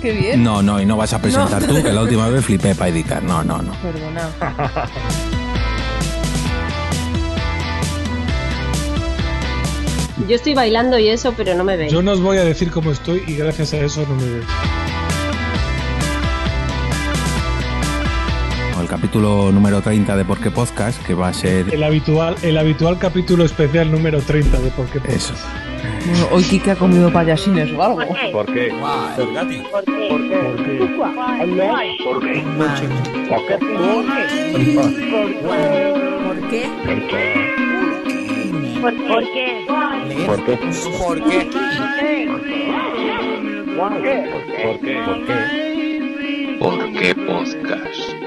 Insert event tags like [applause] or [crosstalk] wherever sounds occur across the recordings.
qué bien. No, no, y no vas a presentar tú, que la última vez flipé para editar. No, no, no. Perdona. Yo estoy bailando y eso, pero no me ven. Yo no os voy a decir cómo estoy y gracias a eso no me veo. El capítulo número 30 de Por qué Podcast, que va a ser... El habitual, el habitual capítulo especial número 30 de Por qué Podcast. Eso. Bueno, hoy Kike ha comido payasines o algo. ¿Por qué? Cergati. ¿Por qué? ¿Por qué? ¿Por qué? ¿Por qué? ¿Por qué? ¿Por, por qué? ¿Por qué? ¿Por qué? ¿Por qué? ¿Por qué? ¿Por qué podcast?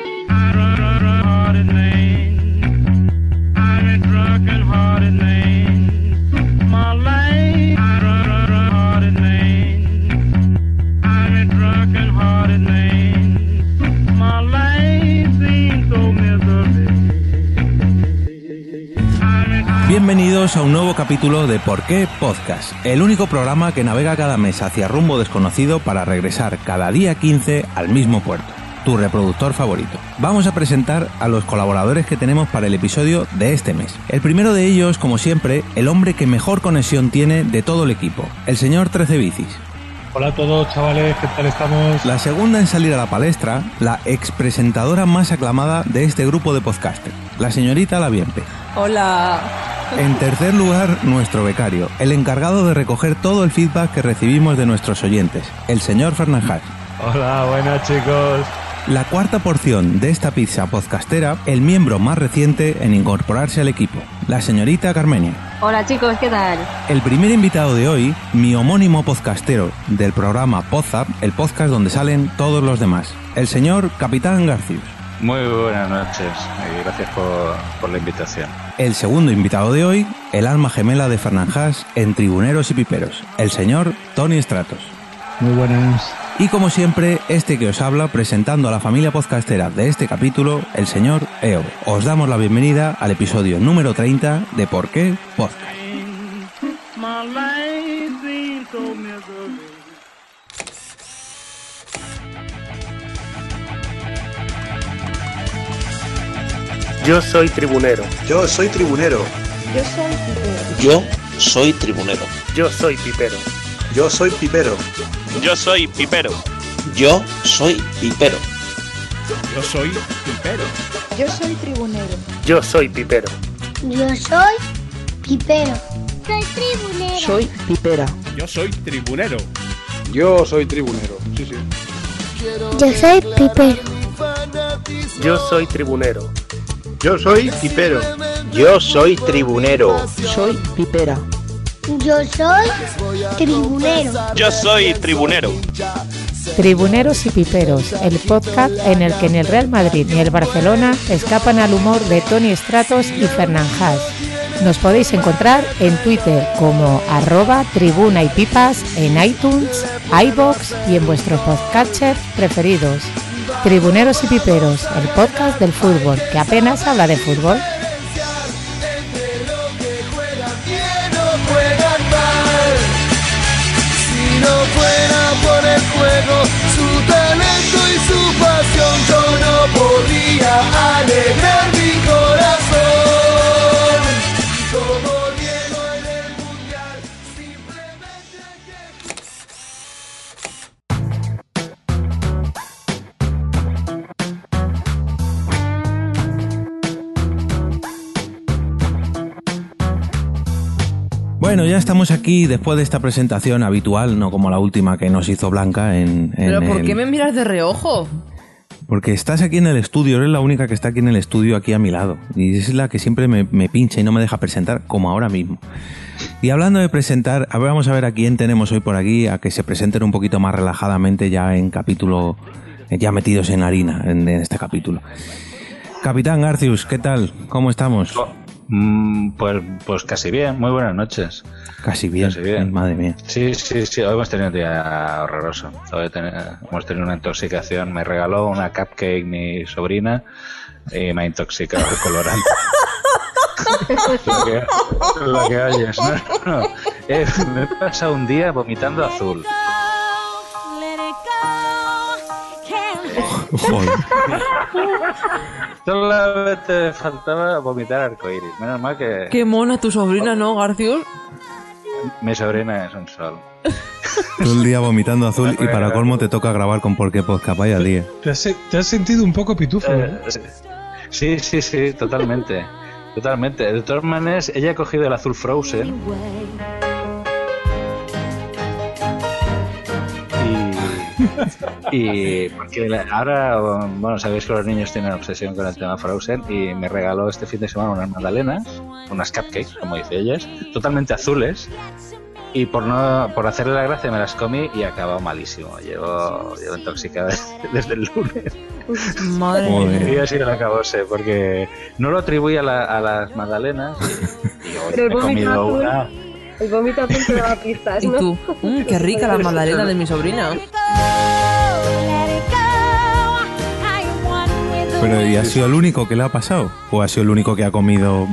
Bienvenidos a un nuevo capítulo de Por qué Podcast, el único programa que navega cada mes hacia rumbo desconocido para regresar cada día 15 al mismo puerto, tu reproductor favorito. Vamos a presentar a los colaboradores que tenemos para el episodio de este mes. El primero de ellos, como siempre, el hombre que mejor conexión tiene de todo el equipo, el señor 13 Bicis. Hola a todos, chavales, ¿qué tal estamos? La segunda en salir a la palestra, la ex presentadora más aclamada de este grupo de podcasters, la señorita Laviempe. Hola. En tercer lugar, nuestro becario, el encargado de recoger todo el feedback que recibimos de nuestros oyentes, el señor Fernández. Hola, buenas chicos. La cuarta porción de esta pizza podcastera, el miembro más reciente en incorporarse al equipo, la señorita Carmenia. Hola chicos, ¿qué tal? El primer invitado de hoy, mi homónimo podcastero del programa Podzap, el podcast donde salen todos los demás, el señor Capitán Garcius. Muy buenas noches y gracias por, por la invitación. El segundo invitado de hoy, el alma gemela de Fernanjas en Tribuneros y Piperos, el señor Tony Stratos. Muy buenas. Y como siempre, este que os habla presentando a la familia podcastera de este capítulo, el señor Eob. Os damos la bienvenida al episodio número 30 de Por qué Podcast. Yo soy tribunero. Yo soy tribunero. Yo soy tribunero. Yo soy pipero. Yo soy pipero. Yo soy Pipero. Yo soy pipero. Yo soy pipero. Yo soy tribunero. Yo soy pipero. Yo soy pipero. Soy tribunero. Soy pipera. Yo soy tribunero. Yo soy tribunero. Sí, sí. Yo soy pipero. Yo soy tribunero. Yo soy pipero. Yo soy tribunero. Soy pipera. Yo soy tribunero. Yo soy tribunero. Tribuneros y Piperos, el podcast en el que ni el Real Madrid ni el Barcelona escapan al humor de Tony Stratos y Fernán Haas. Nos podéis encontrar en Twitter como arroba tribuna y pipas, en iTunes, iBox y en vuestros podcatchers preferidos. Tribuneros y Piperos, el podcast del fútbol, que apenas habla de fútbol. Su talento y su pasión, yo no podría alegrar Bueno, ya estamos aquí después de esta presentación habitual, no como la última que nos hizo Blanca en, en ¿Pero por el- qué me miras de reojo? Porque estás aquí en el estudio, eres la única que está aquí en el estudio, aquí a mi lado. Y es la que siempre me, me pincha y no me deja presentar, como ahora mismo. Y hablando de presentar, a ver, vamos a ver a quién tenemos hoy por aquí, a que se presenten un poquito más relajadamente ya en capítulo, ya metidos en harina en, en este capítulo. Capitán Garcius, ¿qué tal? ¿Cómo estamos? Mm, pues, pues casi bien, muy buenas noches. Casi bien, Casi bien. Ay, madre mía. Sí, sí, sí, hoy hemos tenido un día horroroso. Hoy ten- hemos tenido una intoxicación. Me regaló una cupcake mi sobrina y me ha intoxicado el colorante. [laughs] lo, que, lo que oyes, no, [laughs] no. Eh, me he pasado un día vomitando azul. Joder. Solamente faltaba vomitar arcoíris. Menos mal que Qué mona tu sobrina, ¿no, Garcius? mi sobrina es un sol. Todo el día vomitando azul y para colmo te toca grabar con Por qué Podcast. Vaya día. ¿Te has, te has sentido un poco pitufo, ¿no? Eh, Sí, sí, sí, totalmente. Totalmente. De todas maneras, ella ha cogido el azul Frozen. Y, porque ahora, bueno, sabéis que los niños tienen obsesión con el tema Frozen y me regaló este fin de semana unas magdalenas, unas cupcakes, como dice ellas, totalmente azules. Y por no por hacerle la gracia me las comí y acabado malísimo. Llevo, llevo intoxicado [laughs] desde el lunes. Madre mía. Y así lo acabose, porque no lo atribuí a, la- a las magdalenas y, y hoy he comido una. El vómito azul te daba pistas, ¿Y tú? Mm, qué rica la magdalena de mi sobrina. Pero ¿y ha sido el único que le ha pasado? ¿O ha sido el único que ha comido?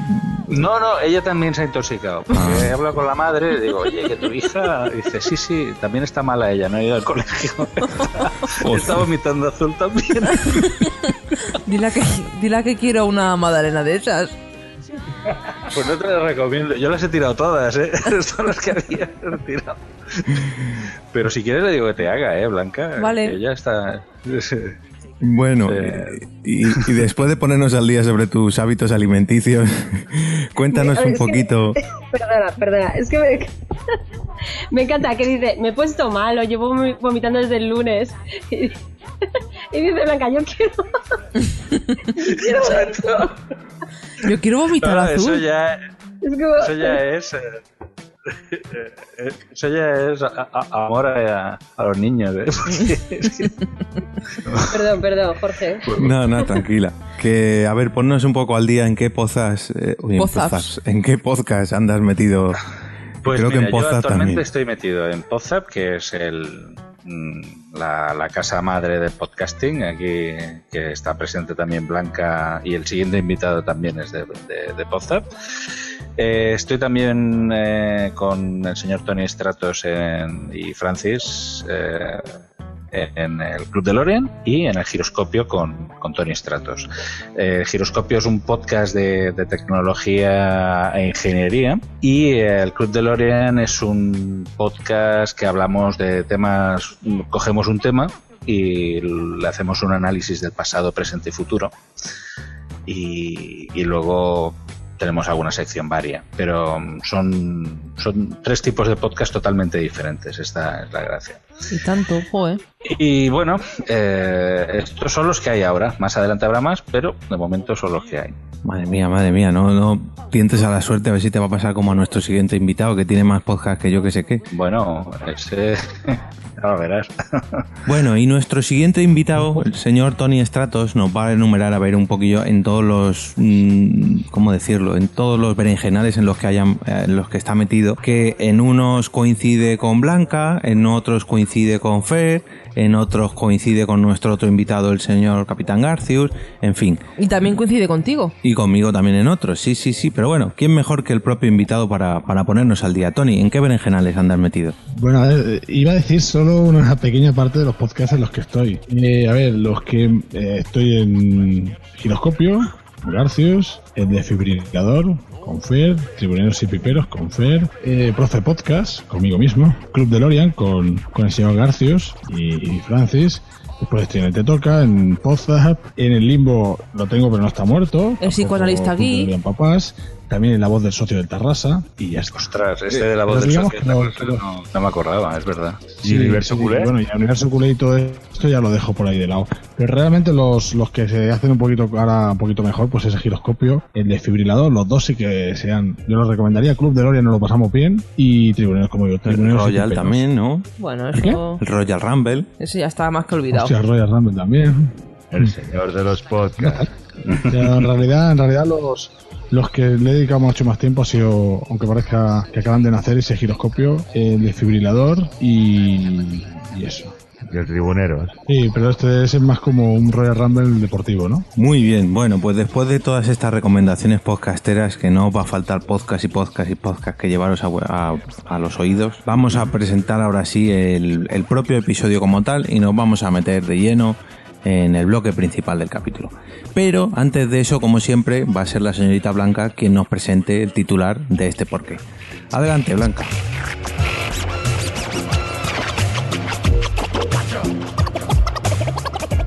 No, no, ella también se ha intoxicado. Porque Ah. he hablado con la madre y digo, oye, que tu hija. Dice, sí, sí, también está mala ella, no ha ido al colegio. [laughs] Está, está vomitando azul también. [laughs] Dile que, dile que quiero una magdalena de esas. Pues no te las recomiendo. Yo las he tirado todas, ¿eh? [laughs] Son las que había tirado. Pero si quieres le digo que te haga, ¿eh, Blanca? Vale. Que ella está... Bueno, y, y después de ponernos al día sobre tus hábitos alimenticios, [laughs] cuéntanos ver, un que- poquito. [laughs] Perdona, perdona, es que me, me encanta que dice, me he puesto mal, lo llevo vomi- vomitando desde el lunes. Y, y dice Blanca, yo quiero... quiero esto. Yo quiero vomitar No, eso azul. ya, Es como... eso ya es... eh, eh, Eso ya es a- a- amor a, a los niños, ¿eh? [laughs] Perdón, perdón, Jorge. No, no, tranquila. Que, a ver, ponnos un poco al día en qué pozas, eh, uy, en, Pozas. pozas, en qué podcast andas metido. Pues Creo mira, que en yo Pozap actualmente también. estoy metido en Pozap, que es el mm, la, la casa madre del podcasting, aquí que está presente también Blanca y el siguiente invitado también es de, de. Eh, estoy también eh, con el señor Tony Stratos en- y Francis eh, en el Club de Lorien y en el Giroscopio con, con Tony Stratos. El Giroscopio es un podcast de, tecnología e ingeniería y el Club de Lorien es un podcast que hablamos de temas, cogemos un tema y le hacemos un análisis del pasado, presente y futuro y, luego tenemos alguna sección varia, pero son, son tres tipos de podcast totalmente diferentes, esta es la gracia. Y tanto, joder. Y bueno, eh, estos son los que hay ahora. Más adelante habrá más, pero de momento son los que hay. Madre mía, madre mía, no, no tientes a la suerte a ver si te va a pasar como a nuestro siguiente invitado que tiene más podcast que yo que sé qué. Bueno, ese. [laughs] ya lo verás. [laughs] Bueno, y nuestro siguiente invitado, el señor Tony Stratos, nos va a enumerar a ver un poquillo en todos los, mm, ¿cómo decirlo? En todos los berenjenales en los que hayan, eh, en los que está metido, que en unos coincide con Blanca, en otros coincide con Fer, en otros coincide con nuestro otro invitado, el señor Capitán Garcius, en fin. Y también coincide contigo. Y conmigo también en otros, sí, sí, sí, pero bueno, ¿quién mejor que el propio invitado para, para ponernos al día? Tony, ¿en qué berenjenales andas metido? Bueno, a ver, iba a decir solo una pequeña parte de los podcasts en los que estoy. Eh, a ver, los que eh, estoy en Giroscopio, Garcius, el Defibrilador, con Fer, Tribuneros y Piperos, con Fer, eh, Profe Podcast, conmigo mismo, Club de Lorian, con, con el señor Garcius y, y Francis. Después estoy en el Te Toca, en Podzap, en el Limbo lo tengo pero no está muerto. El psicoanalista aquí. Papás, también en la voz del socio del Tarrasa y ya está. Ostras, este de la voz del socio Tarrasa no, no me acordaba, es verdad. Sí, sí, Bueno, y el universo culé y todo esto ya lo dejo por ahí de lado. Pero realmente los, los que se hacen un poquito ahora un poquito mejor, pues ese giroscopio, el desfibrilador, los dos sí que sean. Yo los recomendaría. Club de Loria no lo pasamos bien. Y tribuneros como yo. El Tribuneros y Royal también, ¿no? Bueno, eso, El Royal Rumble. eso ya estaba más que olvidado. Hostia, Royal Rumble también. El señor de los podcasts. [laughs] En realidad, en realidad los, los que le he dedicado mucho más tiempo ha sido, aunque parezca que acaban de nacer, ese giroscopio, el desfibrilador y, y eso. Y el tribunero. Sí, pero este es más como un Royal Rumble deportivo, ¿no? Muy bien, bueno, pues después de todas estas recomendaciones podcasteras, que no os va a faltar podcast y podcast y podcast que llevaros a, a- a los oídos, vamos a presentar ahora sí el, el propio episodio como tal y nos vamos a meter de lleno en el bloque principal del capítulo. Pero antes de eso, como siempre, va a ser la señorita Blanca quien nos presente el titular de este porqué. Adelante, Blanca.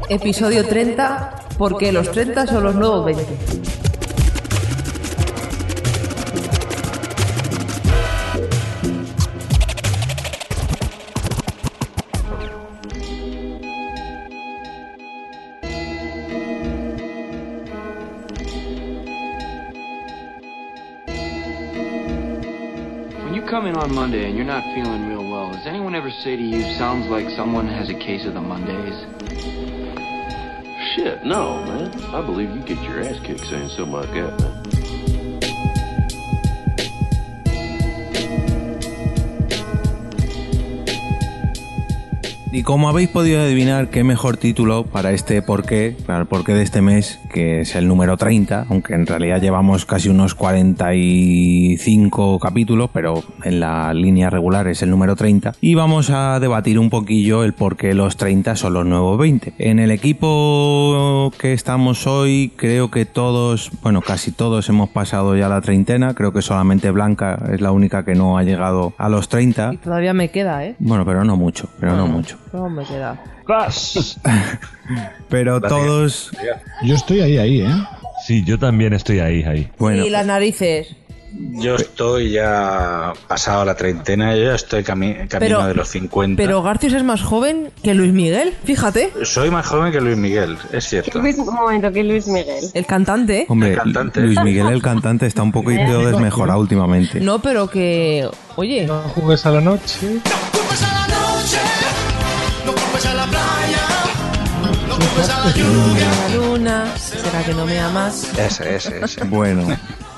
Episodio 30, porque los 30 son los nuevos 20. In on Monday and you're not feeling real well, does anyone ever say to you, sounds like someone has a case of the Mondays? Shit, no, man. I believe you get your ass kicked saying something like that, man. Y como habéis podido adivinar, qué mejor título para este porqué, para el porqué de este mes, que es el número 30, aunque en realidad llevamos casi unos 45 capítulos, pero en la línea regular es el número 30. Y vamos a debatir un poquillo el por qué los 30 son los nuevos 20. En el equipo que estamos hoy, creo que todos, bueno, casi todos hemos pasado ya la treintena. Creo que solamente Blanca es la única que no ha llegado a los 30. Y todavía me queda, ¿eh? Bueno, pero no mucho, pero no mucho. ¿Cómo me queda? [laughs] Pero todos. Yo estoy ahí, ahí, ¿eh? Sí, yo también estoy ahí, ahí. Bueno, Y las narices. Yo estoy ya pasado la treintena, yo ya estoy cami- camino Pero- de los 50. Pero Garcius es más joven que Luis Miguel, fíjate. Soy más joven que Luis Miguel, es cierto. Luis, un momento, que Luis Miguel. El cantante. hombre, El cantante. Luis Miguel el cantante está un poquito desmejorado últimamente. No, pero que. Oye. No jugues a la noche. La luna, ¿será que no me amas? Ese, ese, ese. Bueno,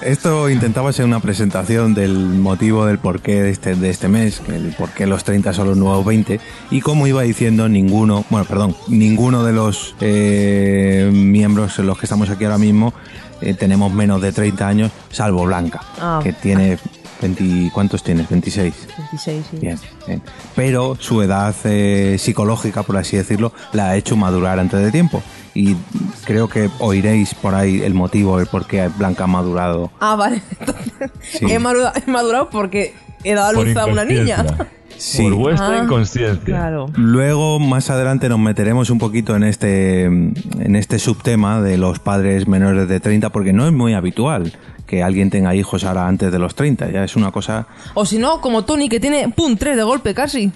esto intentaba ser una presentación del motivo del porqué de este, de este mes, que el por qué los 30 son los nuevos 20, y como iba diciendo, ninguno, bueno, perdón, ninguno de los eh, miembros en los que estamos aquí ahora mismo eh, tenemos menos de 30 años, salvo Blanca, Ah. que tiene 20, ¿cuántos tienes? 26. 26, sí. Bien, bien. Pero su edad eh, psicológica, por así decirlo, la ha hecho madurar antes de tiempo. Y creo que oiréis por ahí el motivo, el por qué Blanca ha madurado. Ah, vale. Entonces, Sí. he, madura- he madurado porque he dado a luz a una niña. Sí. Por vuestra Ah, inconsciencia. Claro. Luego, más adelante, nos meteremos un poquito en este, en este subtema de los padres menores de 30, porque no es muy habitual que alguien tenga hijos ahora antes de los 30. Ya es una cosa. O si no, como Tony, que tiene, pum, tres de golpe casi.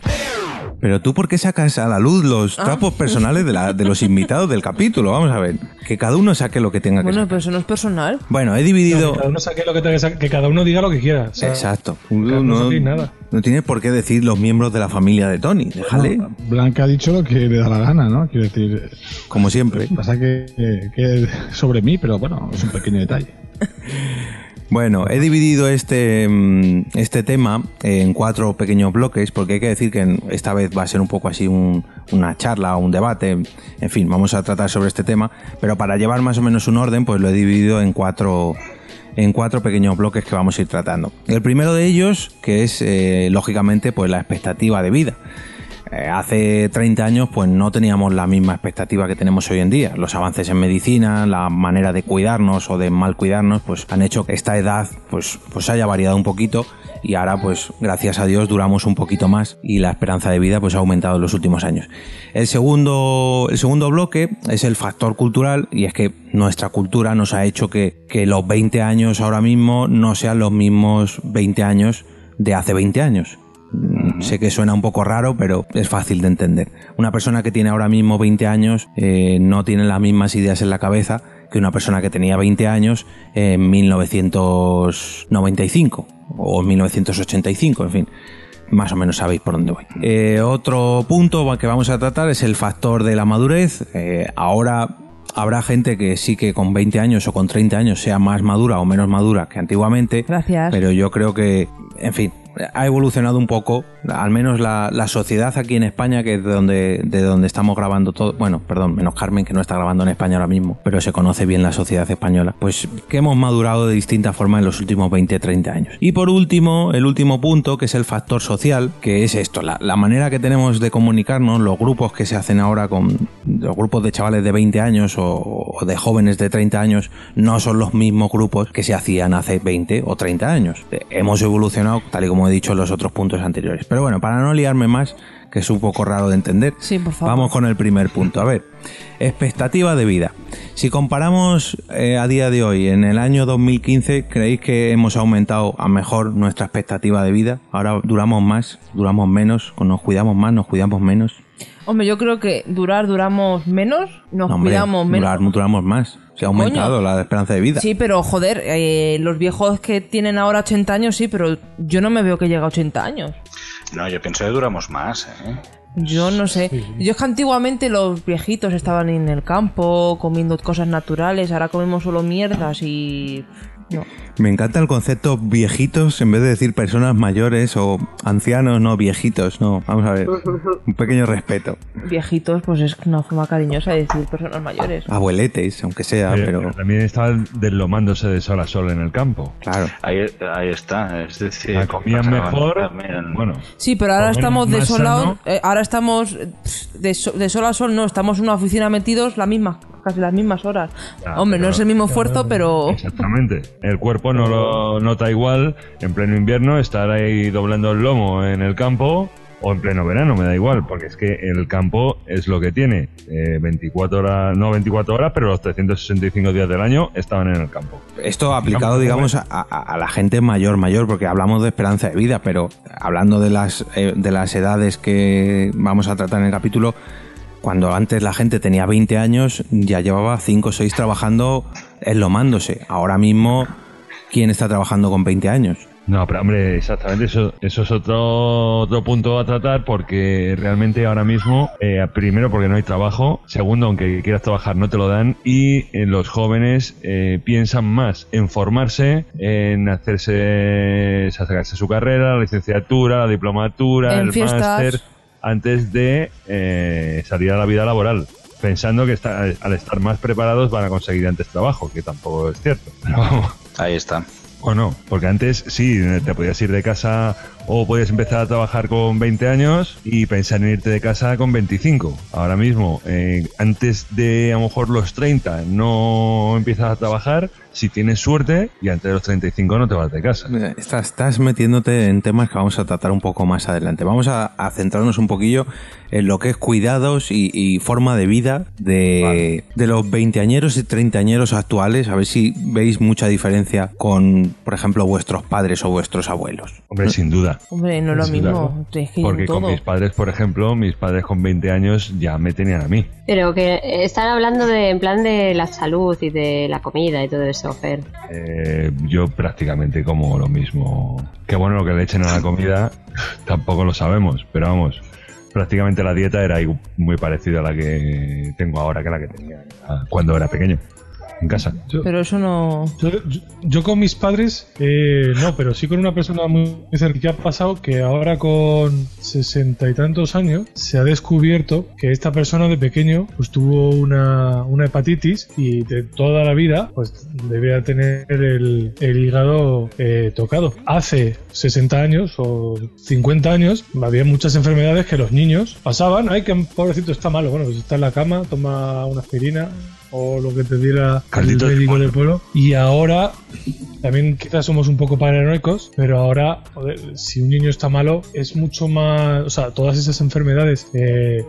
Pero tú, ¿por qué sacas a la luz los Ah. trapos personales de, la- de los invitados del capítulo? Vamos a ver. Que cada uno saque lo que tenga que Bueno, sacar. pero eso no es personal. Bueno, he dividido. Que cada uno saque lo que tenga que sacar, que cada uno diga lo que quiera. o sea, Exacto. no No, nada. no tiene por qué decir los miembros de la familia de Tony. Déjale, Blanca ha dicho lo que le da la gana, ¿no? Quiero decir, como siempre. pasa que, que, que sobre mí, pero bueno, es un pequeño detalle. [laughs] Bueno, he dividido este, mm, este tema en cuatro pequeños bloques porque hay que decir que esta vez va a ser un poco así un- una charla, un debate, en fin, vamos a tratar sobre este tema, pero para llevar más o menos un orden, pues lo he dividido en cuatro en cuatro pequeños bloques que vamos a ir tratando. El primero de ellos, que es eh, lógicamente pues la expectativa de vida. Eh, hace 30 años pues no teníamos la misma expectativa que tenemos hoy en día. Los avances en medicina, la manera de cuidarnos o de mal cuidarnos pues han hecho que esta edad pues, pues haya variado un poquito y ahora pues gracias a Dios duramos un poquito más y la esperanza de vida pues ha aumentado en los últimos años. El segundo, el segundo bloque es el factor cultural y es que nuestra cultura nos ha hecho que, que los 20 años ahora mismo no sean los mismos 20 años de hace 20 años. Mm, Sé que suena un poco raro, pero es fácil de entender. Una persona que tiene ahora mismo 20 años eh, no tiene las mismas ideas en la cabeza que una persona que tenía 20 años en 1995 o en 1985, en fin. Más o menos sabéis por dónde voy. Eh, otro punto que vamos a tratar es el factor de la madurez. Eh, ahora habrá gente que sí que con 20 años o con 30 años sea más madura o menos madura que antiguamente. Gracias. Pero yo creo que, en fin, ha evolucionado un poco, al menos la, sociedad aquí en España, que es de donde, de donde estamos grabando todo, bueno, perdón, menos Carmen que no está grabando en España ahora mismo, pero se conoce bien la sociedad española, pues que hemos madurado de distintas formas en los últimos 20-30 años. Y por último, el último punto, que es el factor social, que es esto, la, la manera que tenemos de comunicarnos, los grupos que se hacen ahora con los grupos de chavales de 20 años o, o de jóvenes de 30 años, no son los mismos grupos que se hacían hace 20 o 30 años. Hemos evolucionado, tal y como he dicho en los otros puntos anteriores. Pero bueno, para no liarme más, que es un poco raro de entender, Sí, por favor. vamos con el primer punto. A ver, expectativa de vida. Si comparamos eh, a día de hoy, en el año 2015, ¿creéis que hemos aumentado a mejor nuestra expectativa de vida? Ahora duramos más, duramos menos, nos cuidamos más, nos cuidamos menos. Hombre, yo creo que durar duramos menos, nos No, hombre, cuidamos menos. durar, duramos más. Se ha aumentado la esperanza de vida. Sí, pero joder, eh, los viejos que tienen ahora 80 años, sí, pero yo no me veo que llegue a 80 años. No, yo pienso que duramos más, ¿eh? Yo no sé. Yo es que antiguamente los viejitos estaban en el campo comiendo cosas naturales, ahora comemos solo mierdas y... No. Me encanta el concepto viejitos en vez de decir personas mayores o ancianos, no viejitos, no. Vamos a ver, [laughs] un pequeño respeto. Viejitos, pues es una forma cariñosa de decir personas mayores. Abueletes, aunque sea, Oye, pero También estaban deslomándose de sol a sol en el campo. claro. Ahí, ahí está, es decir... La comían mejor. también- Bueno, Sí, pero ahora estamos menos más desolados. sano. eh, ahora estamos de, de sol a sol, no, estamos en una oficina metidos la misma, casi las mismas horas. Ya, Hombre, no pero- es el mismo esfuerzo, pero... Exactamente. El cuerpo no lo nota igual en pleno invierno estar ahí doblando el lomo en el campo o en pleno verano, me da igual, porque es que el campo es lo que tiene. Eh, 24 horas, no 24 horas, pero los 365 días del año estaban en el campo. Esto aplicado, digamos, a, a- a la gente mayor, mayor, porque hablamos de esperanza de vida, pero hablando de las, eh, de las edades que vamos a tratar en el capítulo, cuando antes la gente tenía 20 años, ya llevaba 5 o 6 trabajando enlomándose. Ahora mismo, ¿quién está trabajando con 20 años? No, pero hombre, exactamente, eso, eso es otro, otro punto a tratar porque realmente ahora mismo, eh, primero porque no hay trabajo, segundo, aunque quieras trabajar no te lo dan y eh, los jóvenes eh, piensan más en formarse, en hacerse, sacarse su carrera, la licenciatura, la diplomatura, En el máster, antes de eh, salir a la vida laboral. Pensando que está- al estar más preparados van a conseguir antes trabajo, que tampoco es cierto. Pero vamos. Ahí está. O no, porque antes sí, te podías ir de casa o podías empezar a trabajar con 20 años y pensar en irte de casa con 25. Ahora mismo, eh, antes de a lo mejor los 30 no empiezas a trabajar, si tienes suerte, y antes de los 35 no te vas de casa. Estás, estás metiéndote en temas que vamos a tratar un poco más adelante. Vamos a, a centrarnos un poquillo en lo que es cuidados y, y forma de vida de, de los veinteañeros y treintañeros actuales. A ver si veis mucha diferencia con, por ejemplo, vuestros padres o vuestros abuelos. Hombre, sin duda. Hombre, no es lo mismo. claro. Es que Porque todo. con mis padres, por ejemplo, mis padres con 20 años ya me tenían a mí. Pero que están hablando de, en plan de la salud y de la comida y todo eso, Eh, yo prácticamente como lo mismo. Que bueno, lo que le echen a la comida [laughs] tampoco lo sabemos, pero vamos, prácticamente la dieta era muy parecida a la que tengo ahora que la que tenía cuando era pequeño, en casa. Pero eso no... Yo, yo- yo con mis padres, eh, no, pero sí con una persona muy cerca. ¿Qué ha pasado? Que ahora con sesenta y tantos años se ha descubierto que esta persona de pequeño pues tuvo una, una hepatitis y de toda la vida pues debía tener el, el hígado eh, tocado. Hace 60 años o 50 años había muchas enfermedades que los niños pasaban. Ay, que pobrecito está malo. Bueno, pues está en la cama, toma una aspirina o lo que te diera Caldito el médico del pueblo. Y ahora también quizás somos un poco paranoicos, pero ahora, joder, si un niño está malo, es mucho más. O sea, todas esas enfermedades eh,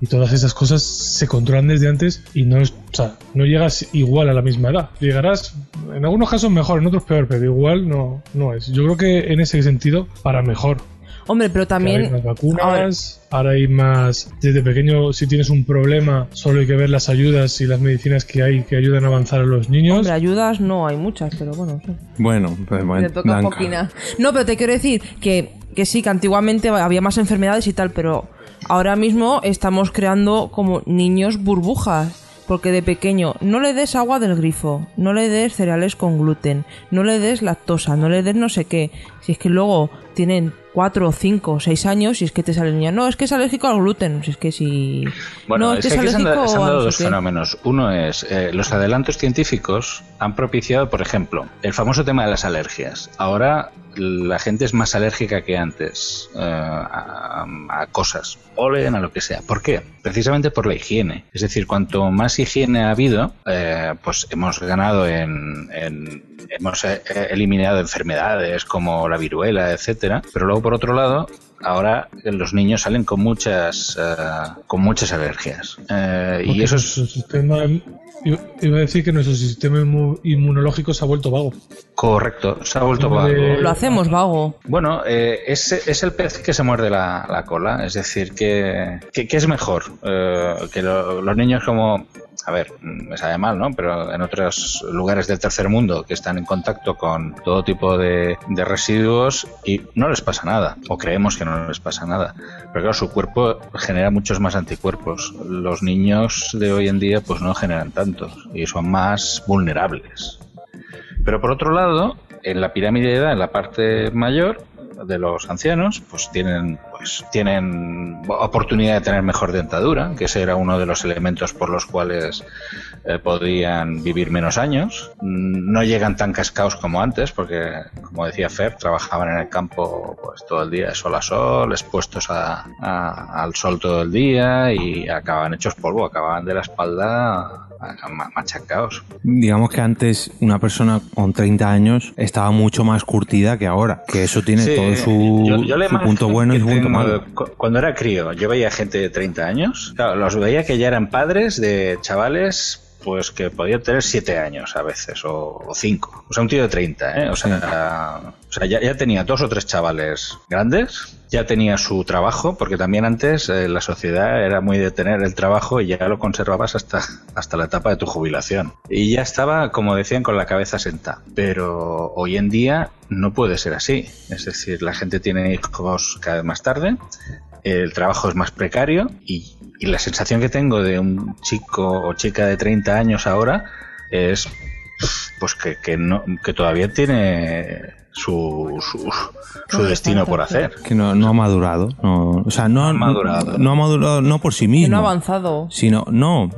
y todas esas cosas se controlan desde antes y no, es, o sea, no llegas igual a la misma edad. Llegarás, en algunos casos mejor, en otros peor, pero igual no, no es. Yo creo que en ese sentido, para mejor. Hombre, pero Ahora hay también... más vacunas, ahora hay más. Desde pequeño, si tienes un problema, solo hay que ver las ayudas y las medicinas que hay que ayudan a avanzar a los niños. hombre, ayudas no hay muchas, pero bueno, sí. Bueno, pues bueno, Le toca a Blanca. Joaquina. No, pero te quiero decir que, que sí, que antiguamente había más enfermedades y tal, pero ahora mismo estamos creando como niños burbujas. porque de pequeño no le des agua del grifo, no le des cereales con gluten, no le des lactosa, no le des no sé qué. Si es que luego tienen 4, 5, 6 años y es que te sale el niño, no, es que es alérgico al gluten, si es que si... Bueno, no, es que se han, se dado dos qué". fenómenos. Uno es, eh, los adelantos científicos han propiciado, por ejemplo, el famoso tema de las alergias. Ahora la gente es más alérgica que antes a, a cosas, polen, a lo que sea. ¿Por qué? Precisamente por la higiene. Es decir, cuanto más higiene ha habido, eh, pues hemos ganado en, en- hemos eh, eliminado enfermedades como la viruela, etcétera. Pero luego, por otro lado, ahora los niños salen con muchas eh, con muchas alergias. Eh, y eso es nuestro sistema, iba iba a decir que nuestro sistema inmu- inmunológico se ha vuelto vago. correcto, se ha vuelto de- vago. Lo hacemos vago. Bueno, eh, es, es el pez que se muerde la, la cola, es decir, que, que, que es mejor eh, que lo- los niños como, a ver, mm, me sabe mal, ¿no? Pero en otros lugares del tercer mundo que están en contacto con todo tipo de, de residuos y no les pasa nada, o creemos que no les pasa nada. Pero claro, su cuerpo genera muchos más anticuerpos. Los niños de hoy en día pues no generan tantos y son más vulnerables. Pero por otro lado, en la pirámide de edad, en la parte mayor de los ancianos, pues tienen, pues tienen oportunidad de tener mejor dentadura, que ese era uno de los elementos por los cuales eh, podían vivir menos años. Mm, No llegan tan cascaos como antes, porque, como decía Fer, trabajaban en el campo pues todo el día, de sol a sol, expuestos a- al sol todo el día y acababan hechos polvo, acababan de la espalda machacados. Digamos que antes una persona con 30 años estaba mucho más curtida que ahora, que eso tiene Sí, todo su, yo- yo la su punto bueno y su punto malo. Cuando era crío, yo veía gente de 30 años. Claro, los veía que ya eran padres de chavales pues que podían tener 7 años a veces o 5. O sea, un tío de 30, ¿eh? O sea, o sea ya, ya tenía dos o tres chavales grandes, ya tenía su trabajo, porque también antes eh, la sociedad era muy de tener el trabajo y ya lo conservabas hasta, hasta la etapa de tu jubilación. Y ya estaba, como decían, con la cabeza sentada. Pero hoy en día no puede ser así. Es decir, la gente tiene hijos cada vez más tarde, el trabajo es más precario y, y la sensación que tengo de un chico o chica de 30 años ahora es pues que, que no que todavía tiene su, su, su destino por hacer. Que no, no ha madurado. No, o sea, no, ha madurado. No ha madurado no por sí Que mismo. no ha avanzado. Sino, no,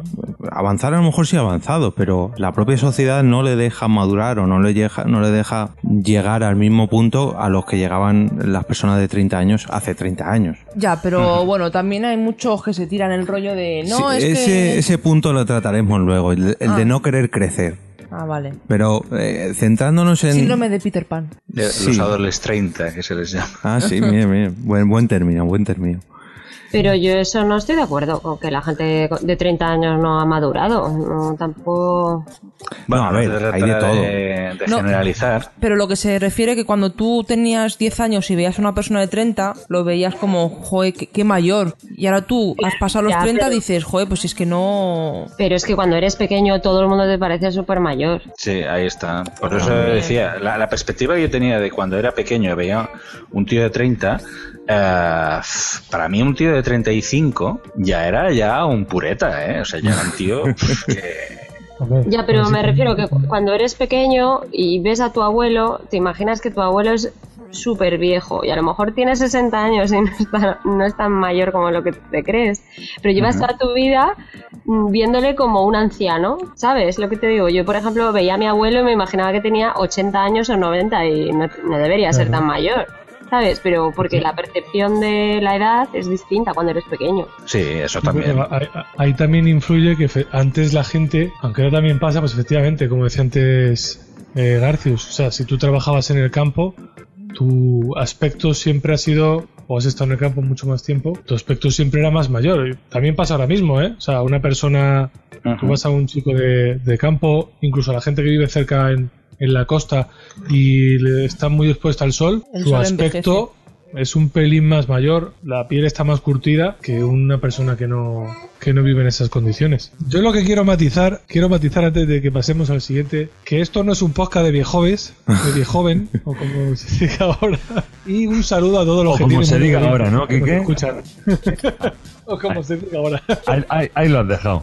avanzar a lo mejor sí ha avanzado, pero la propia sociedad no le deja madurar o no le, deja, no le deja llegar al mismo punto a los que llegaban las personas de 30 años hace 30 años. Ya, pero bueno, también hay muchos que se tiran el rollo de no, Sí, es ese, que. ese punto lo trataremos luego, el, el Ah. de no querer crecer. Ah, vale. Pero eh, centrándonos en... Síndrome de Peter Pan. De Sí. Los adolescentes 30, que se les llama. Ah, sí, bien, bien. Buen, buen término, buen término. Pero yo eso no estoy de acuerdo con que la gente de 30 años no ha madurado. No, tampoco. Bueno, a ver, hay de todo. De, de No. generalizar. Pero lo que se refiere que cuando tú tenías 10 años y veías a una persona de 30, lo veías como, joder, qué, qué mayor. Y ahora tú has pasado los Ya, 30 y pero- dices, joder, pues es que no... Pero es que cuando eres pequeño todo el mundo te parece súper mayor. Sí, ahí está. Por eso decía, la, la perspectiva que yo tenía de cuando era pequeño veía un tío de 30, eh, para mí un tío de 35 ya era ya un pureta, ¿eh? O sea, ya era un tío [laughs] que... Ya, pero me refiero que cu- cuando eres pequeño y ves a tu abuelo, te imaginas que tu abuelo es súper viejo y a lo mejor tiene 60 años y no es, tan, no es tan mayor como lo que te crees, pero llevas toda tu vida mm, viéndole como un anciano, ¿sabes? Lo que te digo, yo por ejemplo veía a mi abuelo y me imaginaba que tenía 80 años o 90 y no, no debería ser tan mayor, ¿sabes? Pero porque la percepción de la edad es distinta cuando eres pequeño. Sí, eso también. ahí, ahí también influye que antes la gente, aunque ahora también pasa, pues efectivamente, como decía antes eh, Garcius, o sea, si tú trabajabas en el campo, tu aspecto siempre ha sido, o has estado en el campo mucho más tiempo, tu aspecto siempre era más mayor. Y También pasa ahora mismo, ¿eh? O sea, una persona, tú vas a un chico de, de campo, incluso a la gente que vive cerca en, en la costa y le está muy expuesta al sol, El su sol aspecto es un pelín más mayor, la piel está más curtida que una persona que no, que no vive en esas condiciones. Yo lo que quiero matizar, quiero matizar antes de que pasemos al siguiente, que esto no es un podcast de viejoves, de viejoven, o como [laughs] se diga ahora. Y un saludo a todos los O que como se diga ahora, ¿no? nos ¿Quique? escuchan. [laughs] o como se diga ahora. Ahí, ahí- ahí lo has dejado.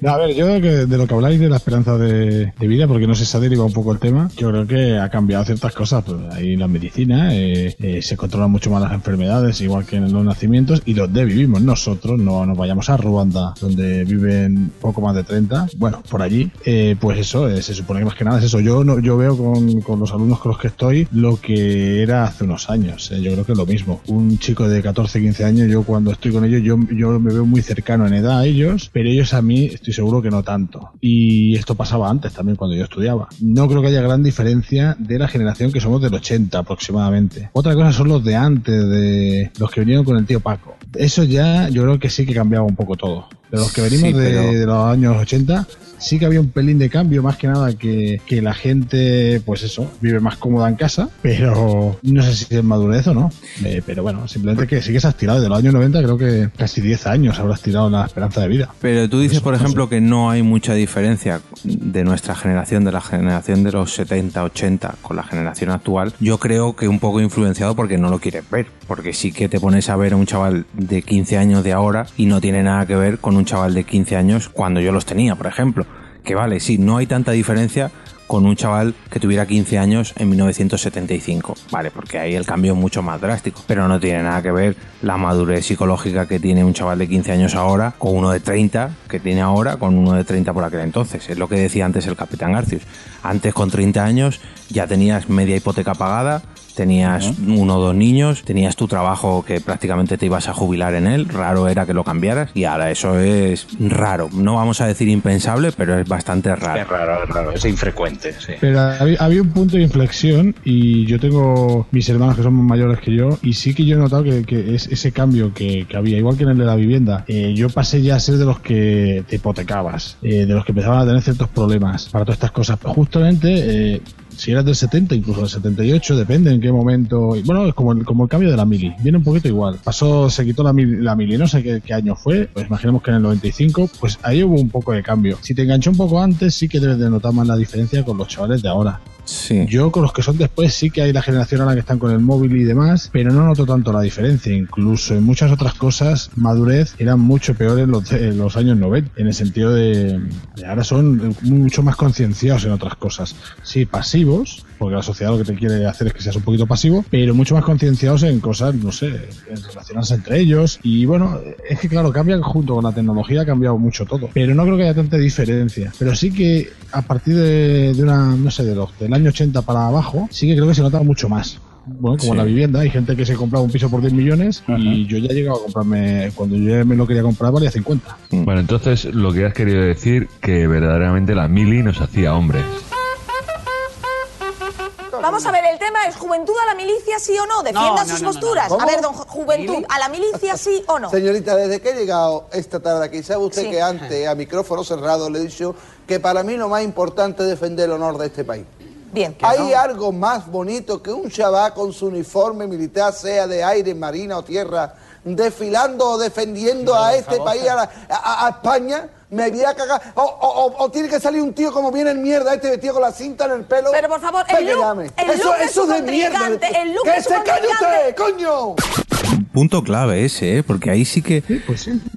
No, a ver, yo creo que de lo que habláis de la esperanza de, de vida, porque no sé, se ha derivado un poco el tema, yo creo que ha cambiado ciertas cosas. Pues ahí la medicina, eh, eh, se controlan mucho más las enfermedades, igual que en los nacimientos, y donde vivimos nosotros, no nos vayamos a Ruanda, donde viven poco más de 30, bueno, por allí, eh, pues eso, eh, se supone que más que nada es eso. Yo no, yo veo con, con los alumnos con los que estoy lo que era hace unos años, eh, yo creo que es lo mismo. Un chico de 14, 15 años, yo cuando estoy con ellos, yo, yo me veo muy cercano en edad a ellos, pero ellos a mí estoy seguro que no tanto. Y esto pasaba antes también cuando yo estudiaba. No creo que haya gran diferencia de la generación que somos del 80 aproximadamente. Otra cosa son los de antes, de los que vinieron con el tío Paco. Eso ya yo creo que sí que cambiaba un poco todo. De los que venimos Sí, de, pero- de los años 80, sí que había un pelín de cambio, más que nada que, que la gente, pues eso, vive más cómoda en casa, pero no sé si es madurez o no. Eh, pero bueno, simplemente que sí que se has tirado. De los años 90 creo que casi 10 años habrás tirado en la esperanza de vida. Pero tú dices, por ejemplo, que no hay mucha diferencia de nuestra generación, de la generación de los 70, 80, con la generación actual. Yo creo que un poco influenciado porque no lo quieres ver. Porque sí que te pones a ver a un chaval de 15 años de ahora y no tiene nada que ver con un chaval de 15 años cuando yo los tenía, por ejemplo. Que vale, sí, no hay tanta diferencia con un chaval que tuviera 15 años en 1975. Vale, porque ahí el cambio es mucho más drástico. Pero no tiene nada que ver la madurez psicológica que tiene un chaval de 15 años ahora con uno de 30 que tiene ahora con uno de 30 por aquel entonces. Es lo que decía antes el capitán Garcius. Antes con 30 años ya tenías media hipoteca pagada, tenías uno o dos niños, tenías tu trabajo que prácticamente te ibas a jubilar en él, raro era que lo cambiaras y ahora eso es raro. No vamos a decir impensable, pero es bastante raro. Es raro, es raro, es infrecuente, sí. Pero había, había un punto de inflexión y yo tengo mis hermanos que son más mayores que yo y sí que yo he notado que, que es ese cambio que, que había, igual que en el de la vivienda, eh, yo pasé ya a ser de los que te hipotecabas, eh, de los que empezaban a tener ciertos problemas para todas estas cosas. Justamente, eh, si eras del 70, incluso del 78, depende en qué momento. Bueno, es como el, cambio de la mili, viene un poquito igual. Pasó, se quitó la mili, la no sé qué, qué año fue, pues imaginemos que en el 95, pues ahí hubo un poco de cambio. Si te enganchó un poco antes, sí que debes de notar más la diferencia con los chavales de ahora. Yo con los que son después sí que hay la generación ahora que están con el móvil y demás, pero no noto tanto la diferencia. Incluso en muchas otras cosas, madurez eran mucho peores los, en los años 90, en el sentido de, de ahora son mucho más concienciados en otras cosas. Sí, pasivos, porque la sociedad lo que te quiere hacer es que seas un poquito pasivo, pero mucho más concienciados en cosas, no sé, en relacionarse entre ellos. Y bueno, es que claro, cambia junto con la tecnología, ha cambiado mucho todo. Pero no creo que haya tanta diferencia. Pero sí que a partir de, de una, no sé, de los, del año 80 para abajo, sí que creo que se nota mucho más. Bueno, como Sí. la vivienda, hay gente que se compraba un piso por 10 millones y yo ya he llegado a comprarme, cuando yo me lo quería comprar valía 50. Bueno, entonces lo que has querido decir que verdaderamente la mili nos hacía hombres. Vamos a ver, el tema es juventud a la milicia, sí o no. No, sus no, no, posturas. no. A ver, don Juventud, a la milicia, sí o no. Señorita, desde que he llegado esta tarde aquí, ¿sabe usted Sí. que antes, a micrófono cerrado, le he dicho que para mí lo más importante es defender el honor de este país? Bien. ¿Hay algo más bonito que un chaval con su uniforme militar, sea de aire, marina o tierra, desfilando o defendiendo a este país, a, la- a- a España? Me voy a cagar. O, o- o- o tiene que salir un tío como viene el mierda, este vestido con la cinta en el pelo. Pero por favor, ¿Para el look- llame? el eso look eso es de mierda. el look ¡Que se calle usted, coño! Punto clave ese, ¿eh? porque ahí sí que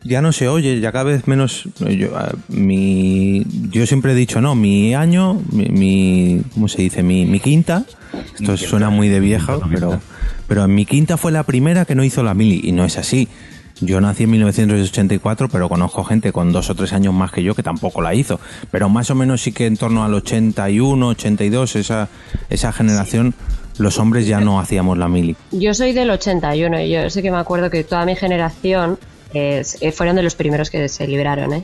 ya no se oye, ya cada vez menos. Yo, ah, mi, yo siempre he dicho, no, mi año, mi, mi- ¿cómo se dice? Mi, mi quinta, esto suena muy de vieja, pero, pero mi quinta fue la primera que no hizo la mili, y no es así. Yo nací en 1984, pero conozco gente con dos o tres años más que yo que tampoco la hizo. Pero más o menos sí que en torno al 81, 82, esa, esa generación, los hombres ya no hacíamos la mili. Yo soy del 81 y yo sé que me acuerdo que toda mi generación eh, eh, fueron de los primeros que se libraron, ¿eh?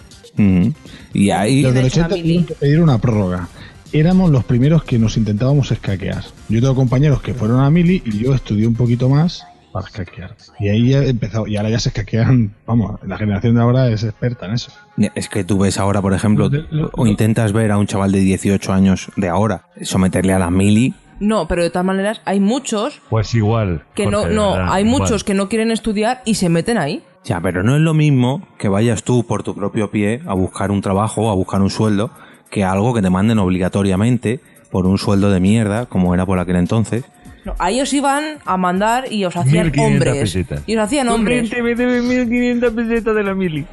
Y ahí... Los del hecho, 80 la mili- tuvieron que pedir una prórroga. Éramos los primeros que nos intentábamos escaquear. Yo tengo compañeros que fueron a Mili y yo estudié un poquito más para escaquear. Y ahí ya he empezado, y ahora ya se escaquean, vamos, la generación de ahora es experta en eso. Es que tú ves ahora, por ejemplo, o intentas ver a un chaval de 18 años de ahora someterle a la mili No, pero de todas maneras hay muchos Pues igual. que no, no, verdad, hay igual. muchos que no quieren estudiar y se meten ahí. Ya, pero no es lo mismo que vayas tú por tu propio pie a buscar un trabajo, a buscar un sueldo, que algo que te manden obligatoriamente por un sueldo de mierda, como era por aquel entonces. No, a ellos iban a mandar y os hacían 1500 hombres. pesetas. Y os hacían hombres. me debe 1500 pesetas de la mili.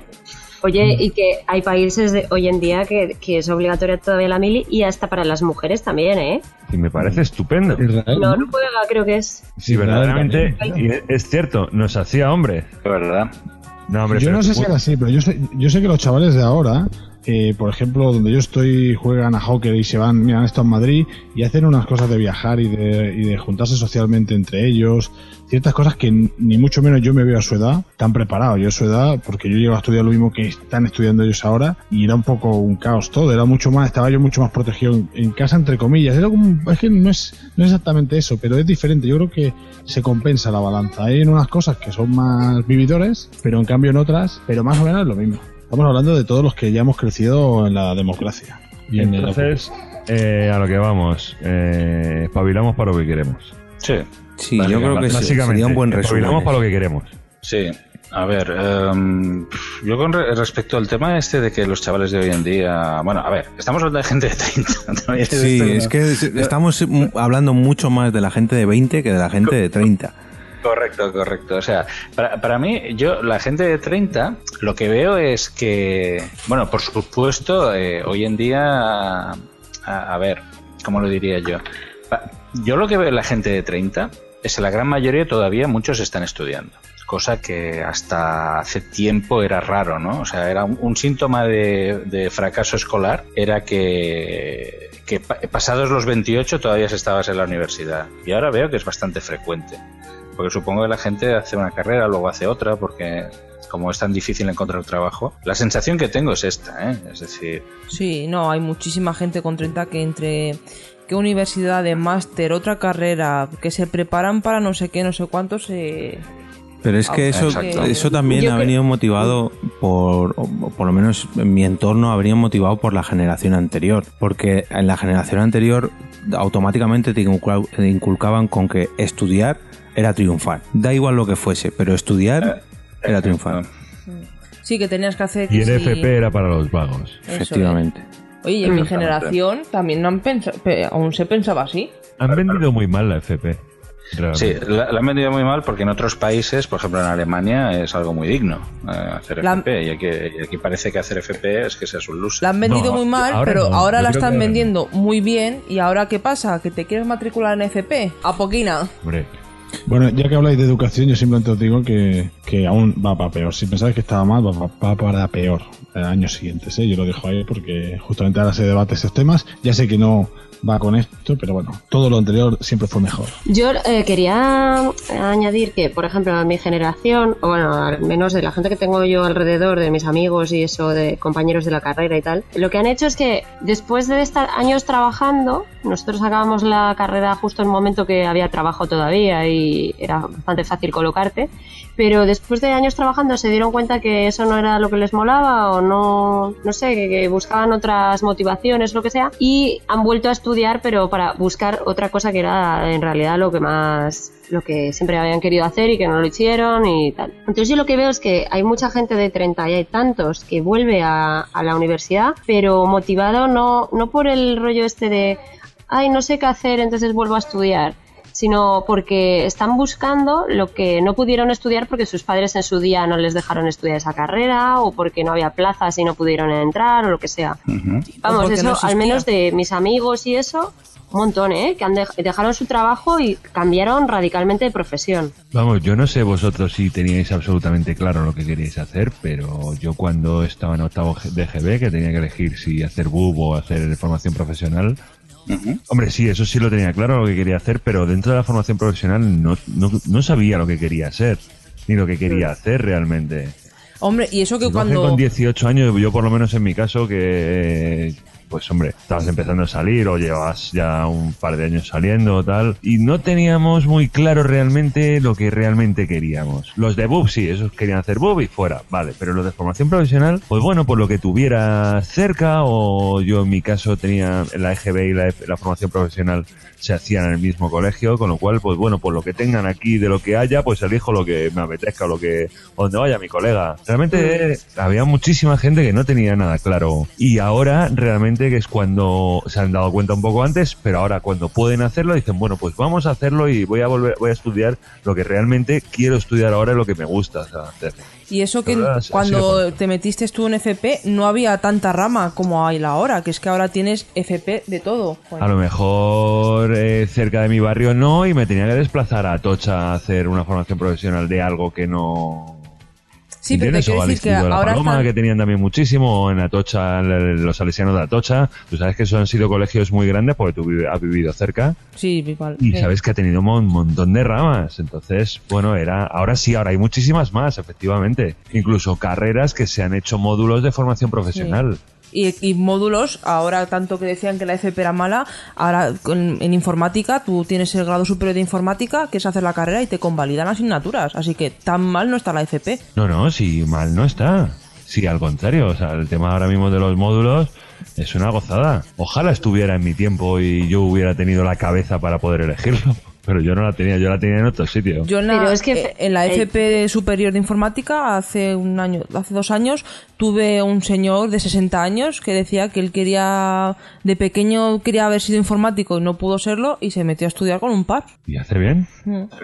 Oye, y que hay países de hoy en día que, que es obligatoria todavía la mili y hasta para las mujeres también, ¿eh? Y me parece estupendo. No, Noruega creo que es. Sí, verdaderamente. Y es cierto, nos hacía hombres. De verdad. No, hombre, yo no sé si era así, pero yo sé, yo sé que los chavales de ahora, eh, por ejemplo, donde yo estoy, juegan a hockey y se van, miran esto en Madrid y hacen unas cosas de viajar y de, juntarse socialmente entre ellos, ciertas cosas que ni mucho menos yo me veo a su edad tan preparado. Yo a su edad, porque yo llego a estudiar lo mismo que están estudiando ellos ahora y era un poco un caos todo, era mucho más, estaba yo mucho más protegido en, en casa, entre comillas. Era como, es que no es, no es exactamente eso, pero es diferente. Yo creo que se compensa la balanza. Hay en unas cosas que son más vividores, pero en cambio en otras, pero más o menos es lo mismo. Estamos hablando de todos los que ya hemos crecido en la democracia. Y en Entonces, eh, a lo que vamos, eh, espabilamos para lo que queremos. Sí. Sí, yo creo que sí, Básicamente, sería un buen resumen. espabilamos para lo que queremos. Sí. A ver, em, yo con re- respecto al tema este de que los chavales de hoy en día... Bueno, a ver, estamos hablando de gente de 30. también [laughs] Sí, es que es- [laughs] estamos hablando mucho más de la gente de 20 que de la gente de 30. Correcto, correcto. O sea, para, para mí, yo, la gente de 30, lo que veo es que, bueno, por supuesto, eh, hoy en día, a, ver, ¿cómo lo diría yo? Yo lo que veo en la gente de 30 es que la gran mayoría todavía muchos están estudiando. Cosa que hasta hace tiempo era raro, ¿no? O sea, era un, síntoma de, de fracaso escolar, era que, que pa- pasados los 28 todavía estabas en la universidad. Y ahora veo que es bastante frecuente. Porque supongo que la gente hace una carrera, luego hace otra, porque como es tan difícil encontrar trabajo, la sensación que tengo es esta, ¿eh? Es decir, Sí, no, hay muchísima gente con 30 que entre qué universidad de máster, otra carrera, que se preparan para no sé qué, no sé cuánto se... Pero es que Ah, eso, exacto. eso también Yo ha venido motivado por, o por lo menos en mi entorno, habría motivado por la generación anterior. Porque en la generación anterior automáticamente te inculcaban con que estudiar era triunfar. Da igual lo que fuese, pero estudiar era triunfar. Sí, que tenías que hacer... Y el sí. FP era para los vagos. Eso Efectivamente. Oye, y en mi Mm. generación también no han pensado, aún se pensaba así. Han vendido muy mal la FP. sí, la, la han vendido muy mal porque en otros países, por ejemplo en Alemania, es algo muy digno eh, hacer La- FP. Y aquí, y aquí parece que hacer FP es que seas un loser. La han vendido muy mal, ahora pero no, ahora la están ahora no. vendiendo muy bien. ¿Y ahora qué pasa? ¿Que te quieres matricular en FP? ¿A poquina? Bueno, ya que habláis de educación, yo simplemente os digo que, que aún va para peor. Si pensáis que estaba mal, va, para peor en años siguientes. ¿eh? Yo lo dejo ahí porque justamente ahora se debate estos temas. Ya sé que no va con esto, pero bueno, todo lo anterior siempre fue mejor. Yo eh, quería añadir que, por ejemplo, en mi generación, o bueno, al menos de la gente que tengo yo alrededor, de mis amigos y eso, de compañeros de la carrera y tal, lo que han hecho es que después de estar años trabajando, nosotros acabamos la carrera justo en el momento que había trabajo todavía y era bastante fácil colocarte, pero después de años trabajando se dieron cuenta que eso no era lo que les molaba o no, no sé, que buscaban otras motivaciones, lo que sea, y han vuelto a estudiar, pero para buscar otra cosa que era en realidad lo que más lo que siempre habían querido hacer y que no lo hicieron y tal. Entonces yo lo que veo es que hay mucha gente de 30 y hay tantos que vuelve a, a la universidad, pero motivado no, no por el rollo este de, ay, no sé qué hacer, entonces vuelvo a estudiar sino porque están buscando lo que no pudieron estudiar porque sus padres en su día no les dejaron estudiar esa carrera o porque no había plazas y no pudieron entrar o lo que sea. Vamos, eso no al menos de mis amigos y eso, un montón, ¿eh? Que han dej- dejaron su trabajo y cambiaron radicalmente de profesión. Vamos, yo no sé vosotros si teníais absolutamente claro lo que queríais hacer, pero yo cuando estaba en octavo de GB, que tenía que elegir si hacer BUB o hacer formación profesional, hombre, sí, eso sí lo tenía claro lo que quería hacer, pero dentro de la formación profesional no, no, no sabía lo que quería ser, ni lo que quería hacer realmente. Hombre, y eso que cuando... con 18 años, yo por lo menos en mi caso, que pues hombre, estabas empezando a salir o llevas ya un par de años saliendo o tal, y no teníamos muy claro realmente lo que realmente queríamos. Los de BUB sí, esos querían hacer BUB y fuera, vale, pero los de formación profesional, pues bueno, por lo que tuviera cerca o yo en mi caso tenía la EGB y la, la formación profesional se hacían en el mismo colegio, con lo cual, pues bueno, por lo que tengan aquí de lo que haya, pues elijo lo que me apetezca o lo que, o donde vaya mi colega. Realmente eh, había muchísima gente que no tenía nada claro. Y ahora realmente que es cuando se han dado cuenta un poco antes, pero ahora cuando pueden hacerlo dicen, bueno, pues vamos a hacerlo y voy a volver, voy a estudiar lo que realmente quiero estudiar ahora y lo que me gusta o sea, hacer. Y eso que cuando te metiste tú en FP no había tanta rama como hay ahora, que es que ahora tienes FP de todo. Joder. A lo mejor eh, cerca de mi barrio no y me tenía que desplazar a Tocha a hacer una formación profesional de algo que no... Sí, pero te ¿Entiendes? quiero o al decir que de la ahora Paloma, están- que tenían también muchísimo, o en Atocha, los salesianos de Atocha. Tú sabes que eso han sido colegios muy grandes porque tú has vivido cerca Sí, igual. y sabes que ha tenido un mon- montón de ramas. Entonces, bueno, era ahora sí, ahora hay muchísimas más, efectivamente. Incluso carreras que se han hecho módulos de formación profesional. Y, módulos, ahora tanto que decían que la FP era mala, ahora en informática tú tienes el grado superior de informática, que es hacer la carrera y te convalidan asignaturas. Así que tan mal no está la FP. No, no, si mal no está. Sí, al contrario. O sea, el tema ahora mismo de los módulos es una gozada. Ojalá estuviera en mi tiempo y yo hubiera tenido la cabeza para poder elegirlo. Pero yo no la tenía, yo la tenía en otro sitio. Yo en la, Pero es que- eh, en la eh, FP superior de informática hace un año, hace dos años tuve un señor de 60 años que decía que él quería de pequeño quería haber sido informático y no pudo serlo y se metió a estudiar con un par. ¿Y hace bien?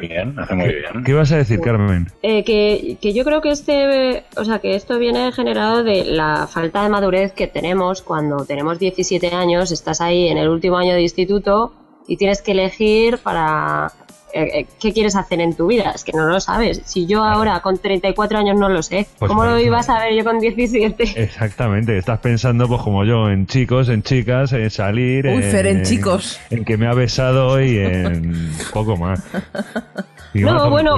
Bien, hace muy bien. ¿Qué ibas a decir, Carmen? Eh, que, que yo creo que este, o sea, que esto viene generado de la falta de madurez que tenemos cuando tenemos 17 años, estás ahí en el último año de instituto y tienes que elegir para eh, eh, qué quieres hacer en tu vida. Es que no lo sabes. Si yo ahora con 34 años no lo sé, Pues ¿cómo lo iba a saber yo con 17? Exactamente, estás pensando pues como yo en chicos, en chicas, en salir, Uy, Fer, en chicos. en que me ha besado y en poco más. [laughs] No, bueno,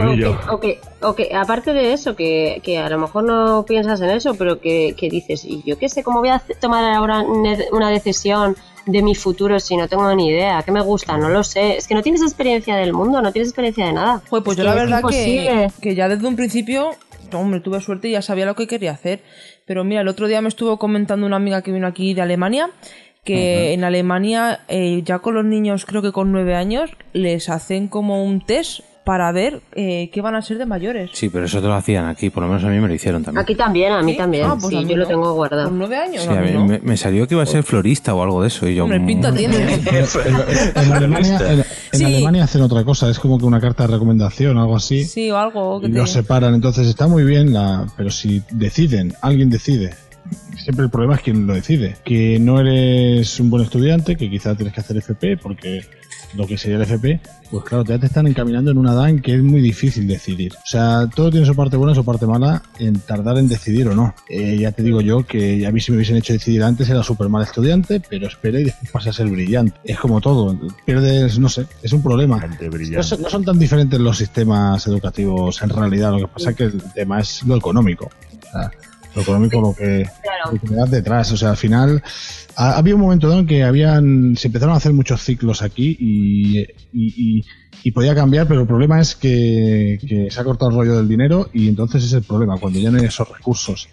o que, o que- aparte de eso, que, que a lo mejor no piensas en eso, pero que, que dices, y yo qué sé, ¿cómo voy a tomar ahora una decisión de mi futuro si no tengo ni idea? ¿Qué me gusta? No lo sé. Es que no tienes experiencia del mundo, no tienes experiencia de nada. Pues Es yo la verdad que, que ya desde un principio, hombre, tuve suerte y ya sabía lo que quería hacer. Pero mira, el otro día me estuvo comentando una amiga que vino aquí de Alemania que en Alemania eh, ya con los niños, creo que con nueve años, les hacen como un test para ver eh, qué van a ser de mayores. Sí, pero eso te lo hacían aquí, por lo menos a mí me lo hicieron también. Aquí también, a mí ¿Sí? también. Ah, pues sí, a mí yo lo no. tengo guardado. Con nueve años, Sí, a mí no. me, me salió que iba a ser florista o algo de eso y yo... Hombre, mm, pinta tiene. [laughs] En Alemania, en- en Sí. Alemania hacen otra cosa, es como que una carta de recomendación, algo así. Sí, o algo que y te... los separan, entonces está muy bien, la, pero si deciden, alguien decide, siempre el problema es quien lo decide, que no eres un buen estudiante, que quizás tienes que hacer FP, porque lo que sería el FP, pues claro, ya te están encaminando en una edad en que es muy difícil decidir. O sea, todo tiene su parte buena y su parte mala en tardar en decidir o no. Eh, ya te digo yo que a mí si me hubiesen hecho decidir antes era súper mal estudiante, pero espera y después pasa a ser brillante. Es como todo, pierdes, no sé, es un problema. No son, no son tan diferentes los sistemas educativos en realidad, lo que pasa es que el tema es lo económico. O sea, lo económico lo que, lo que me das detrás. O sea, al final ha, había un momento dado en que habían, se empezaron a hacer muchos ciclos aquí y, y, y- y podía cambiar, pero el problema es que, que se ha cortado el rollo del dinero y entonces es el problema, cuando ya no hay esos recursos.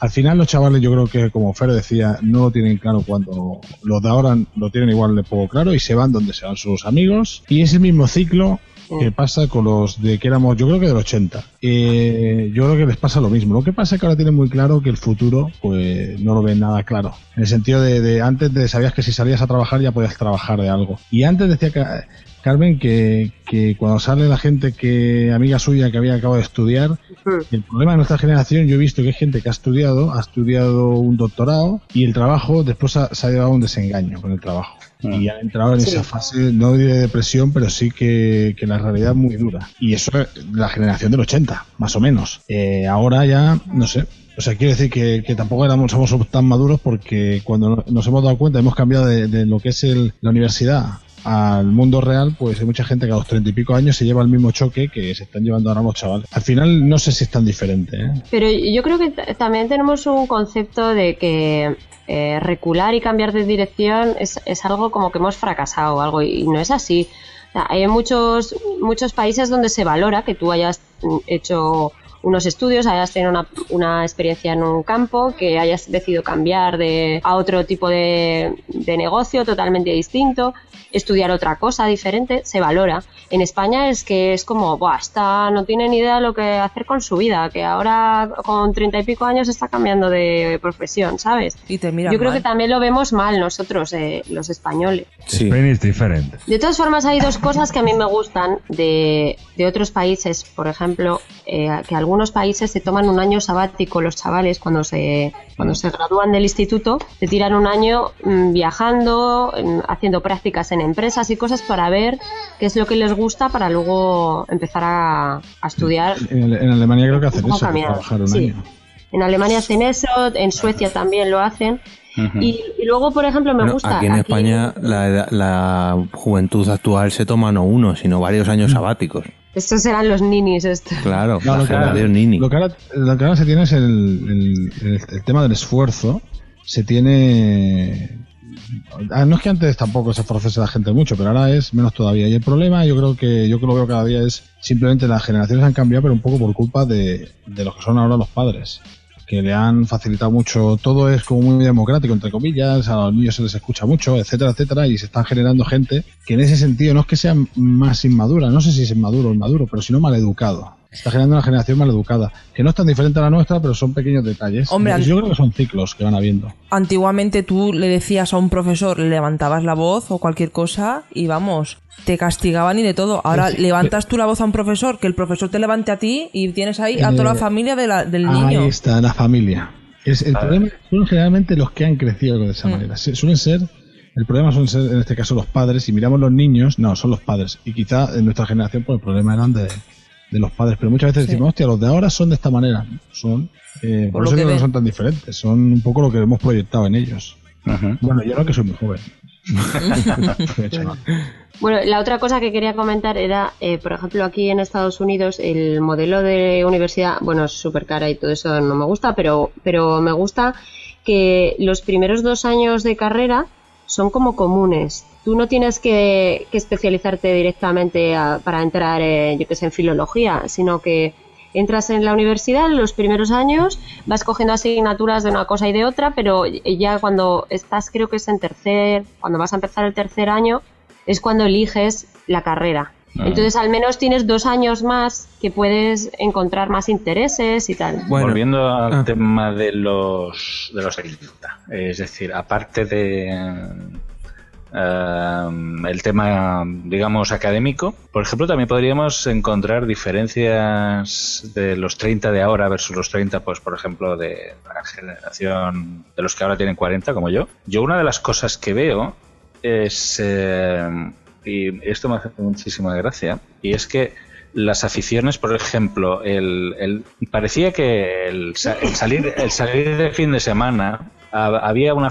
Al final los chavales yo creo que como Fer decía, no lo tienen claro cuando los de ahora lo tienen igual de poco claro y se van donde se van sus amigos y es el mismo ciclo que pasa con los de que éramos, yo creo que del 80. Eh, yo creo que les pasa lo mismo. Lo que pasa es que ahora tienen muy claro que el futuro, pues no lo ven nada claro. En el sentido de, de antes de sabías que si salías a trabajar ya podías trabajar de algo. Y antes decía Ca- Carmen que, que cuando sale la gente que, amiga suya que había acabado de estudiar, el problema de nuestra generación, yo he visto que hay gente que ha estudiado, ha estudiado un doctorado y el trabajo después ha- se ha llevado a un desengaño con el trabajo. Y han entrado en Sí. esa fase, no de depresión, pero sí que, que la realidad es muy dura. Y eso es la generación del 80, más o menos. Eh, ahora ya, no sé. O sea, quiero decir que, que tampoco éramos, somos tan maduros porque cuando no- nos hemos dado cuenta, hemos cambiado de, de lo que es el- la universidad al mundo real, pues hay mucha gente que a los treinta y pico años se lleva el mismo choque que se están llevando ahora los chavales. Al final no sé si es tan diferente. ¿eh? Pero yo creo que también tenemos un concepto de que eh, recular y cambiar de dirección es, es algo como que hemos fracasado algo y no es así. Hay muchos, muchos países donde se valora que tú hayas mm, hecho unos estudios, hayas tenido una, una experiencia en un campo, que hayas decidido cambiar de, a otro tipo de, de negocio totalmente distinto, estudiar otra cosa diferente, se valora. En España es que es como, Buah, esta no tiene ni idea de lo que hacer con su vida, que ahora con treinta y pico años está cambiando de profesión, ¿sabes? Y te miran Yo creo mal. que también lo vemos mal nosotros, eh, los españoles. Spain is different. De todas formas, hay dos cosas que a mí me gustan de, de otros países. Por ejemplo, eh, que algunos países se toman un año sabático los chavales cuando se, cuando se gradúan del instituto, se tiran un año mm, viajando, en- haciendo prácticas en empresas y cosas para ver qué es lo que les gusta para luego empezar a, a estudiar. En, en Alemania creo que hacen ¿Cómo eso, trabajar un Sí. año. En Alemania hacen eso, en Suecia también lo hacen. Y, y luego, por ejemplo, me Bueno, gusta. aquí en España la, edad- la juventud actual se toma no uno, sino varios años sabáticos. Estos eran los ninis, estos. Claro, No, la lo, que ahora, generación Nini. lo que ahora- lo que ahora se tiene es el, el- el- el tema del esfuerzo. Se tiene. Ah, No es que antes tampoco se esforzase la gente mucho, pero ahora es menos todavía. Y el problema, yo creo que yo que lo veo cada día es simplemente las generaciones han cambiado, pero un poco por culpa de, de los que son ahora los padres, que le han facilitado mucho. Todo es como muy democrático, entre comillas. A los niños se les escucha mucho, etcétera, etcétera. Y se están generando gente que en ese sentido no es que sea más inmadura, no sé si es inmaduro o inmaduro, pero sino maleducado. Se está generando una generación maleducada, que no es tan diferente a la nuestra, pero son pequeños detalles. Hombre, yo creo que son ciclos que van habiendo. Antiguamente tú le decías a un profesor, le levantabas la voz o cualquier cosa y vamos, te castigaban y de todo. Ahora Sí, levantas tú la voz a un profesor, que el profesor te levante a ti y tienes ahí a toda la Eh, familia de la- del Ahí niño. está, la familia. Es, el problema son generalmente los que han crecido de Mm. esa manera. Se- Suelen ser, el problema suelen ser en este caso los padres. Si miramos los niños, no, son los padres. Y quizá en nuestra generación, pues el problema eran de, de los padres. Pero muchas veces Sí. decimos, hostia, los de ahora son de esta manera. Son, eh, Por eso que que no son tan diferentes. Son un poco lo que hemos proyectado en ellos. Bueno, yo no que soy muy joven. [laughs] Bueno, la otra cosa que quería comentar era, eh, por ejemplo, aquí en Estados Unidos el modelo de universidad, bueno, es súper cara y todo eso no me gusta, pero, pero me gusta que los primeros dos años de carrera son como comunes. Tú no tienes que, que especializarte directamente a- para entrar, eh, yo que sé, en filología, sino que entras en la universidad en los primeros años, vas cogiendo asignaturas de una cosa y de otra, pero ya cuando estás, creo que es en tercer, cuando vas a empezar el tercer año, es cuando eliges la carrera. Ah. Entonces al menos tienes dos años más que puedes encontrar más intereses y tal. Volviendo al tema de los de los 30, es decir, aparte de eh, el tema, digamos, académico, por ejemplo, también podríamos encontrar diferencias de los 30 de ahora versus los 30, pues, por ejemplo, de la generación de los que ahora tienen 40, como yo. Yo una de las cosas que veo es, eh, y esto me hace muchísima gracia, y es que las aficiones, por ejemplo, el, el- parecía que el, el salir, el salir de fin de semana ha- había una,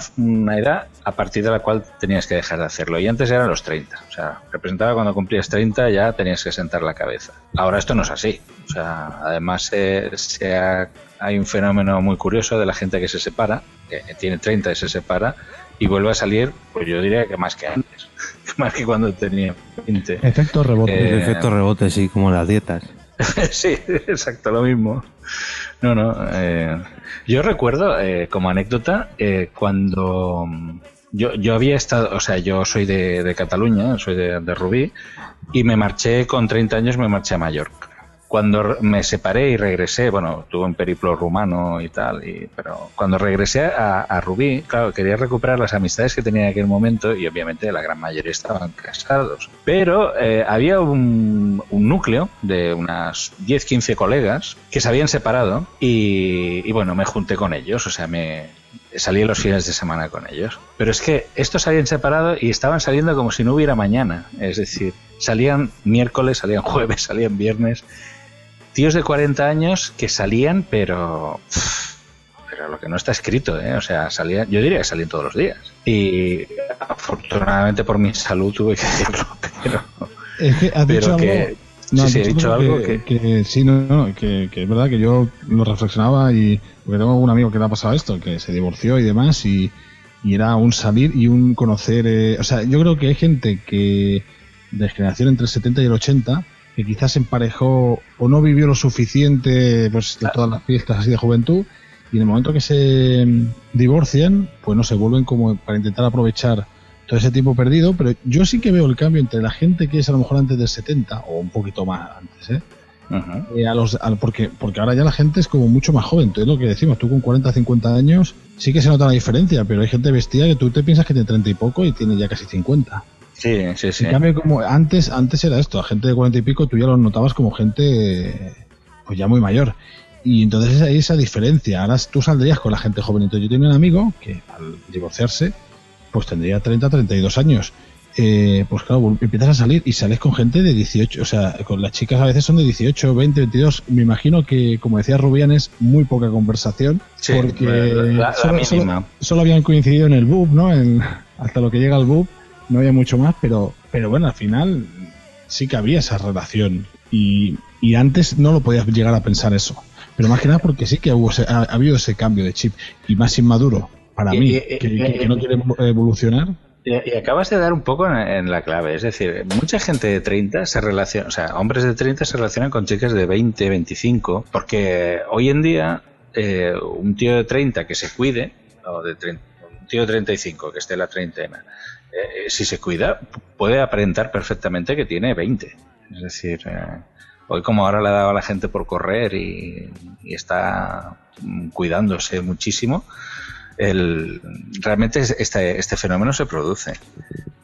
edad a partir de la cual tenías que dejar de hacerlo. Y antes eran los 30. O sea, representaba cuando cumplías 30 ya tenías que sentar la cabeza. Ahora esto no es así. O sea, además eh, se ha- hay un fenómeno muy curioso de la gente que se separa, que tiene 30 y se separa, y vuelve a salir, pues yo diría que más que antes. [laughs] más que cuando tenía 20. Efecto rebote. Eh, El efecto rebote, sí, como las dietas. [laughs] sí, exacto, lo mismo. No, no. eh, yo recuerdo, eh, como anécdota, eh, cuando mm, yo, yo había estado, o sea, yo soy de, de Cataluña, soy de, de Rubí, y me marché con 30 años, me marché a Mallorca. Cuando me separé y regresé, bueno, tuve un periplo rumano y tal, y, pero cuando regresé a, a Rubí, claro, quería recuperar las amistades que tenía en aquel momento y obviamente la gran mayoría estaban casados. Pero eh, había un, un núcleo de unas 10-15 colegas que se habían separado y, y bueno, me junté con ellos, o sea, me, salí los fines de semana con ellos. Pero es que estos se habían separado y estaban saliendo como si no hubiera mañana. Es decir, salían miércoles, salían [laughs] jueves, salían viernes. Tíos de 40 años que salían, pero. Pero lo que no está escrito, ¿eh? O sea, salían. Yo diría que salían todos los días. Y Afortunadamente por mi salud tuve que [laughs] hacerlo, pero, Es que has pero dicho que... algo. sí, has sí, he dicho algo que... que sí, no, no, que, es verdad que yo lo reflexionaba y porque tengo un amigo que le ha pasado esto, que se divorció y demás y, y era un salir y un conocer, eh, o sea, yo creo que hay gente que de generación entre el 70 y el 80 que quizás se emparejó o no vivió lo suficiente pues de todas las fiestas así de juventud y en el momento que se mm, divorcian pues no se vuelven como para intentar aprovechar todo ese tiempo perdido, pero yo sí que veo el cambio entre la gente que es a lo mejor antes del 70 o un poquito más antes, ¿eh? Eh, a los, porque, porque ahora ya la gente es como mucho más joven. Entonces, lo que decimos, tú con 40, 50 años, sí que se nota la diferencia, pero hay gente vestida que tú te piensas que tiene 30 y poco y tiene ya casi 50. Sí, sí, sí. En cambio, como antes, antes era esto, a gente de 40 y pico, tú ya los notabas como gente pues ya muy mayor. Y entonces hay esa diferencia. Ahora tú saldrías con la gente joven. Entonces, yo tenía un amigo que al divorciarse, pues tendría 30, 32 años. Eh, pues claro, empiezas a salir y sales con gente de 18, o sea, con las chicas a veces son de 18, 20, 22. Me imagino que, como decía Rubián, es muy poca conversación. Sí, porque la- la solo, solo- mínima. solo habían coincidido en el BUP, ¿no? En, hasta lo que llega al BUP, no había mucho más, pero, pero bueno, al final sí que había esa relación. Y, y antes no lo podías llegar a pensar eso. Pero más que nada porque sí que hubo ese- ha, ha habido ese cambio de chip. Y más inmaduro, para Y- mí, y- que, que- que no quiere evolucionar. Y, acabas de dar un poco en, en la clave, es decir, mucha gente de 30 se relaciona, o sea, hombres de 30 se relacionan con chicas de 20, 25, porque hoy en día eh, un tío de 30 que se cuide, o de 30, un tío de 35 que esté en la treintena, eh, si se cuida, puede aparentar perfectamente que tiene 20. Es decir, eh, hoy como ahora le ha dado a la gente por correr y, está mm, cuidándose muchísimo, el, realmente es- este, este fenómeno se produce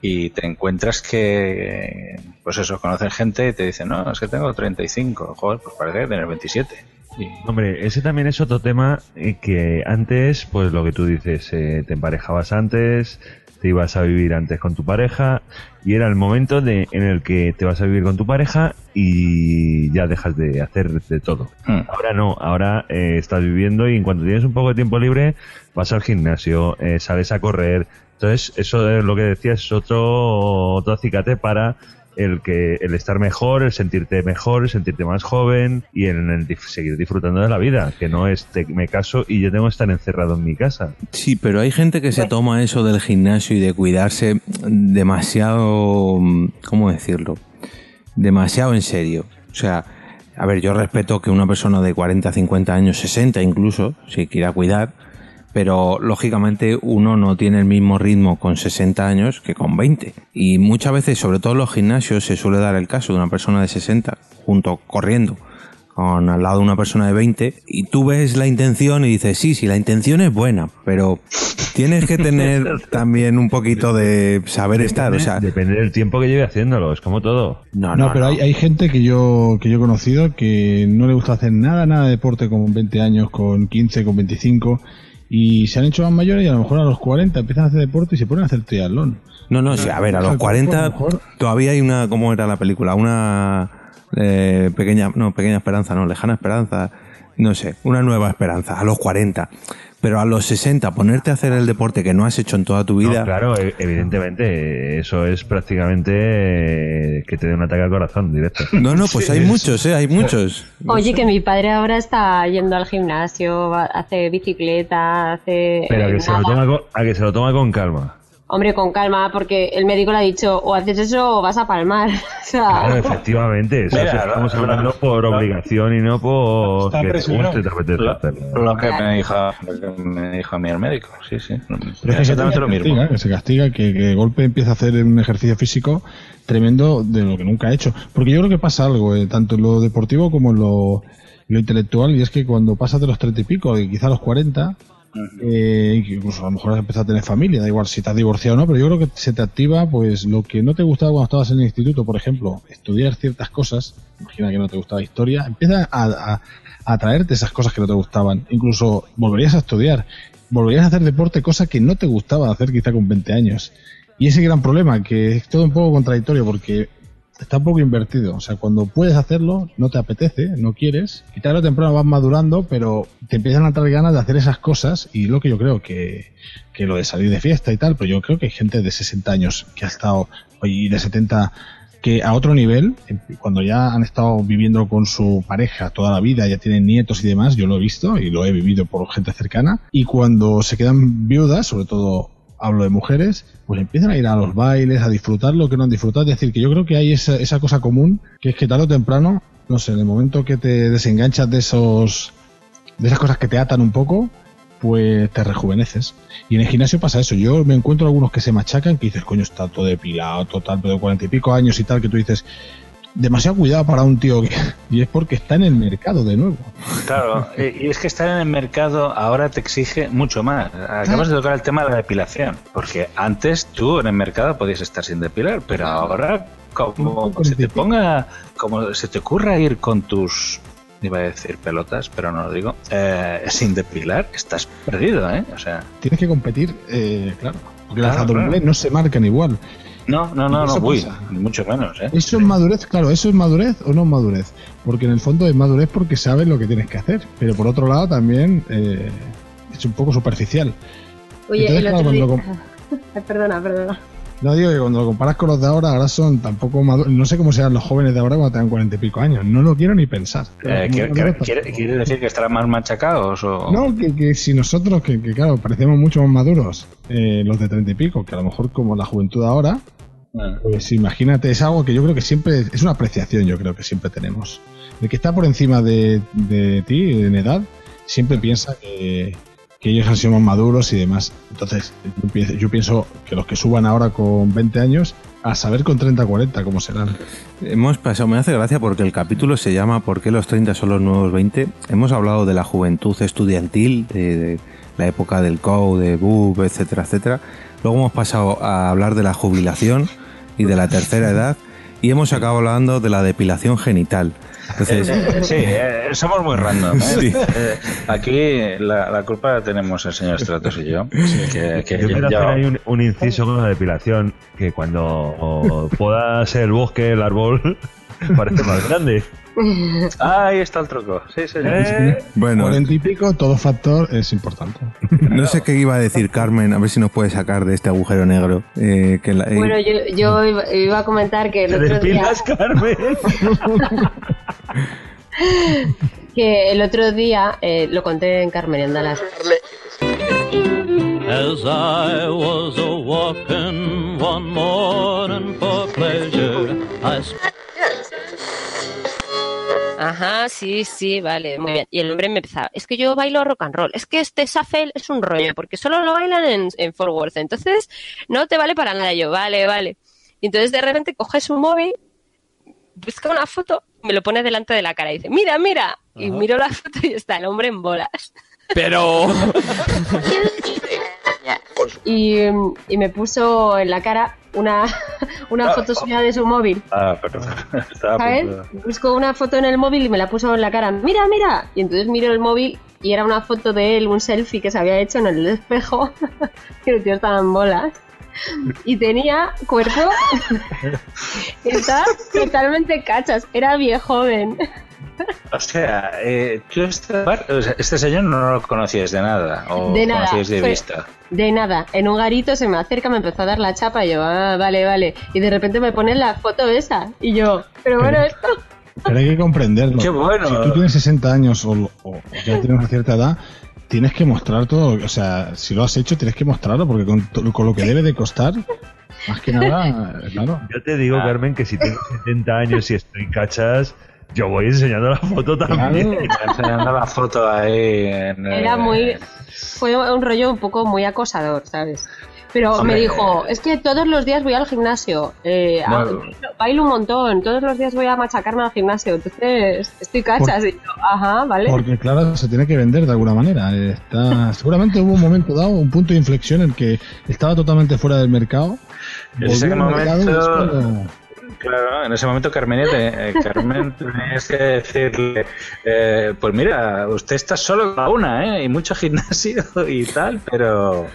y te encuentras que, pues eso, conocen gente y te dicen, no, es que tengo 35, joder, pues parece tener 27. Y- Hombre, ese también es otro tema eh, que antes, pues lo que tú dices, eh, te emparejabas antes, te ibas a vivir antes con tu pareja y era el momento de, en el que te vas a vivir con tu pareja y ya dejas de hacer de todo. Hmm. Ahora no, ahora eh, estás viviendo y en cuanto tienes un poco de tiempo libre vas al gimnasio, eh, sales a correr. Entonces, eso es lo que decías, es otro, otro acicate para el que el estar mejor, el sentirte mejor, el sentirte más joven y en el dif- seguir disfrutando de la vida, que no es te- me caso y yo tengo que estar encerrado en mi casa. Sí, pero hay gente que se toma eso del gimnasio y de cuidarse demasiado, mm, ¿cómo decirlo? Demasiado en serio. O sea, a ver, yo respeto que una persona de 40, 50 años, 60 incluso, si quiera cuidar, pero lógicamente uno no tiene el mismo ritmo con 60 años que con 20. Y muchas veces, sobre todo en los gimnasios, se suele dar el caso de una persona de 60 junto corriendo con al lado de una persona de 20 y tú ves la intención y dices, sí, sí, la intención es buena, pero tienes que tener [laughs] también un poquito de saber estar, o sea, Depende del tiempo que lleve haciéndolo, es como todo. no, No, no, pero no. Hay, hay gente que yo, que yo he conocido que no le gusta hacer nada, nada de deporte con 20 años, con 15, con 25 y se han hecho más mayores y a lo mejor a los 40 empiezan a hacer deporte y se ponen a hacer triatlón. No, no, sí, a ver, a los Ojo, 40 mejor. todavía hay una, ¿cómo era la película? Una eh, pequeña, no, pequeña esperanza, no, lejana esperanza, no sé, una nueva esperanza, a los 40. Pero a los 60, ponerte a hacer el deporte que no has hecho en toda tu vida, No, claro, e- evidentemente, eso es prácticamente eh, que te dé un ataque al corazón directo. [laughs] no, no, pues hay muchos, eh, hay muchos. Oye, que mi padre ahora está yendo al gimnasio, hace bicicleta, hace... Pero a eh, que, se lo toma con, a que se lo toma con calma. Hombre, con calma, porque el médico le ha dicho, o haces eso o vas a palmar. [laughs] o sea, Claro, efectivamente, eso Mira, es- estamos lo- hablando por obligación y no por que te apetece Lo, hacerlo. lo que me dijo, lo que me dijo a mí el médico, sí, sí. Pero es que Exactamente lo mismo. castiga, que se castiga, que, que de golpe empieza a hacer un ejercicio físico tremendo de lo que nunca ha hecho. Porque yo creo que pasa algo, eh, tanto en lo deportivo como en lo, intelectual, y es que cuando pasas de los 30 y pico, y quizá a los 40, eh, incluso a lo mejor has empezado a tener familia, da igual si te has divorciado o no, pero yo creo que se te activa pues lo que no te gustaba cuando estabas en el instituto, por ejemplo, estudiar ciertas cosas, imagina que no te gustaba historia, empieza a, a, atraerte esas cosas que no te gustaban, incluso volverías a estudiar, volverías a hacer deporte, cosa que no te gustaba hacer quizá con 20 años. Y ese gran problema, que es todo un poco contradictorio, porque está un poco invertido. O sea, cuando puedes hacerlo, no te apetece, no quieres. Y tarde o temprano vas madurando, pero te empiezan a entrar ganas de hacer esas cosas. Y lo que yo creo que, que lo de salir de fiesta y tal, pero yo creo que hay gente de 60 años que ha estado, y de 70 que a otro nivel, cuando ya han estado viviendo con su pareja toda la vida, ya tienen nietos y demás, yo lo he visto y lo he vivido por gente cercana, y cuando se quedan viudas, sobre todo hablo de mujeres, pues empiezan a ir a los bailes, a disfrutar lo que no han disfrutado. Es decir, que yo creo que hay esa, cosa común, que es que tarde o temprano, no sé, en el momento que te desenganchas de esos de esas cosas que te atan un poco, pues te rejuveneces. Y en el gimnasio pasa eso. Yo me encuentro algunos que se machacan, que dices, coño, está todo depilado, total, pero de cuarenta y pico años y tal, que tú dices, demasiado cuidado para un tío que... Y es porque está en el mercado de nuevo. Claro, [laughs] y es que estar en el mercado ahora te exige mucho más. Acabas de tocar el tema de la depilación, porque antes tú en el mercado podías estar sin depilar, pero ahora como se te ponga, como se te ocurra ir con tus iba a decir pelotas, pero no lo digo, eh, sin depilar, estás perdido, ¿eh? O sea, Tienes que competir, eh, claro. Porque las claro. no se marcan igual. No, no, no, no, uy, mucho menos, ¿eh? ¿Eso es madurez? Claro, ¿eso es madurez o no es madurez? Porque en el fondo es madurez porque sabes lo que tienes que hacer. Pero por otro lado también eh, es un poco superficial. Oye, Entonces, el claro, otro día... cuando [laughs] perdona, perdona. No digo que cuando lo comparas con los de ahora, ahora son tampoco maduros. No sé cómo serán los jóvenes de ahora cuando tengan cuarenta y pico años. No lo quiero ni pensar. Eh, ¿quiere, quiere- quiere- quiere decir que estarán más machacados o...? No, que, que si nosotros, que, que claro, parecemos mucho más maduros, eh, los de treinta y pico, que a lo mejor como la juventud ahora, Ah. pues imagínate, es algo que yo creo que siempre, es una apreciación yo creo que siempre tenemos. El que está por encima de, de ti, en edad, siempre piensa que, que ellos han sido más maduros y demás. Entonces, yo pienso, que los que suban ahora con 20 años, a saber con 30 40 cómo serán. Hemos pasado, me hace gracia porque el capítulo se llama ¿Por qué los 30 son los nuevos 20? Hemos hablado de la juventud estudiantil, de, de la época del COU, de BUB, etcétera, etcétera. Luego hemos pasado a hablar de la jubilación y de la tercera edad y hemos acabado hablando de la depilación genital. Entonces, Eh, sí, eh, somos muy random. ¿eh? Sí. Eh, aquí la, la culpa la tenemos el señor Stratos y yo. Que, que Yo quiero ya- hacer ahí un, un inciso con la depilación, que cuando [laughs] pueda ser el bosque, el árbol, [laughs] parece más grande. [laughs] Ahí está el truco. Sí, señor. Eh, bueno, 40 y pico, todo factor es importante. [laughs] no sé qué iba a decir Carmen, a ver si nos puede sacar de este agujero negro. eh, que la- eh, Bueno, yo, yo iba, iba a comentar que el ¿Te otro día... despilas, Carmen? Que el otro día, eh, lo conté en Carmen y Andalas, As I was a walking one morning for pleasure, I Ajá, sí, sí, vale, muy bien. Y el hombre me empezaba, es que yo bailo rock and roll, es que este Safel es un rollo, porque solo lo bailan en, en Fort Worth, entonces no te vale para nada. Y yo, vale, vale. Y entonces de repente coge su móvil, busca una foto, me lo pone delante de la cara y dice, mira, mira. Y Ajá. miro la foto y está el hombre en bolas. Pero. [laughs] y, y me puso en la cara una, [laughs] una foto suya de su móvil. Ah, perdón. [laughs] ¿Sabes? una foto en el móvil y me la puso en la cara. Mira, mira. Y entonces miro el móvil y era una foto de él, un selfie que se había hecho en el espejo. [laughs] que el tío estaba en bolas. Y tenía cuerpo. estaba totalmente cachas. Era viejo joven. O sea, eh, tú este, o sea, este señor no lo conocías de nada. O De nada. conocías de Fue- vista. De nada, en un garito se me acerca, me empezó a dar la chapa y yo, ah, vale, vale. Y de repente me pone la foto esa. Y yo, pero bueno, esto. Pero hay que comprenderlo. Qué bueno. Si tú tienes 60 años o, o ya tienes una cierta edad, tienes que mostrar todo. O sea, si lo has hecho, tienes que mostrarlo porque con, con lo que debe de costar, más que nada, claro. Yo te digo, Carmen, que si tengo 70 años y estoy cachas, yo voy enseñando la foto también. Enseñando la foto ahí. En, Era eh, muy. Fue un rollo un poco muy acosador, ¿sabes? Pero Hombre. me dijo, es que todos los días voy al gimnasio, eh, a- Bueno. bailo un montón, todos los días voy a machacarme al gimnasio, entonces estoy cachas. Y yo, ajá, vale. Porque claro, se tiene que vender de alguna manera. Está, seguramente hubo un momento dado, un punto de inflexión en el que estaba totalmente fuera del mercado. En ese al mercado Claro, en ese momento Carmen, eh, Carmen [laughs] tenías que decirle, eh, pues mira, usted está solo a una, ¿eh? Y mucho gimnasio y tal, pero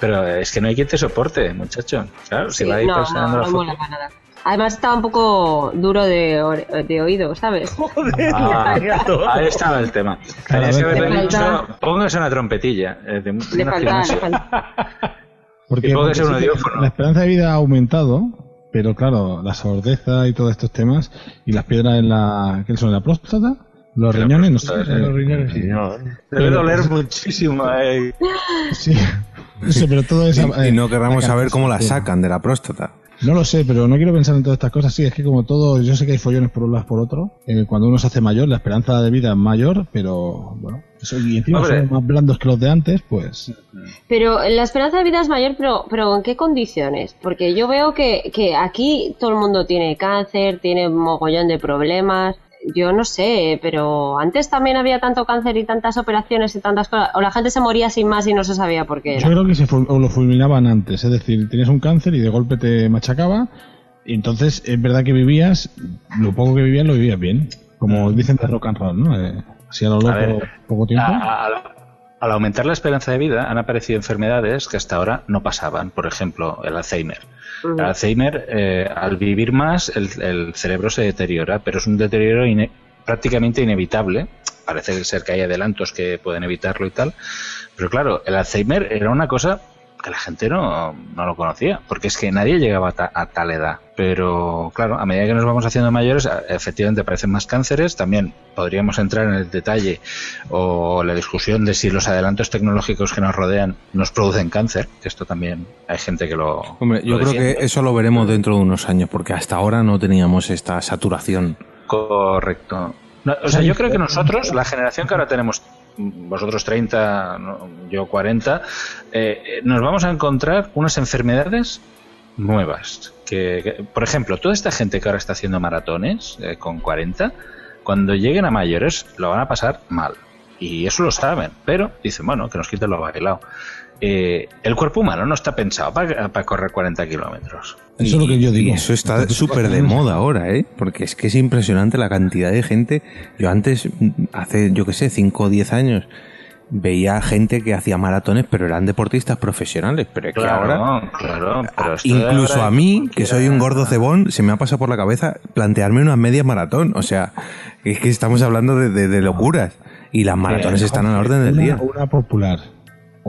pero es que no hay quien te soporte, muchacho. Claro, si va ahí no, pasando no, la no foto. para nada. Además estaba un poco duro de, de oído, ¿sabes? Ah, ahí estaba el tema. Que haberle dicho, póngase una trompetilla. eh, de- Le faltaba, le faltaba. [laughs] Porque, sí la esperanza de vida ha aumentado, pero claro, la sordeza y todos estos temas, y las piedras en la, ¿qué son? ¿La próstata? Los riñones, no sé. Los riñones, sí. Debe doler muchísimo. eh. Sí, no sé, pero todo eso. Y, y no querramos saber cómo la sacan de la próstata. No lo sé, pero no quiero pensar en todas estas cosas. Sí, es que como todo, yo sé que hay follones por un lado por otro. eh, cuando uno se hace mayor, la esperanza de vida es mayor, pero bueno, eso, y encima Hombre. son más blandos que los de antes, pues. Pero la esperanza de vida es mayor, pero, pero ¿en qué condiciones? Porque yo veo que, que aquí todo el mundo tiene cáncer, tiene un mogollón de problemas. Yo no sé, pero antes también había tanto cáncer y tantas operaciones y tantas cosas. O la gente se moría sin más y no se sabía por qué Yo era. creo que se o lo fulminaban antes, es decir, tenías un cáncer y de golpe te machacaba, y entonces es verdad que vivías, lo poco que vivías lo vivías bien, como dicen de rock and roll, ¿no? Eh, así a lo loco, A ver, poco tiempo. A- a- al aumentar la esperanza de vida han aparecido enfermedades que hasta ahora no pasaban. Por ejemplo, el Alzheimer. El Alzheimer, eh, al vivir más, el, el cerebro se deteriora, pero es un deterioro ine- prácticamente inevitable. Parece ser que hay adelantos que pueden evitarlo y tal. Pero claro, el Alzheimer era una cosa que la gente no, no lo conocía, porque es que nadie llegaba a, ta- a tal edad. Pero claro, a medida que nos vamos haciendo mayores, efectivamente aparecen más cánceres. También podríamos entrar en el detalle o la discusión de si los adelantos tecnológicos que nos rodean nos producen cáncer, que esto también hay gente que lo... Hombre, yo lo creo que eso lo veremos dentro de unos años, porque hasta ahora no teníamos esta saturación. Correcto. No, o sea, yo creo que nosotros, la generación que ahora tenemos, vosotros 30, no, yo 40, eh, nos vamos a encontrar unas enfermedades nuevas. Que, que- por ejemplo, toda esta gente que ahora está haciendo maratones eh, con 40, cuando lleguen a mayores lo van a pasar mal. Y eso lo saben, pero dicen, bueno, que nos quiten lo bailado. Eh, el cuerpo humano no está pensado para, para correr 40 kilómetros. Eso es lo que yo digo. Eso está súper de moda ahora, ¿eh? Porque es que es impresionante la cantidad de gente. Yo antes, hace, yo qué sé, 5 o 10 años, veía gente que hacía maratones, pero eran deportistas profesionales. Pero es que ahora, claro, pero incluso ahora a mí, que soy un gordo cebón, se me ha pasado por la cabeza plantearme una media maratón. O sea, es que estamos hablando de, de- de locuras. Y las maratones están a la orden del una, día. una popular.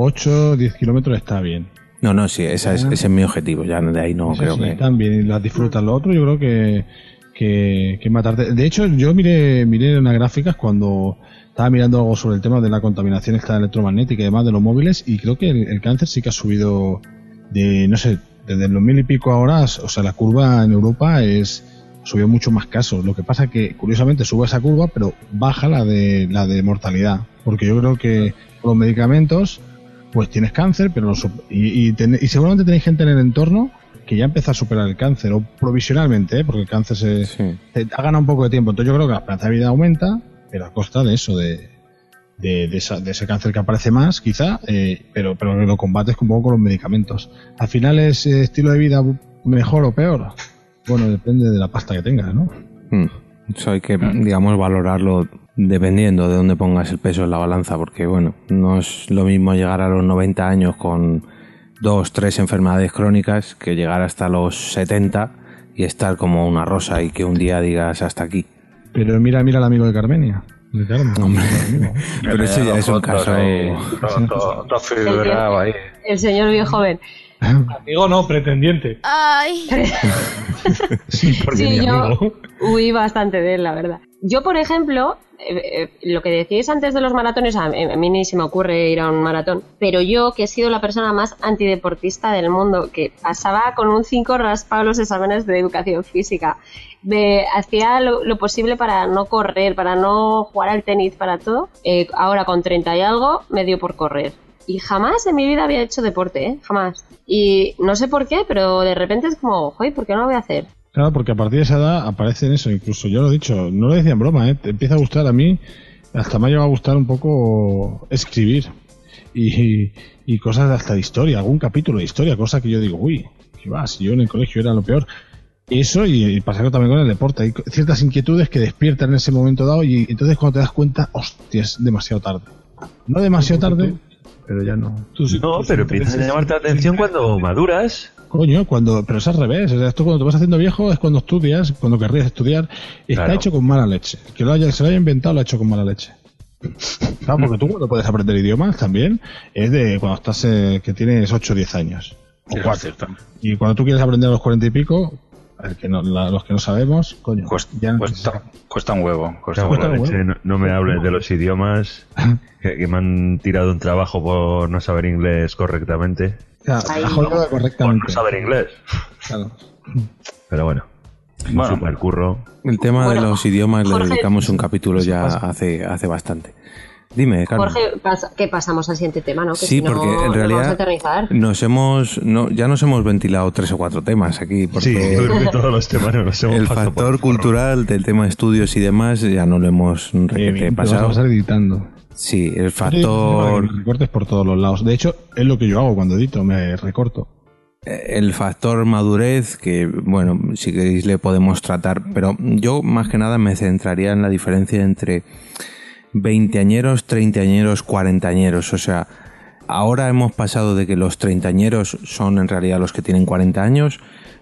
8, 10 kilómetros está bien. No, no, sí, esa es- ese es mi objetivo. Ya de ahí no Eso creo sí, que. y las disfrutas. Lo otro yo creo que, que, que matarte. De hecho, yo miré, miré unas gráficas cuando estaba mirando algo sobre el tema de la contaminación esta electromagnética y demás de los móviles y creo que el, el cáncer sí que ha subido de, no sé, desde los mil y pico ahora, o sea, la curva en Europa es subió mucho más casos. Lo que pasa que curiosamente sube esa curva, pero baja la de la de mortalidad, porque yo creo que los medicamentos pues tienes cáncer, pero lo y, y, ten- y seguramente tenéis gente en el entorno que ya empieza a superar el cáncer, o provisionalmente, ¿eh? porque el cáncer se, se- ha ganado un poco de tiempo. Entonces yo creo que la esperanza de vida aumenta, pero a costa de eso, de, de, de esa- de ese cáncer que aparece más, quizá, eh, pero, pero lo combates un poco con los medicamentos. Al final es eh, estilo de vida mejor o peor. Bueno, depende de la pasta que tengas, ¿no? Mm. Eso hay que, digamos, valorarlo dependiendo de dónde pongas el peso en la balanza, porque, bueno, no es lo mismo llegar a los 90 años con dos, tres enfermedades crónicas que llegar hasta los 70 y estar como una rosa y que un día digas hasta aquí. Pero mira, mira al amigo de Carmenia. De Carmen. Hombre, [laughs] pero eso ya es un caso... ahí, todo, todo- todo figurado ahí. El señor bien joven. Amigo no, pretendiente. Ay. [laughs] Sí, porque Sí, mi yo amigo. huí bastante de él, la verdad. Yo, por ejemplo, eh, eh, lo que decíais antes de los maratones, a, mí ni se me ocurre ir a un maratón, pero yo, que he sido la persona más antideportista del mundo, que pasaba con un 5 raspado los exámenes de educación física, me hacía lo, lo posible para no correr, para no jugar al tenis, para todo, eh, ahora con 30 y algo me dio por correr. Y jamás en mi vida había hecho deporte, ¿eh? Jamás. Y no sé por qué, pero de repente es como, joder, ¿por qué no lo voy a hacer? Claro, porque a partir de esa edad aparecen eso, incluso yo lo he dicho, no lo decía en broma, ¿eh? te empieza a gustar a mí, hasta me ha llegado a gustar un poco escribir y, y cosas hasta de historia, algún capítulo de historia, cosa que yo digo, uy, ¿qué va? Si yo en el colegio era lo peor. Eso y, y pasarlo también con el deporte, hay ciertas inquietudes que despiertan en ese momento dado y entonces cuando te das cuenta, hostia, es demasiado tarde. No demasiado tarde, pero ya no. No, pero empiezas a llamarte la atención cuando maduras Coño, cuando, pero es al revés. O sea, esto cuando te vas haciendo viejo es cuando estudias, cuando querrías estudiar. Está Claro. hecho con mala leche. Que lo haya, se lo haya inventado lo ha hecho con mala leche. Claro, porque tú cuando puedes aprender idiomas también es de cuando estás, eh, que tienes 8 o 10 años. O Sí, es 4. cierto. Y cuando tú quieres aprender a los 40 y pico, el que no- la- los que no sabemos, coño. ya no- Cuesta, cuesta un huevo. Cuesta No, un bueno, huevo. leche, no, no me hables de los idiomas [laughs] que, que me han tirado un trabajo por no saber inglés correctamente. Jodido no. correctamente. Por no saber inglés. Claro. Pero bueno, un super curro. El tema de Bueno, los idiomas le Jorge- dedicamos un capítulo ya hace, hace bastante. Dime, Carmen. Jorge, pas- que pasamos al siguiente tema, ¿no? Que Sí, si no, porque en vamos a realidad nos hemos, no, ya nos hemos ventilado tres o cuatro temas aquí. Porque Sí, yo creo que todos los temas nos hemos el pasado por factor cultural del tema estudios y demás ya no lo hemos requete Te vas a pasado. pasar editando. Sí, el factor, me recortes por todos los lados. De hecho, es lo que yo hago cuando edito, me recorto. el factor madurez, que bueno, si queréis le podemos tratar, pero yo más que nada me centraría en la diferencia entre veinteañeros, treintañeros, cuarentañeros. O sea, ahora hemos pasado de que los treintañeros son en realidad los que tienen 40 años,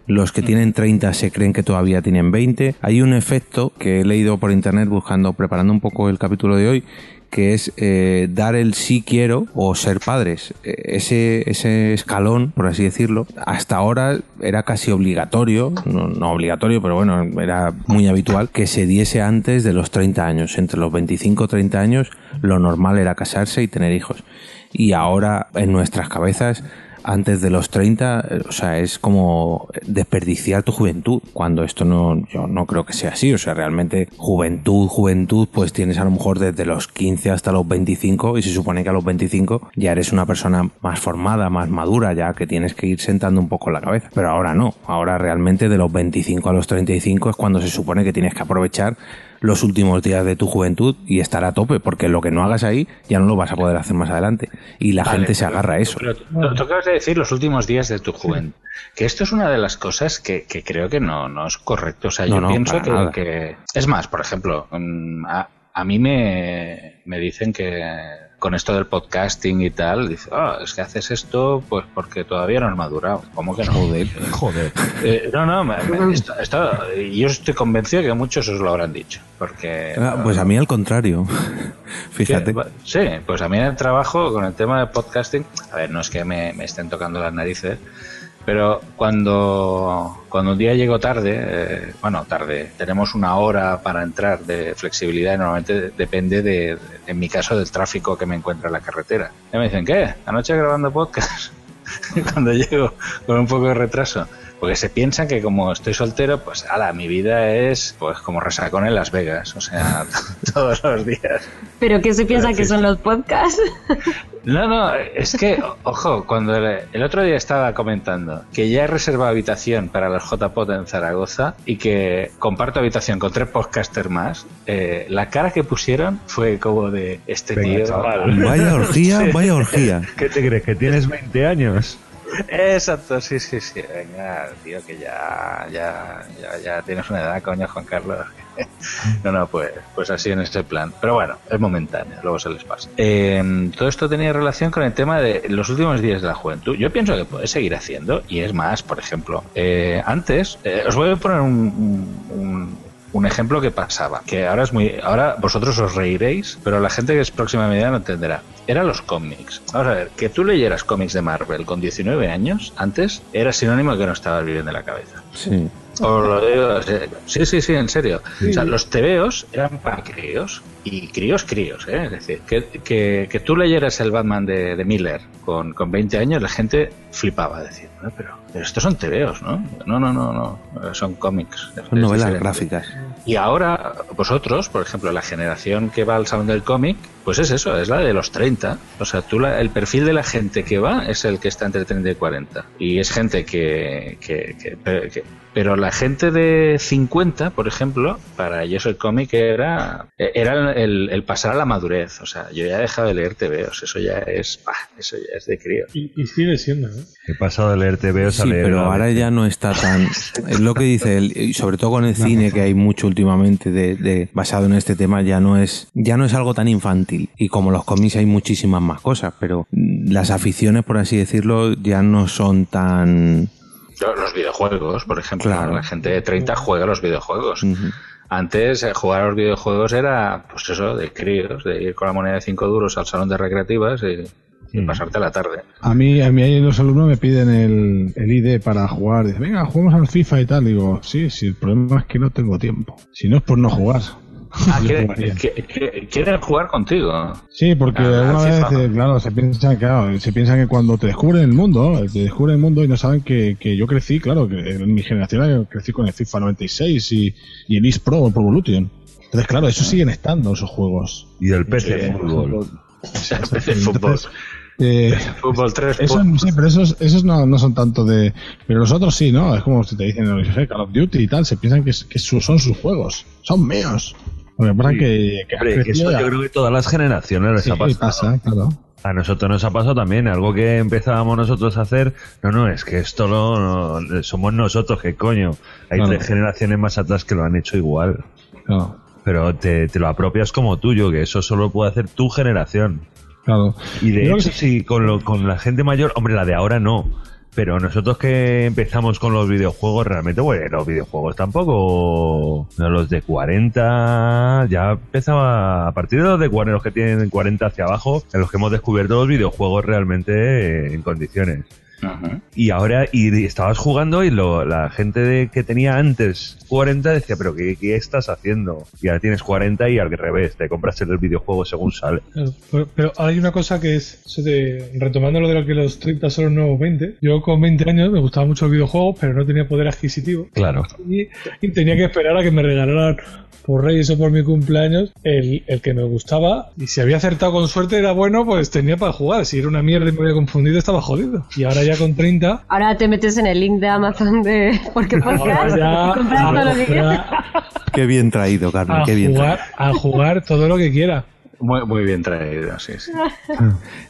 los que tienen 30 se creen que todavía tienen 20. Hay un efecto que he leído por internet buscando, preparando un poco el capítulo de hoy, que es eh, dar el sí quiero o ser padres. Eh, Ese, ese escalón, por así decirlo, hasta ahora era casi obligatorio, no, no obligatorio, pero bueno, era muy habitual que se diese antes de los 30 años. Entre los 25 y 30 años lo normal era casarse y tener hijos. Y ahora en nuestras cabezas antes de los 30, eh, o sea, es como desperdiciar tu juventud, cuando esto no, yo no creo que sea así, o sea, realmente juventud, juventud, pues tienes a lo mejor desde los 15 hasta los 25 y se supone que a los 25 ya eres una persona más formada, más madura, ya que tienes que ir sentando un poco la cabeza, pero ahora no, ahora realmente de los 25 a los 35 es cuando se supone que tienes que aprovechar los últimos días de tu juventud y estar a tope, porque lo que no hagas ahí ya no lo vas a poder hacer más adelante. Y la Vale, gente se agarra a eso. Pero tú acabas de decir los últimos días de tu juventud. Que esto es una de las cosas que, que creo que no, no es correcto. O sea, No, yo no, pienso que, que- Es más, por ejemplo, mm, a, a mí me, me dicen que con esto del podcasting y tal, dice, "Ah, es que haces esto pues porque todavía no has madurado. ¿Cómo que no? Joder. [laughs] Joder. Eh, no, no, me- me- esto- esto- yo estoy convencido que muchos os lo habrán dicho. Porque Ah, Pues a mí al contrario. [laughs] Fíjate. Sí, Sí, pues a mí en el trabajo con el tema de podcasting, a ver, no es que me, me estén tocando las narices, pero cuando, cuando un día llego tarde, eh, bueno, tarde, tenemos una hora para entrar de flexibilidad y normalmente depende de, en mi caso, del tráfico que me encuentra en la carretera. Y me dicen, ¿qué? ¿Anoche grabando podcast? [laughs] cuando llego con un poco de retraso. Porque se piensan que como estoy soltero, pues ala, mi vida es pues como resacón en Las Vegas, o sea, [laughs] todos los días. ¿Pero qué se piensa que son los podcasts? [laughs] No, no, es que, ojo, cuando el, el otro día estaba comentando que ya he reservado habitación para los JPOT en Zaragoza y que comparto habitación con tres podcasters más, eh, la cara que pusieron fue como de este Venga, tío. chaval. Vaya orgía, [laughs] vaya orgía. ¿Qué te crees? ¿Que tienes 20 años? Exacto, sí, sí, sí. Venga, tío, que ya, ya, ya, ya tienes una edad, coño, Juan Carlos. [laughs] No, no, pues, pues así en ese plan. Pero bueno, es momentáneo, luego se les pasa. Eh, todo esto tenía relación con el tema de los últimos días de la juventud. Yo pienso que puede seguir haciendo, y es más, por ejemplo, eh, antes, eh, os voy a poner un- un- un ejemplo que pasaba, que ahora es muy, ahora vosotros os reiréis, pero la gente que es próxima a mi edad no entenderá. Eran los cómics. Vamos a ver, que tú leyeras cómics de Marvel con 19 años, antes, era sinónimo de que no estabas viviendo en la cabeza. Sí. Os lo digo, sí, sí, sí, en serio. O sea, los tebeos eran para críos y críos, críos, ¿eh? Es decir, que, que, que tú leyeras el Batman de, de Miller con, con 20 años, la gente flipaba, decir, "No, pero, pero estos son tebeos, ¿no? No, no, no, no, son cómics. Son novelas diferente. gráficas. Y ahora, vosotros, por ejemplo, la generación que va al salón del cómic, pues es eso, es la de los 30. O sea, tú la- el perfil de la gente que va es el que está entre 30 y 40. Y es gente que, que, que- pero la gente de 50, por ejemplo, para ellos el cómic era, era el, el pasar a la madurez. O sea, yo ya he dejado de leer TVOs, eso ya es, bah, eso ya es de crío. Y, y sigue siendo, ¿eh? He pasado de leer TVOs a Sí, leer. pero ahora ya no está tan. [laughs] Es lo que dice él, y sobre todo con el cine que hay mucho últimamente de, de- basado en este tema, ya no es ya no es algo tan infantil. Y como los cómics hay muchísimas más cosas, pero las aficiones, por así decirlo, ya no son tan Los videojuegos, por ejemplo. Claro. La gente de 30 juega a los videojuegos. Antes eh, jugar a los videojuegos era, pues eso, de críos, de ir con la moneda de 5 duros al salón de recreativas y, y pasarte la tarde. A mí, a mí los alumnos me piden el, el ID para jugar. Dicen, venga, juguemos al FIFA y tal. Digo, sí, sí, el problema es que no tengo tiempo. Si no es por no jugar. Ah, Yo [laughs] ¿quiere- jugaría. que- que- quieren jugar contigo. Sí, porque Ah, alguna al vez, eh, claro, se piensan, claro, se piensan que cuando te descubren el mundo, te descubren el mundo y no saben que, que yo crecí, claro, que en mi generación crecí con el FIFA 96 y, y el East Pro, el Pro Evolution. Entonces, claro, eso siguen estando esos juegos. Y el PC Sí. fútbol. de fútbol. Eh, Fútbol 3. [laughs] Esos, sí, pero esos, esos no, no son tanto de. Pero los otros sí, ¿no? Es como si te dicen, Call of Duty y tal, se piensan que, es- que su- son sus juegos. Son míos. Lo que pasa es que, que Hombre, eso ya. yo creo que todas las generaciones les Sí, ha pasado. pasa, claro. A nosotros nos ha pasado también, algo que empezábamos nosotros a hacer, no, no, es que esto no, no- somos nosotros, que coño, hay Claro. tres generaciones más atrás que lo han hecho igual. Claro. Pero te, te lo apropias como tuyo, que eso solo puede hacer tu generación. Claro. Y de hecho, que- sí, con, lo, con la gente mayor, hombre, la de ahora no. Pero nosotros que empezamos con los videojuegos, realmente, bueno, los videojuegos tampoco. no, los de 40, ya empezaba. A partir de los de 40, los que tienen 40 hacia abajo, en los que hemos descubierto los videojuegos realmente en condiciones. Y ahora, y estabas jugando y lo, la gente de, que tenía antes 40 decía, pero ¿qué, ¿qué estás haciendo? Y ahora tienes 40 y al revés, te compras el videojuego según sale. Claro, pero, pero hay una cosa que es, de- retomando lo de lo que los 30 son los nuevos 20, yo con 20 años me gustaban mucho los videojuegos, pero no tenía poder adquisitivo. Claro. Y, y tenía que esperar a que me regalaran por Reyes o por mi cumpleaños el, el que me gustaba. Y si había acertado con suerte era bueno, pues tenía para jugar. Si era una mierda y me había confundido, estaba jodido. Y ahora ya con 30, Ahora te metes en el link de Amazon de porque podcast ya- y compras todo lo que quieras. Qué bien traído, Carmen, a qué bien jugar, a jugar todo lo que quiera. Muy, muy bien traído, sí, sí.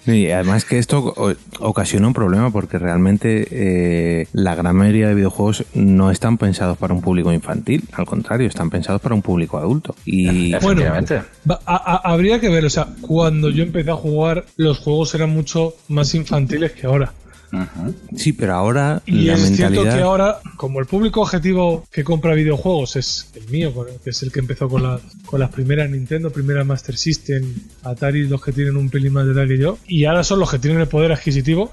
Y además que esto ocasiona un problema porque realmente eh, la gran mayoría de videojuegos no están pensados para un público infantil, al contrario, están pensados para un público adulto. Y Bueno, va- a- a- habría que ver, o sea, cuando yo empecé a jugar, los juegos eran mucho más infantiles que ahora. Sí, pero ahora Y la es cierto que ahora, como el público objetivo que compra videojuegos es el mío, que es el que empezó con, la- con las primeras Nintendo, primera Master System, Atari, los que tienen un pelín más de edad que yo, y ahora son los que tienen el poder adquisitivo,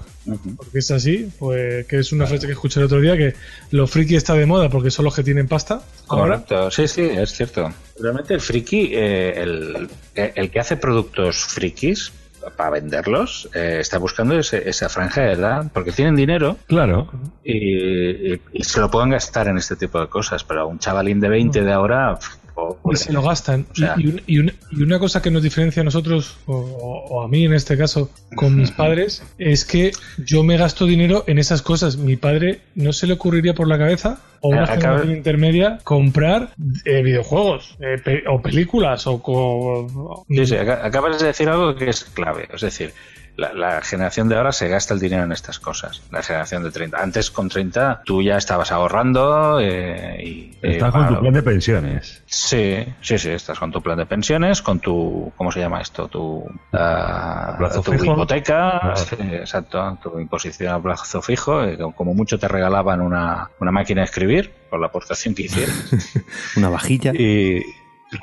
porque es así, pues que es una frase que escuché el otro día, que lo friki está de moda porque son los que tienen pasta. Ahora, Correcto, sí, sí, es cierto. Realmente el friki, eh, el, el que hace productos frikis para venderlos, eh, está buscando ese- esa franja de edad, porque tienen dinero Claro. y, y- y se lo pueden gastar en este tipo de cosas, pero un chavalín de 20 de ahora... o- y se lo gastan. Y- sea- y, un- y un- y una cosa que nos diferencia a nosotros, o, o a mí en este caso, con mis padres, es que yo me gasto dinero en esas cosas. Mi padre no se le ocurriría por la cabeza, o una acaba- generación intermedia, comprar eh, videojuegos, eh, pe- o películas, o... co- Sí, sí, aca- acabas de decir algo que es clave. Es decir, la, la generación de ahora se gasta el dinero en estas cosas. La generación de 30. Antes con 30 tú ya estabas ahorrando eh, y... Estás eh, con tu plan de pensiones. Sí, sí, sí, estás con tu plan de pensiones, con tu, ¿cómo se llama esto? Tu, ah, Plazo tu fijo. hipoteca, Claro. sí, exacto, tu imposición a plazo fijo, eh, como mucho te regalaban una, una máquina de escribir por la aportación que hicieras. [laughs] una vajilla. y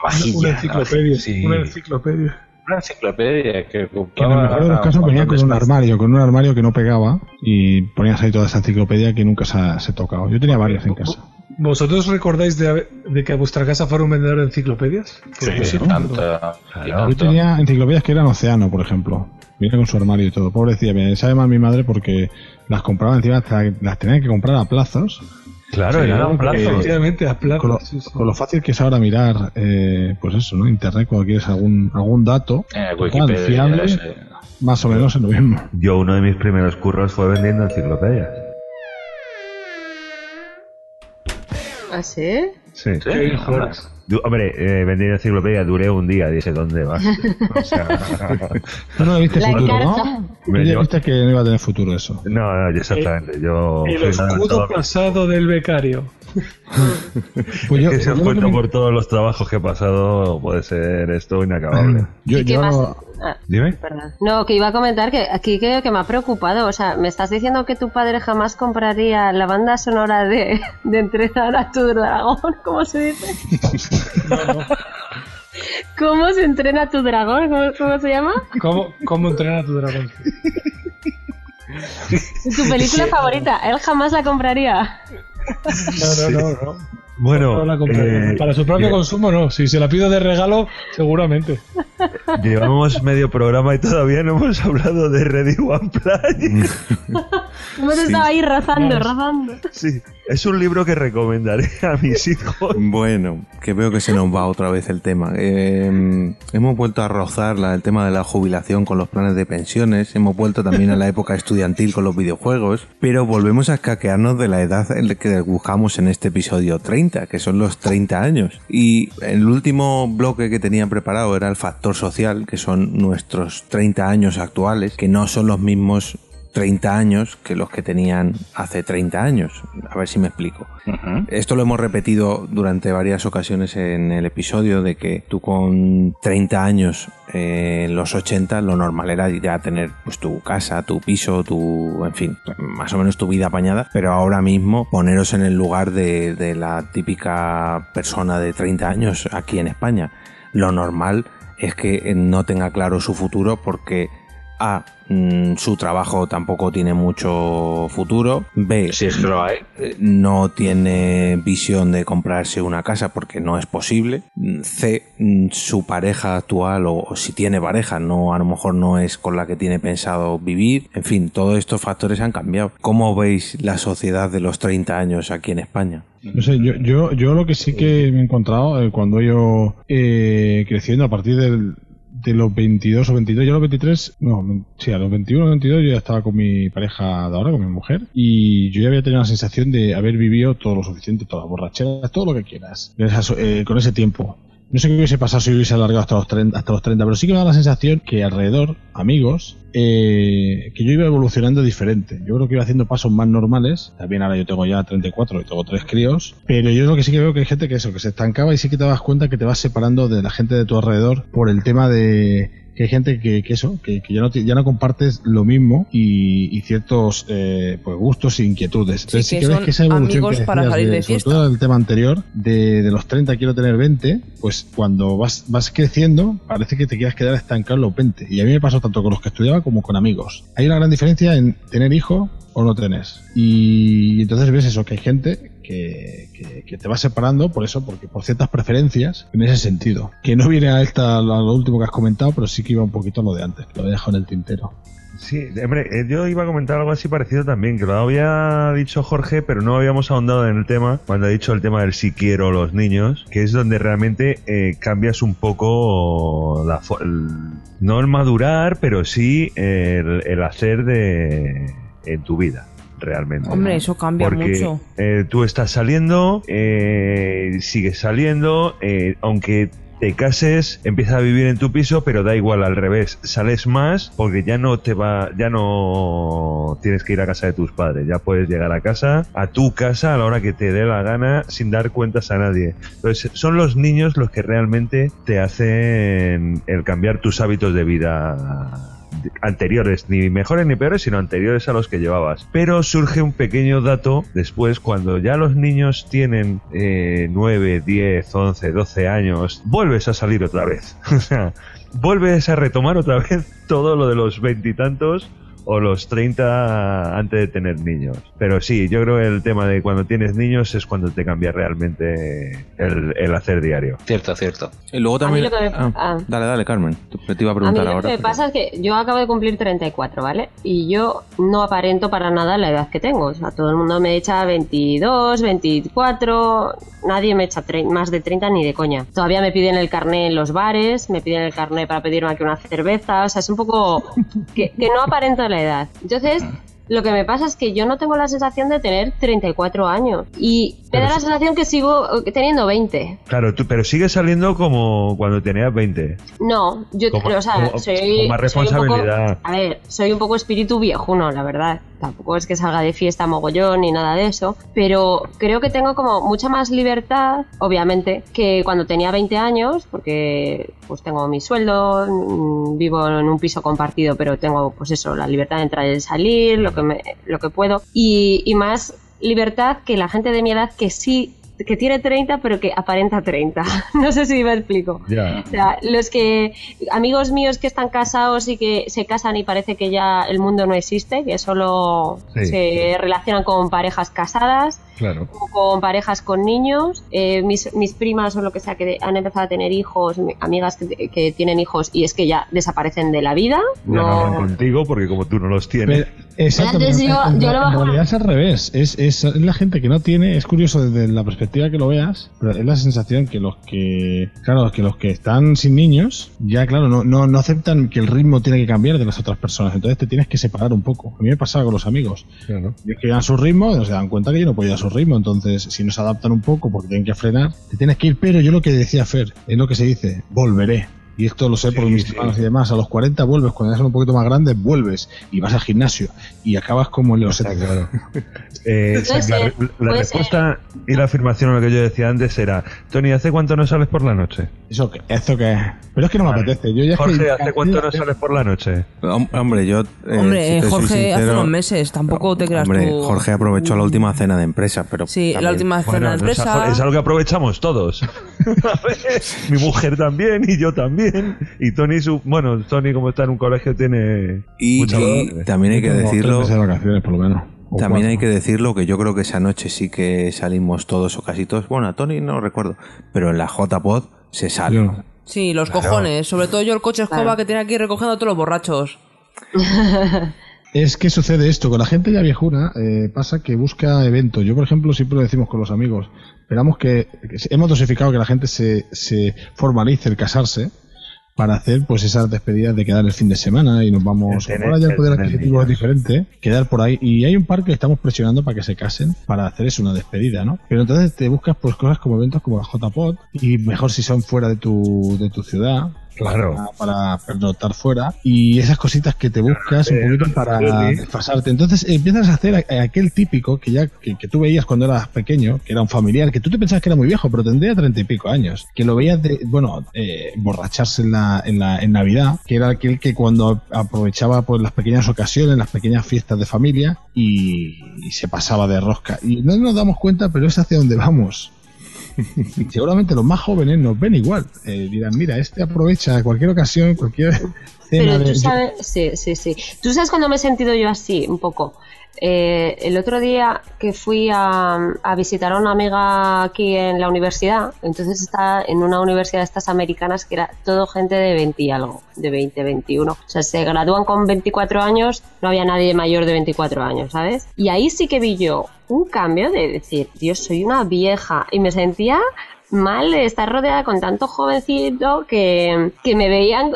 vajilla, una una enciclopedia. vajilla, sí. Una enciclopedia. Una enciclopedia que Que en el mejor de los casos venía con un espacio. armario, con un armario que no pegaba y ponías ahí toda esa enciclopedia que nunca se ha, se ha tocado. Yo tenía varias en casa. ¿Vosotros recordáis de, que a vuestra casa fuera un vendedor de enciclopedias? Sí, sí, tanto, y Yo tenía enciclopedias que eran océano, por ejemplo. Viene con su armario y todo. Pobrecilla, me sabe mal mi madre porque las compraba encima, hasta las tenía que comprar a plazos. Claro, Sí, eran porque- plazos. Efectivamente, a Con lo, sí, sí. con lo fácil que es ahora mirar, eh, pues eso, ¿no? Internet, cuando quieres algún, algún dato Eh, total, fiable, más o menos es lo mismo. Yo uno de mis primeros curros fue vendiendo enciclopedias. ¿Ah, sí? Sí. Sí, Du- hombre, eh, vendí la enciclopedia, duré un día, dije, ¿dónde vas? [laughs] O sea, [laughs] Tú no viste La futuro, carta. ¿no? Tú llevo- viste que no iba a tener futuro eso. no, no, exactamente. Yo El fui escudo pasado del becario. [laughs] Pues yo, que cuento me- por todos los trabajos que he pasado, puede ser esto inacabable. [clears throat] yo, ¿Y qué yo- más? Ah, Dime. perdón. No, que iba a comentar que aquí creo que me ha preocupado. O sea, me estás diciendo que tu padre jamás compraría la banda sonora de, de entrenar a tu dragón. ¿Cómo se dice? ¿Cómo se entrena tu dragón? ¿Cómo, cómo se llama? ¿Cómo, cómo entrenar a tu dragón? Tu película favorita. Él jamás la compraría. No, no, no. no. Bueno, No eh, para su propio mira, consumo no. Si se la pido de regalo, seguramente. [laughs] llevamos medio programa y todavía no hemos hablado de Ready One Play. [laughs] Hemos estado ahí rozando, rozando. Sí, es un libro que recomendaré [laughs] a mis hijos. Bueno, que veo que se nos va otra vez el tema. Eh, hemos vuelto a rozar la- el tema de la jubilación con los planes de pensiones, hemos vuelto también a la época estudiantil con los videojuegos, pero volvemos a escaquearnos de la edad en la que buscamos en este episodio 30, que son los 30 años. Y el último bloque que tenía preparado era el factor social, que son nuestros 30 años actuales, que no son los mismos 30 años que los que tenían hace 30 años. A ver si me explico. Esto lo hemos repetido durante varias ocasiones en el episodio de que tú con 30 años eh, en los 80 lo normal era ya tener pues tu casa, tu piso, tu, en fin, más o menos tu vida apañada, pero ahora mismo poneros en el lugar de, de la típica persona de 30 años aquí en España. Lo normal es que no tenga claro su futuro porque A, mm, su trabajo tampoco tiene mucho futuro. B, Si es que lo hay. no tiene visión de comprarse una casa porque no es posible. C, mm, su pareja actual o, o si tiene pareja, no a lo mejor no es con la que tiene pensado vivir. En fin, todos estos factores han cambiado. ¿Cómo veis la sociedad de los 30 años aquí en España? No sé, yo, yo, yo lo que sí que me he encontrado eh, cuando ido eh, creciendo a partir del, de los 22 o 23, yo a los 23, no, sí, a los 21 o 22 yo ya estaba con mi pareja de ahora, con mi mujer, y yo ya había tenido la sensación de haber vivido todo lo suficiente, todas las borracheras, todo lo que quieras, eh, con ese tiempo. No sé qué hubiese pasado si hubiese alargado hasta los 30, hasta los 30 pero sí que me da la sensación que alrededor, amigos, eh, que yo iba evolucionando diferente. Yo creo que iba haciendo pasos más normales. También ahora yo tengo ya 34 y tengo tres críos. Pero yo lo que sí que veo que hay gente que eso, que se estancaba y sí que te das cuenta que te vas separando de la gente de tu alrededor por el tema de que hay gente que, que eso, que, que ya, no, te- ya no compartes lo mismo y, y ciertos eh, pues gustos e inquietudes. Entonces sí, que que, ves que esa evolución que para salir de sobre fiesta. todo el tema anterior, de, de los 30 quiero tener 20, pues cuando vas, vas creciendo parece que te quieras quedar estancado en los 20. Y a mí me pasó tanto con los que estudiaba como con amigos. Hay una gran diferencia en tener hijo o no tenés. Y entonces ves eso, que hay gente que, te va separando por eso, porque por ciertas preferencias en ese sentido. Que no viene a esta lo último que has comentado, pero sí que iba un poquito a lo de antes, lo he dejado en el tintero. Sí, hombre, eh, yo iba a comentar algo así parecido también, que lo había dicho Jorge, pero no habíamos ahondado en el tema cuando ha dicho el tema del si quiero los niños, que es donde realmente eh, cambias un poco la no el madurar, pero sí el, el hacer de en tu vida. Realmente. Hombre, eso cambia Porque, mucho. eh, tú estás saliendo, eh, sigues saliendo, eh, aunque te cases, empiezas a vivir en tu piso, pero da igual al revés, sales más porque ya no te va, ya no tienes que ir a casa de tus padres, ya puedes llegar a casa, a tu casa a la hora que te dé la gana sin dar cuentas a nadie. Entonces son los niños los que realmente te hacen el cambiar tus hábitos de vida anteriores, ni mejores ni peores, sino anteriores a los que llevabas. Pero surge un pequeño dato después, cuando ya los niños tienen eh, 9, 10, 11, 12 años, vuelves a salir otra vez. [laughs] O sea, vuelves a retomar otra vez [laughs] todo lo de los veintitantos o los 30 antes de tener niños. Pero sí, yo creo que el tema de cuando tienes niños es cuando te cambia realmente el, el hacer diario. Cierto, cierto. Y luego A mí también... lo que me- Ah, ah. Dale, dale, Carmen. Te te iba a A mí preguntar lo ahora. que me pero- pasa es que yo acabo de cumplir 34, ¿vale? Y yo no aparento para nada la edad que tengo. O sea, todo el mundo me echa 22, 24, nadie me echa más de 30 ni de coña. Todavía me piden el carné en los bares, me piden el carné para pedirme aquí una cerveza, o sea, es un poco que, que no aparento la edad. Entonces, lo que me pasa es que yo no tengo la sensación de tener 34 años. Y Me da la sensación que sigo eh, teniendo 20. Claro, tú, pero sigues saliendo como cuando tenías 20. No, yo, Como- o sea, como- soy. con más soy un poco- a ver, soy un poco espíritu viejuno, la verdad. Tampoco es que salga de fiesta mogollón ni nada de eso. Pero creo que tengo como mucha más libertad, obviamente, que cuando tenía 20 años, porque pues tengo mi sueldo, mm, vivo en un piso compartido, pero tengo, pues eso, la libertad de entrar y salir, lo que, me, lo que puedo. Y más libertad que la gente de mi edad que sí. Que tiene 30, pero que aparenta 30. [laughs] No sé si me explico. Ya. O sea, los que amigos míos que están casados y que se casan y parece que ya el mundo no existe, que solo Sí. se relacionan con parejas casadas Claro. o con parejas con niños, eh, mis, mis primas o lo que sea que han empezado a tener hijos, mi- amigas que, que tienen hijos y es que ya desaparecen de la vida. Ya no hablan No, contigo porque como tú no los tienes. Pero yo- en, yo en lo bajo- realidad es al revés. Es, es la gente que no tiene, es curioso desde la perspectiva que lo veas, pero es la sensación que los que, claro, que los que están sin niños, ya claro, no, no, no aceptan que el ritmo tiene que cambiar de las otras personas. Entonces te tienes que separar un poco. A mí me pasaba con los amigos. Claro. Ellos que a su ritmo, no se dan cuenta que yo no puedo ir a su ritmo. Entonces, si no se adaptan un poco porque tienen que frenar, te tienes que ir. Pero yo lo que decía Fer, es lo que se dice, volveré. Y esto lo sé por mis hermanos y demás. A los 40 vuelves, cuando eres un poquito más grande, vuelves y vas al gimnasio y acabas como en los 70. [laughs] Eh, Puede sí, la, ser, la puede respuesta y la afirmación a lo que yo decía antes era: Tony, ¿hace cuánto no sales por la noche? ¿Eso qué? ¿Eso qué es? Pero es que no me apetece. Yo ya es que- Jorge, ¿hace cuánto no sales por la noche? Hom- Hombre, yo. eh, Hombre, si Jorge, hace unos meses, tampoco te creas Hombre, tú. Jorge aprovechó la última cena de empresa, pero. Sí, la última cena de Bueno, empresa. es algo que aprovechamos todos. [laughs] Mi mujer también y yo también. Y Tony, su, bueno, Tony como está en un colegio tiene Y, también hay que decirlo. meses de vacaciones, por lo menos. O También hay que decirlo que yo creo que esa noche sí que salimos todos o casi todos. Bueno, a Tony no recuerdo, pero en la JPod se sale. Yo. Sí, los Claro. cojones. Sobre todo yo el coche escoba Claro. que tiene aquí recogiendo a todos los borrachos. [laughs] Es que sucede esto, con la gente ya viejuna eh, pasa que busca eventos. Yo, por ejemplo, siempre lo decimos con los amigos. Esperamos que, hemos dosificado que la gente se, se formalice el casarse para hacer pues esas despedidas de quedar el fin de semana y nos vamos. El Ahora ya el poder adquisitivo es diferente, quedar por ahí. Y hay un par que estamos presionando para que se casen para hacer eso, una despedida, ¿no? Pero entonces te buscas pues cosas como eventos como la JPod y mejor si son fuera de tu, de tu ciudad. Claro. Para, para pernoctar fuera y esas cositas que te buscas un poquito para desfasarte. Entonces empiezas a hacer aquel típico que ya que, que tú veías cuando eras pequeño, que era un familiar, que tú te pensabas que era muy viejo, pero tendría treinta y pico años, que lo veías de, bueno, eh, borracharse en la, en la en Navidad, que era aquel que cuando aprovechaba pues las pequeñas ocasiones, las pequeñas fiestas de familia y, y se pasaba de rosca. Y no nos damos cuenta, pero es hacia donde vamos. [laughs] Seguramente los más jóvenes nos ven igual. Eh, dirán, mira, este aprovecha cualquier ocasión, cualquier [laughs] cena Pero tú sabes, sí, sí, sí. Tú sabes cuando me he sentido yo así, un poco. Eh, el otro día que fui a, a visitar a una amiga aquí en la universidad, entonces está en una universidad de estas americanas que era todo gente de 20 y algo, de 20, 21. O sea, se gradúan con 24 años, no había nadie mayor de 24 años, ¿sabes? Y ahí sí que vi yo un cambio de decir, Dios, soy una vieja. Y me sentía mal de estar rodeada con tanto jovencito que, que me veían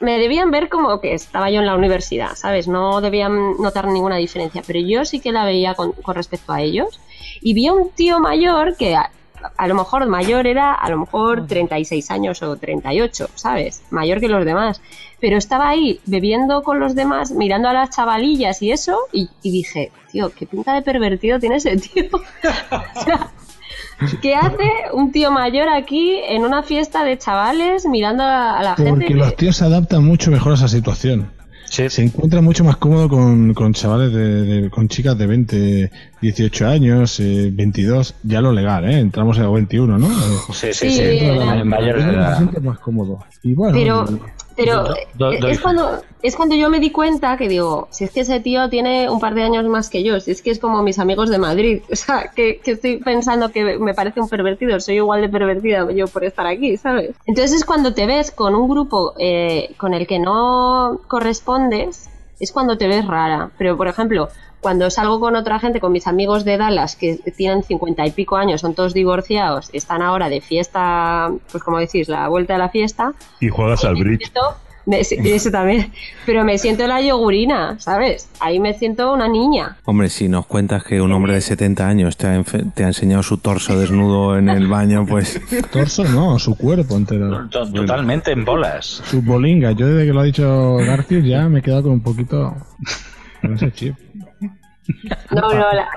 me debían ver como que estaba yo en la universidad, ¿sabes? No debían notar ninguna diferencia, pero yo sí que la veía con, con respecto a ellos. Y vi a un tío mayor que a, a lo mejor mayor era a lo mejor 36 años o 38, ¿sabes? Mayor que los demás. Pero estaba ahí bebiendo con los demás, mirando a las chavalillas y eso, y, y dije, tío, qué pinta de pervertido tiene ese tío. [laughs] O sea, ¿Qué hace un tío mayor aquí en una fiesta de chavales mirando a, a la gente? Porque los tíos se adaptan mucho mejor a esa situación. Se encuentra mucho más cómodo con, con chavales, de, de- con chicas de 20, 18 años, eh, 22, ya lo legal, ¿eh? Entramos en el 21, ¿no? Sí, sí, sí, era- mayor de edad. Se siente más cómodo. Y bueno, Pero, pero Do- do- es, doy es cuando, es cuando yo me di cuenta que digo, si es que ese tío tiene un par de años más que yo, si es que es como mis amigos de Madrid, [laughs] o sea, que, que estoy pensando que me parece un pervertido, soy igual de pervertida yo por estar aquí, ¿sabes? Entonces es cuando te ves con un grupo eh, con el que no correspondes, es cuando te ves rara. Pero, por ejemplo, cuando salgo con otra gente, con mis amigos de Dallas, que tienen cincuenta y pico años, son todos divorciados, están ahora de fiesta, pues como decís, la vuelta a la fiesta, Y juegas al bridge. Me- sí, [laughs] eso también. Pero me siento la yogurina, ¿sabes? Ahí me siento una niña. Hombre, si nos cuentas que un hombre de 70 años te ha, enfe- te ha enseñado su torso desnudo en el baño, pues... [laughs] Torso no, su cuerpo entero. To- Totalmente en bolas. Su bolinga. Yo desde que lo ha dicho García ya me he quedado con un poquito... con ese chip. [laughs] No, no, la-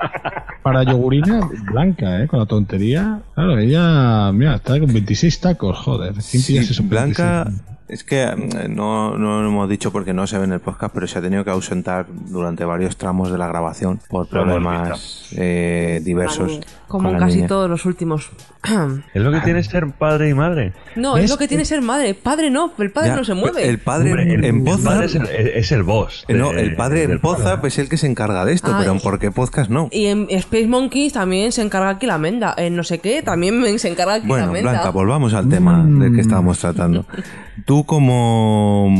Para yogurina blanca, ¿eh? Con la tontería. Claro, ella, mira, está con 26 tacos, joder. ¿Quién Sí, Blanca, 26? es que mm, no, no lo hemos dicho porque no se ve en el podcast, pero se ha tenido que ausentar durante varios tramos de la grabación por problemas eh, diversos. Como casi niña. todos los últimos. [clears throat] Es lo que tiene ser padre y madre. No, es lo que tiene ser madre. Padre no, el padre Ya, no se mueve. El padre Hombre, el- en el Poza. padre es el, es el boss. eh, no, el padre en Poza es el que se encarga de esto, Ah, pero por qué podcast no. Y en Space Monkeys también se encarga aquí la menda. En no sé qué también [laughs] se encarga aquí Bueno, la menda. Blanca, volvamos al tema Mm. del que estábamos tratando. Tú como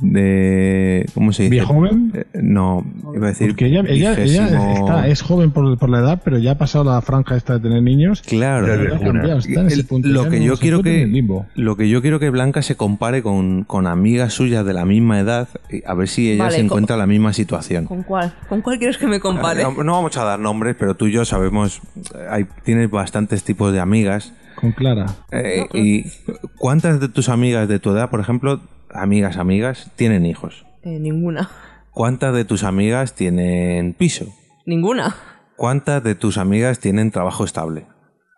de ¿cómo se dice? ¿Viejo joven? Eh, no, iba a decir Porque ella, ella, está, es joven por, por la edad, pero ya ha pasado la franja esta de tener niños. Claro, Ya El- lo que yo quiero que lo que yo quiero que Blanca se compare con, con amigas suyas de la misma edad, y a ver si ella Vale, se encuentra en la misma situación. ¿Con cuál? ¿Con cuál quieres que me compare? No, no vamos a dar nombres, pero tú y yo sabemos, hay, tienes bastantes tipos de amigas. Con Clara. eh, ¿Y cuántas de tus amigas de tu edad, por ejemplo, amigas, amigas, tienen hijos? Eh, ninguna. ¿Cuántas de tus amigas tienen piso? Ninguna. ¿Cuántas de tus amigas tienen trabajo estable?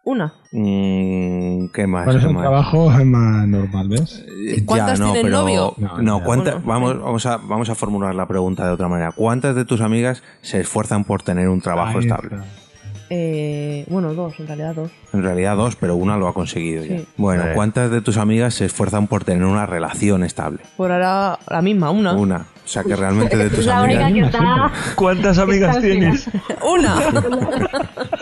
Una. Mm, ¿Qué más? Para ¿Qué un trabajo es más normal, ¿ves? Eh, ¿Cuántas tienen pero, novio? No, No, ya. ¿cuántas- Bueno, vamos, vamos, a, vamos a formular la pregunta de otra manera. ¿Cuántas de tus amigas se esfuerzan por tener un trabajo Ahí estable? está. Eh, bueno, dos, en realidad dos. En realidad dos, pero una lo ha conseguido ya. Sí. Bueno, Eh. ¿cuántas de tus amigas se esfuerzan por tener una relación estable? Por ahora la misma, una. Una. O sea que realmente de [laughs] tus es única amigas... [laughs] que está. ¿Cuántas amigas Está tienes? Una. [laughs]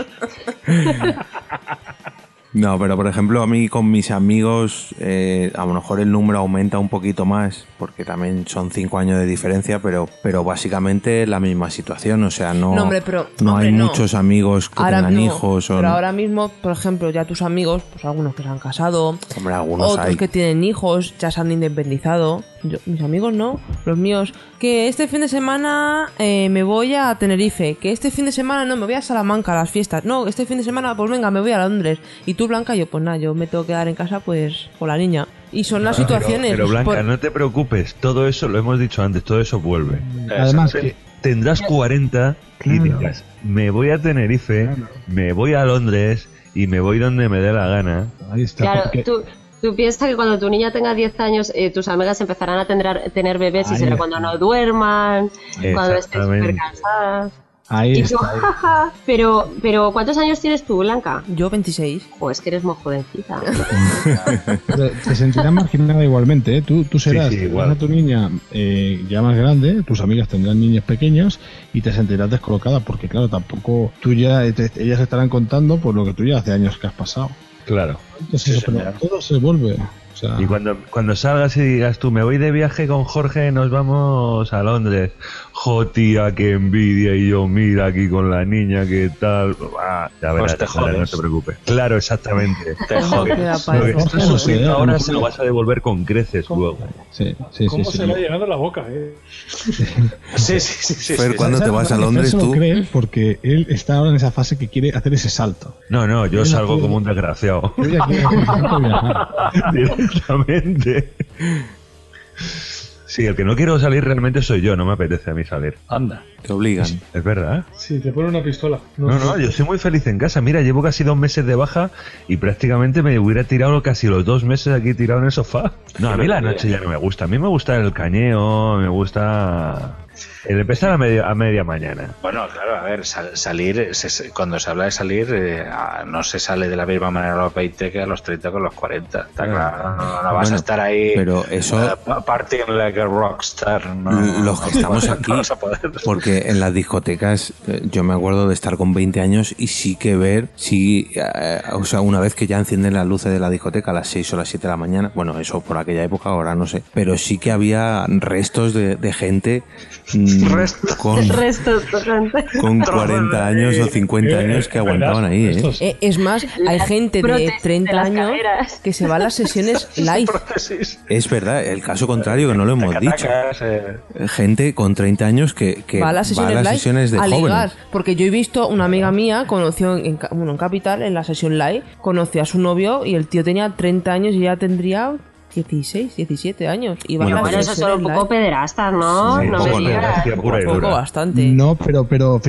No, pero por ejemplo, a mí con mis amigos, eh, a lo mejor el número aumenta un poquito más, porque también son cinco años de diferencia, pero, pero básicamente la misma situación. O sea, no, No, hombre, pero- no hombre, hay no. muchos amigos que ahora tengan hijos. o Pero ahora mismo, por ejemplo, ya tus amigos, pues algunos que se han casado, Hombre, algunos otros hay. que tienen hijos, ya se han independizado. Yo- mis amigos no, los míos. Que este fin de semana eh, me voy a Tenerife, que este fin de semana no, me voy a Salamanca a las fiestas. No, este fin de semana, pues venga, me voy a Londres. Y tú, Blanca, yo, pues nada, yo me tengo que quedar en casa, pues, con la niña. Y son las situaciones. Pero, pero Blanca, por- no te preocupes, todo eso lo hemos dicho antes, todo eso vuelve. Además, que, Tendrás 40 y dirás, me voy a Tenerife, me voy a Londres y me voy donde me dé la gana. ahí está. Claro, porque- tú, tú piensas que cuando tu niña tenga 10 años, eh, tus amigas empezarán a tener, tener bebés y será está. cuando no duerman, cuando estés Exactamente. súper cansadas. Ahí Y ahí. [laughs] pero, pero ¿cuántos años tienes tú, Blanca? Yo 26. Pues que eres muy jovencita. [laughs] Te, sentirás marginada igualmente, ¿eh? Tú, tú serás Sí, sí, igual. a tu niña eh, ya más grande, tus amigas tendrán niños pequeños y te sentirás descolocada porque, claro, tampoco tú ya, te- ellas estarán contando por lo que tú ya hace años que has pasado. Claro. Entonces, Sí, pero señor. todo se vuelve. O sea, Y cuando, cuando salgas y digas tú, me voy de viaje con Jorge, nos vamos a Londres. Jo, tía, qué envidia. Y yo, mira aquí con la niña, qué tal. Ah, ya Pues verás, te ya verás, no te preocupes. Claro, exactamente. [laughs] Te jodes. Ahora se lo vas a devolver con creces luego. sí, sí, ¿Cómo sí, sí. se le ha llegado la boca, eh? [laughs] Sí, sí, sí, sí. Fer, sí. ¿cuándo te vas a Londres se lo tú? cree porque él está ahora en esa fase que quiere hacer ese salto. No, no, yo salgo como un desgraciado. [laughs] Directamente. Sí, el que no quiero salir realmente soy yo, no me apetece a mí salir. Anda. Te obligan. Es verdad. Sí, te pone una pistola. No, no, yo soy muy feliz en casa. Mira, llevo casi dos meses de baja y prácticamente me hubiera tirado casi los dos meses aquí tirado en el sofá. No, a mí la noche ya no me gusta. A mí me gusta el cañeo, me gusta el empezar a media, a media mañana. Bueno, claro, a ver, sal- salir, se- cuando se habla de salir, eh, no se sale de la misma manera a los 20 que a los 30 con los 40. Está claro, no, no- no vas a estar ahí pero eso- eh, pa- partying like a rockstar. No, los que estamos aquí, no vas a poder. porque en las discotecas eh, yo me acuerdo de estar con 20 años y sí que ver, sí, eh, o sea, una vez que ya encienden las luces de la discoteca a las 6 o las 7 de la mañana, bueno, eso por aquella época, ahora no sé, pero sí que había restos de, de gente mm, Resto. con, Resto tojante. con [laughs] 40 años o 50 años que aguantaban ahí, ¿eh? Eh, es más, hay gente de prótesis 30 de las años que se va a las sesiones [laughs] live. Es verdad, el caso contrario que no lo hemos dicho. Eh, Gente con 30 años que, que va a las sesiones, de jóvenes. ligar. Porque yo he visto una amiga mía, conoció en, bueno, en Capital, en la sesión live, conoció a su novio y el tío tenía 30 años y ella tendría 16, 17 años. Y Bueno, a las Bueno, eso son un poco live. pederastas, ¿no? Sí, no un me poco digas. Un poco bastante. No, pero, pero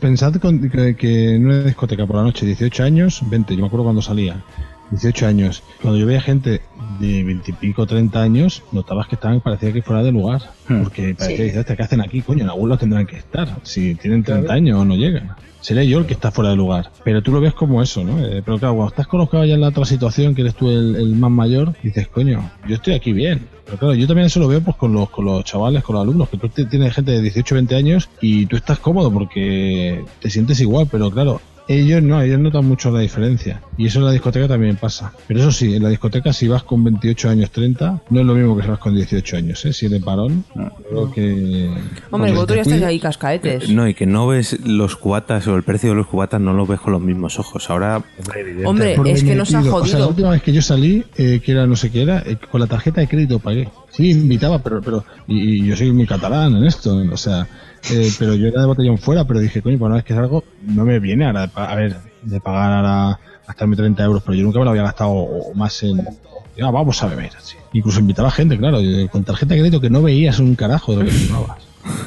pensad con- que, que en una discoteca por la noche, 18 años, 20, yo me acuerdo cuando salía, 18 años, cuando yo veía gente de 20 y pico, 30 años, notabas que estaban, parecía que fuera de lugar, porque parecía, Sí. "Hostia, ¿qué hacen aquí? Coño, en algún lado tendrán que estar, si tienen 30 años o no llegan. Seré yo el que está fuera de lugar, pero tú lo ves como eso, ¿no? Eh, pero claro, cuando estás colocado ya en la otra situación, que eres tú el, más mayor, dices, coño, yo estoy aquí bien. Pero claro, yo también eso lo veo pues con los, con los chavales, con los alumnos, que tú tienes gente de 18, 20 años y tú estás cómodo porque te sientes igual, pero claro, ellos no, ellos notan mucho la diferencia. Y eso en la discoteca también pasa. Pero eso sí, en la discoteca si vas con 28 años, 30, no es lo mismo que si vas con 18 años, ¿eh? Si eres parón, creo que... Hombre, vosotros ya estáis ahí cascaetes. No, y que no ves los cubatas o el precio de los cubatas, no los ves con los mismos ojos. Ahora, Hombre, Por es que nos ha metido. O sea, la jodido. última vez que yo salí, eh, que era no sé qué era, eh, con la tarjeta de crédito pagué. Sí, invitaba, pero, pero y, y yo soy muy catalán en esto, o sea, eh, pero yo era de botellón fuera, pero dije, coño, pues una vez que salgo, no me viene ahora, de a ver, de pagar ahora, gastarme 30 euros, pero yo nunca me lo había gastado más en, ya, vamos a beber, así. Incluso invitaba gente, claro, eh, con tarjeta de crédito que no veías un carajo de lo que firmabas.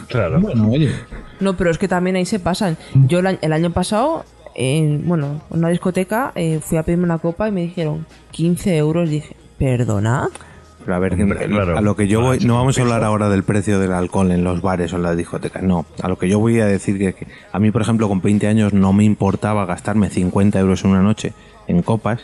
Claro. Bueno, oye, No, pero es que también ahí se pasan. Yo el año, el año pasado, en, bueno, en una discoteca, eh, fui a pedirme una copa y me dijeron 15 euros. Dije, ¿perdona? Pero a ver, Hombre, claro. a lo que yo voy, no vamos a hablar ahora del precio del alcohol en los bares o en las discotecas, no. A lo que yo voy a decir que, que a mí, por ejemplo, con 20 años no me importaba gastarme 50 euros en una noche en copas.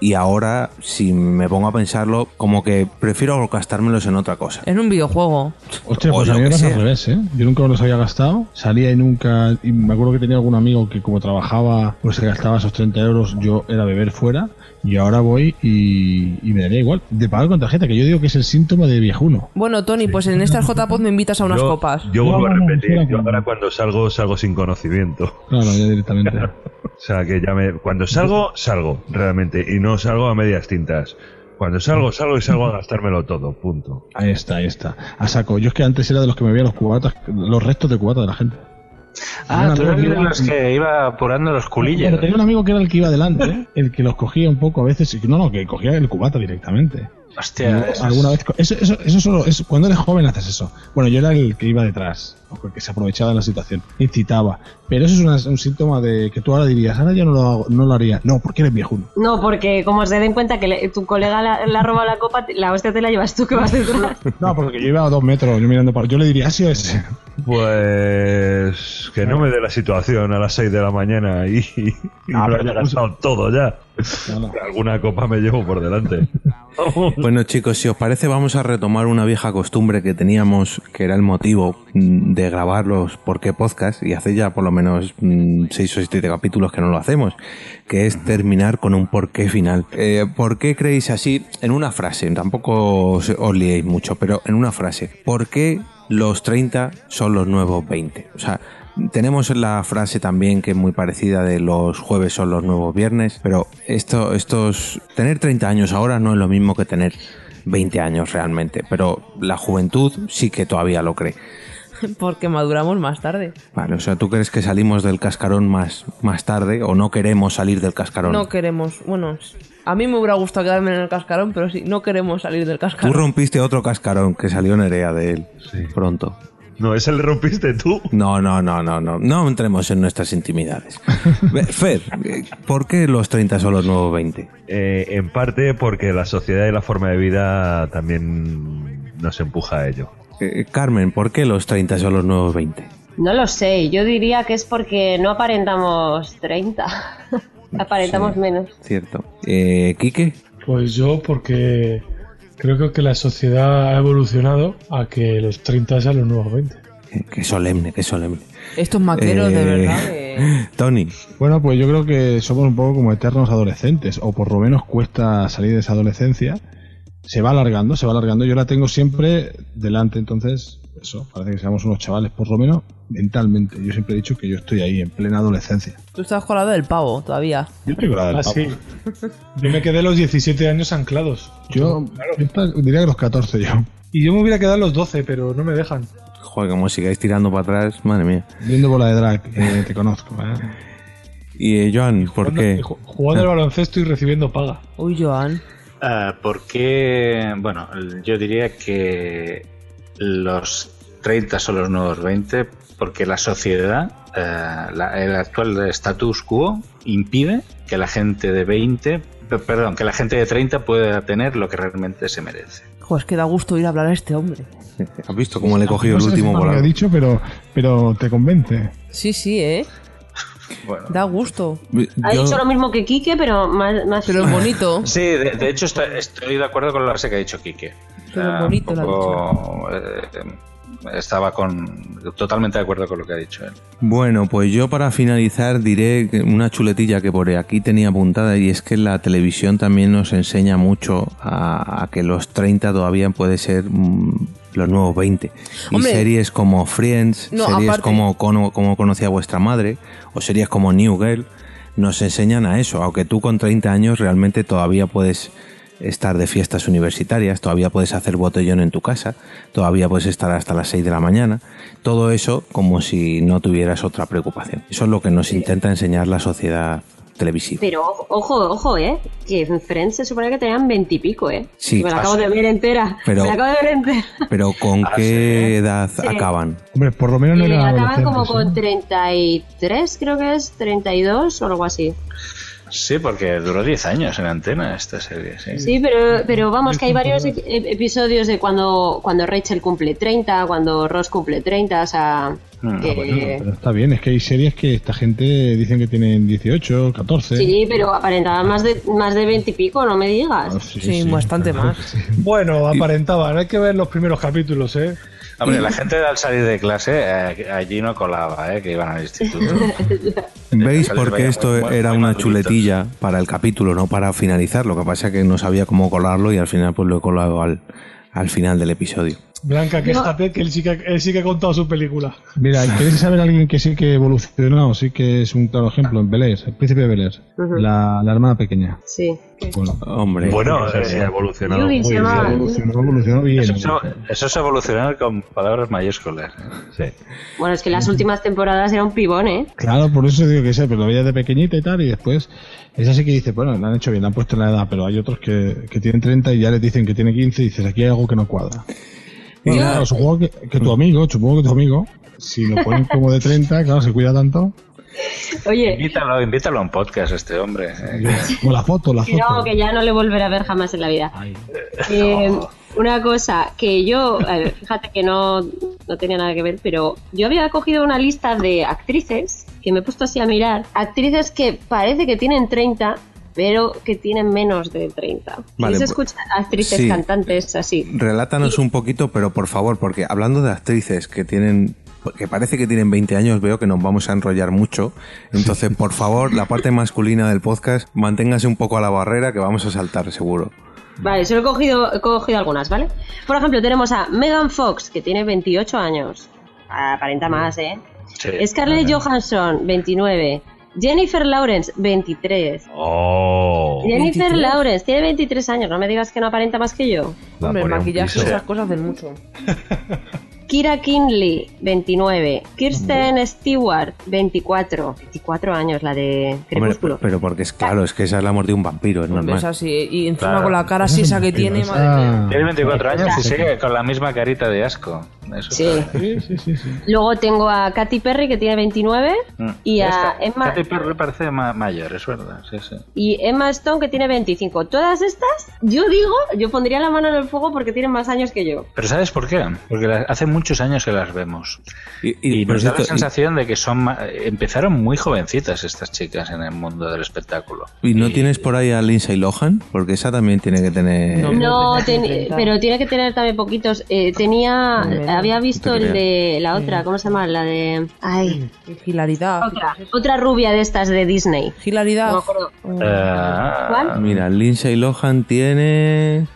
Y ahora, si me pongo a pensarlo, como que prefiero gastármelos en otra cosa. En un videojuego. Hostia, O pues a mí me pasa al revés, ¿eh? Yo nunca me los había gastado, salía y nunca... Y me acuerdo que tenía algún amigo que como trabajaba, pues se gastaba esos 30 euros, yo era beber fuera, y ahora voy y, y me daría igual. De pagar con tarjeta, que yo digo que es el síntoma de viejuno. Bueno, Tony, pues en estas JPod me invitas a unas yo, copas. Yo vuelvo a No, no, no, repetir, fuera yo ahora cuando salgo, salgo sin conocimiento. Claro, ya directamente. [laughs] O sea, que ya me... Cuando salgo, salgo, realmente. Y no salgo a medias tintas. Cuando salgo, salgo y salgo a gastármelo todo, punto. Ahí está, ahí está. A saco. Yo es que antes era de los que me veía los cubatas, los restos de cubatas de la gente. Ah, tú eres de los que iba apurando los culillos. Bueno, tenía un amigo que era el que iba adelante, ¿eh? el que los cogía un poco a veces. No, no, que cogía el cubata directamente. Hostia, eso es- alguna vez eso, eso, eso solo es cuando eres joven haces eso bueno yo era el que iba detrás que se aprovechaba de la situación incitaba pero eso es una- un síntoma de que tú ahora dirías ahora yo no lo hago, no lo haría no porque eres viejuno No, porque como se den cuenta que le- tu colega la- le ha robado la copa, la hostia te la llevas tú que vas detrás. [laughs] no porque yo iba a dos metros yo mirando para yo le diría así ese Pues que no me dé la situación a las 6 de la mañana y, y Ah, me lo haya gastado todo ya. Alguna copa me llevo por delante. [laughs] Bueno chicos, si os parece vamos a retomar una vieja costumbre que teníamos, que era el motivo mm, de grabar los por qué podcast, y hace ya por lo menos mm, seis o siete capítulos que no lo hacemos, que es terminar con un por qué final. Eh, ¿Por qué creéis así? En una frase, tampoco os, os liéis mucho, pero en una frase. ¿Por qué los 30 son los nuevos 20? O sea, tenemos la frase también que es muy parecida de los jueves son los nuevos viernes, pero esto, estos, tener 30 años ahora no es lo mismo que tener 20 años realmente, pero la juventud sí que todavía lo cree. [laughs] Porque maduramos más tarde. Vale, o sea, ¿tú crees que salimos del cascarón más, más tarde o no queremos salir del cascarón? No queremos, bueno, a mí me hubiera gustado quedarme en el cascarón, pero sí, no queremos salir del Tú cascarón. rompiste otro cascarón que salió Nerea de él pronto. No, ese le rompiste tú. No, no, no, no, no. No entremos en nuestras intimidades. [laughs] Fer, eh, ¿por qué los 30 son los nuevos 20? Eh, en parte porque la sociedad y la forma de vida también nos empuja a ello. Eh, Carmen, ¿por qué los 30 son los nuevos 20? No lo sé, yo diría que es porque no aparentamos 30. [laughs] aparentamos menos. Cierto. Eh, ¿Quique? Pues yo porque creo que- la sociedad ha evolucionado a que los 30 sean los nuevos 20. Eh, Qué solemne, qué solemne. Estos maqueros, de Eh, verdad. que- [laughs] Tony, bueno pues yo creo que somos un poco como eternos adolescentes o por lo menos cuesta salir de esa adolescencia se va alargando se va alargando yo la tengo siempre delante entonces eso, parece que seamos unos chavales, por lo menos mentalmente. Yo siempre he dicho que yo estoy ahí en plena adolescencia. Tú estás colado del pavo todavía. Yo estoy con la del Ah, pavo. sí. Yo me quedé los 17 años anclados. Yo diría que los 14 yo. Y yo me hubiera quedado los 12, pero no me dejan. Joder, como sigáis tirando para atrás, madre mía. Viendo bola de drag, eh, te conozco. ¿eh? [laughs] Y eh, Joan, ¿por qué? Jugando al baloncesto y recibiendo paga. Uy, Joan. Ah, porque, bueno, yo diría que los 30 son los nuevos 20, porque la sociedad, eh, la- el actual status quo, impide que la gente de 20, pe- perdón, que la gente de 30 pueda tener lo que realmente se merece. Joder, es que da gusto ir a hablar a este hombre. ¿Has visto cómo le he cogido No el sé último si me lo había dicho, pero, pero te convence. Sí, sí, ¿eh? Bueno. Da gusto. Ha dicho lo mismo que Quique, pero más, más Pero [laughs] bonito. Sí, de, de hecho estoy, estoy de acuerdo con la frase que ha dicho Quique. Pero Ah, bonito lo poco, eh, estaba con totalmente de acuerdo con lo que ha dicho él. Bueno, pues yo para finalizar diré una chuletilla que por aquí tenía apuntada y es que la televisión también nos enseña mucho a, a que los 30 todavía puede ser mm, los nuevos 20. Y series como Friends, No, series aparte- como, como como conocía vuestra madre o series como New Girl nos enseñan a eso, aunque tú con 30 años realmente todavía puedes estar de fiestas universitarias, todavía puedes hacer botellón en tu casa, todavía puedes estar hasta las 6 de la mañana, todo eso como si no tuvieras otra preocupación. Eso es lo que nos intenta enseñar la sociedad televisiva. Pero ojo, ojo, ojo, ¿eh? Que en Friends se supone que tenían veintipico, ¿eh? Sí. Y me la Ah, acabo sí. de ver entera. Pero- Me la acabo de ver entera. Pero ¿con qué edad Sí. acaban? Hombre, por lo menos no Y eran acaban como con 33, creo que es, 32 o algo así. Sí, porque duró 10 años en antena esta serie. Sí, Sí, pero, pero vamos, que hay varios e- episodios de cuando, cuando Rachel cumple 30, cuando Ross cumple 30, o sea... Que- Bueno, pero está bien, es que hay series que esta gente dicen que tienen 18, 14. Sí, pero aparentaban más de, más de 20 y pico, no me digas. Sí, bastante más. Bueno, aparentaban. Hay que ver los primeros capítulos, ¿eh? Hombre, la gente al salir de clase eh, allí no colaba, eh, que iban al instituto. [laughs] ¿Veis por qué esto muy- muy- era muy una chuletilla para el capítulo, no para finalizar? Lo que pasa es que no sabía cómo colarlo y al final pues lo he colado al, al final del episodio. Blanca, quéjate que él sí que, él sí que ha contado su película. Mira, ¿queréis saber a alguien que sí que evolucionó? Sí que es un claro ejemplo en Belés, el príncipe de Belés, la, la hermana pequeña. Sí. Bueno, Hombre, Bueno, Se eh, ha evolucionado muy bien. evolucionó, evolucionó bien. Eso, es- eso es evolucionar con palabras mayúsculas. ¿eh? Sí. Bueno, es que las últimas temporadas era un pibón, ¿eh? Claro, por eso digo que sé, pero lo veía de pequeñita y tal, y después es así que dice, bueno, lo han hecho bien, le han puesto la edad, pero hay otros que, que tienen 30 y ya les dicen que tiene 15 y dices, aquí hay algo que no cuadra. Bueno, claro, supongo que, que tu amigo, supongo que tu amigo, si lo ponen como de 30, claro, se cuida tanto. Oye, Invítalo, invítalo a un podcast este hombre. eh. O la foto, la que foto. no, que ya no le volveré a ver jamás en la vida. Eh, una cosa que yo, a ver, fíjate que no, no tenía nada que ver, pero yo había cogido una lista de actrices que me he puesto así a mirar. Actrices que parece que tienen 30, pero que tienen menos de 30. Vale, ¿Y se pues- escucha actrices, sí. cantantes así? Relátanos un poquito, pero por favor, porque hablando de actrices que tienen que parece que tienen 20 años, veo que nos vamos a enrollar mucho. Entonces, [laughs] por favor, la parte masculina del podcast, manténgase un poco a la barrera que vamos a saltar seguro. Vale, solo he cogido, he cogido algunas, ¿vale? Por ejemplo, tenemos a Megan Fox, que tiene 28 años. Aparenta más, ¿eh? Scarlett Johansson, 29. Jennifer Lawrence, 23. Oh. Jennifer 23. Lawrence tiene 23 años, no me digas que no aparenta más que yo. Hombre, el maquillaje y esas cosas hacen mucho. [laughs] Kira Kinley, 29. Kirsten Stewart, 24. 24 años, la de Hombre, Crepúsculo. pero porque es claro, es que esa es la muerte de un vampiro, es Hombre, normal. es así. Y encima Claro. con la cara así esa que tiene, madre mía. Tiene 24 años y sigue con la misma carita de asco. Eso Sí. está Sí, bien. sí, sí, sí. Luego tengo a Katy Perry, que tiene 29. Mm. Y a Emma, Katy Perry parece ma- mayor, es verdad. Sí, sí. y Emma Stone, que tiene 25. Todas estas, yo digo, yo pondría la mano en el fuego porque tienen más años que yo. Pero ¿sabes por qué? Porque la- hace muchos años que las vemos. Y, nos da la sensación de que son empezaron muy jovencitas estas chicas en el mundo del espectáculo. ¿Y no tienes por ahí a Lindsay Lohan? Porque esa también tiene que tener. No, ten, pero tiene que tener también poquitos. Eh, tenía. Había visto el de la otra, ¿cómo se llama? La de. Ay. Hilaridad. Otra, otra rubia de estas de Disney. Hilaridad. Uh, ¿Cuál? Mira, Lindsay Lohan tiene.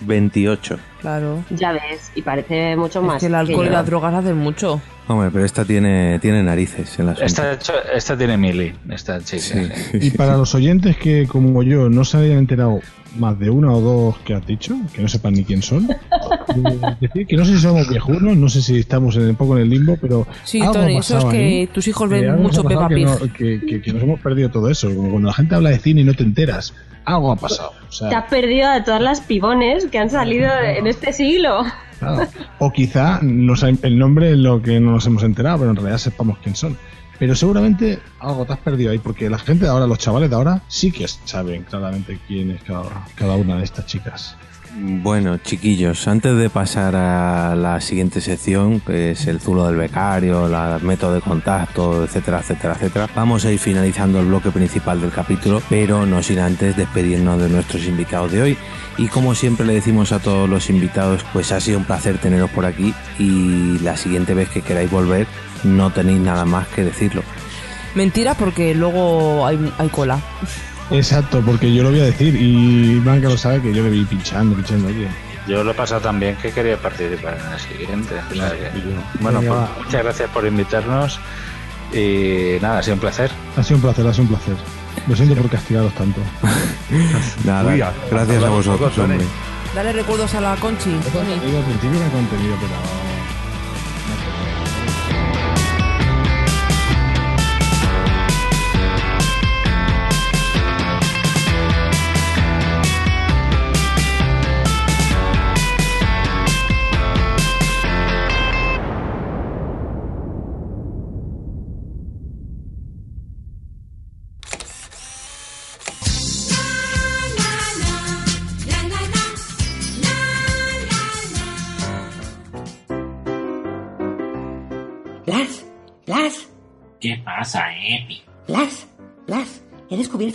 28. Claro. Ya ves, y parece mucho Es más. que el alcohol y las drogas hacen mucho. Hombre, pero esta tiene, tiene narices en la Esta, esta tiene mili, esta chica. Y para los oyentes que, como yo, no se hayan enterado más de una o dos que has dicho, que no sepan ni quién son, [laughs] eh, decir que no sé si somos viejunos, no sé si estamos en, un poco en el limbo, pero. Sí, Tony, eso es que ahí. tus hijos Eh, ven mucho Peppa que, Pig. no- que, que- que nos hemos perdido todo eso. Como cuando la gente habla de cine y no te enteras, algo ha pasado. O sea, Te has perdido a todas las pibones que han salido en este siglo. Claro. [laughs] O quizá nos el nombre es lo que no nos hemos enterado, pero en realidad sepamos quién son. Pero seguramente algo te has perdido ahí, porque la gente de ahora, los chavales de ahora, sí que saben claramente quién es cada, cada una de estas chicas. Bueno, chiquillos, antes de pasar a la siguiente sección, que es el zulo del becario, el método de contacto, etcétera, etcétera, etcétera, vamos a ir finalizando el bloque principal del capítulo, pero no sin antes despedirnos de nuestros invitados de hoy. Y como siempre le decimos a todos los invitados, pues ha sido un placer teneros por aquí y la siguiente vez que queráis volver no tenéis nada más que decirlo. Mentira porque luego hay, hay cola. Exacto, porque yo lo voy a decir y Blanca lo sabe que yo le vi pinchando, pinchando. Oye, Yo lo he pasado tan bien que quería participar en el siguiente. o sea que- y yo. bueno, pues muchas gracias por invitarnos y nada, ha sido un placer. Ha sido un placer, ha sido un placer. Lo siento por castigaros tanto. [laughs] Nada, Uy, gracias a vosotros. Dale recuerdos a la Conchi. Tony. Digo, al principio era contenido, pero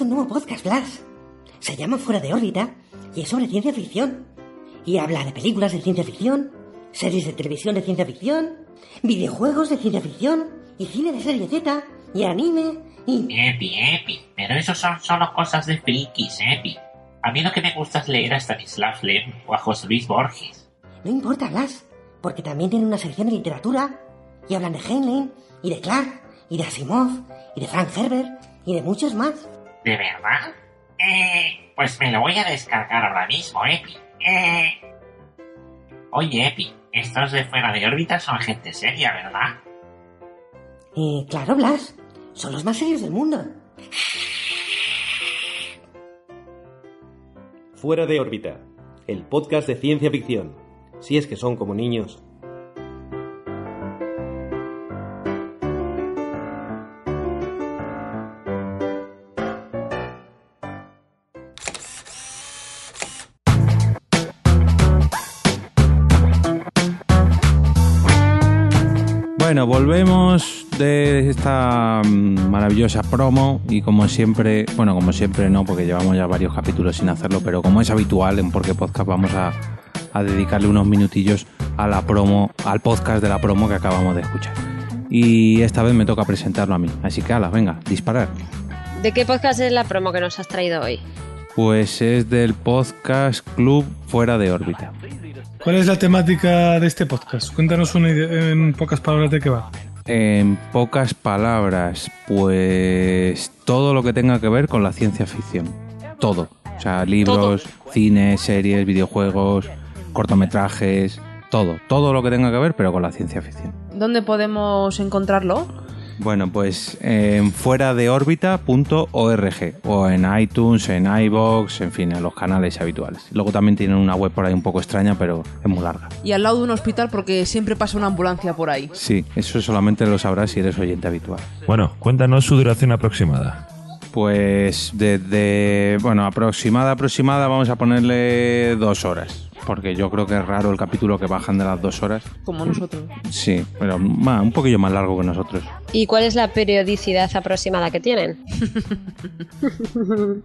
un nuevo podcast, Blas. Se llama Fuera de órbita y es sobre ciencia ficción. Y habla de películas de ciencia ficción, series de televisión de ciencia ficción, videojuegos de ciencia ficción, y cine de serie Z, y anime, y... Epi, Epi, pero eso son solo cosas de frikis, Epi. A mí lo que me gusta es leer a Stanislav Lem o a José Luis Borges. No importa, Blas, porque también tiene una sección de literatura, y hablan de Heinlein, y de Clark, y de Asimov, y de Frank Herbert, y de muchos más. ¿De verdad? Eh, pues me lo voy a descargar ahora mismo, Epi. Eh... Oye, Epi, estos de fuera de órbita son gente seria, ¿verdad? Eh, claro, Blas, son los más serios del mundo. Fuera de órbita, el podcast de ciencia ficción. Si es que son como niños. Bueno, volvemos de esta mm, maravillosa promo y como siempre, bueno, como siempre no, porque llevamos ya varios capítulos sin hacerlo, pero como es habitual en Porque Podcast vamos a, a dedicarle unos minutillos a la promo, al podcast de la promo que acabamos de escuchar. Y esta vez me toca presentarlo a mí, así que ala, venga, disparar. ¿De qué podcast es la promo que nos has traído hoy? Pues es del podcast Club Fuera de órbita. ¿Cuál es la temática de este podcast? Cuéntanos una idea- en pocas palabras de qué va. En pocas palabras, pues todo lo que tenga que ver con la ciencia ficción. Todo. O sea, libros, cine, series, videojuegos, cortometrajes, todo. Todo lo que tenga que ver, pero con la ciencia ficción. ¿Dónde podemos encontrarlo? Bueno, pues en fuera de órbita.org o en iTunes, en iBox, en fin, en los canales habituales. Luego también tienen una web por ahí un poco extraña, pero es muy larga. Y al lado de un hospital porque siempre pasa una ambulancia por ahí. Sí, eso solamente lo sabrás si eres oyente habitual. Bueno, cuéntanos su duración aproximada. Pues desde, bueno, aproximada, aproximada, vamos a ponerle dos horas. Porque yo creo que es raro el capítulo que bajan de las dos horas. Como nosotros. Sí, pero un poquillo más largo que nosotros. ¿Y cuál es la periodicidad aproximada que tienen? [laughs]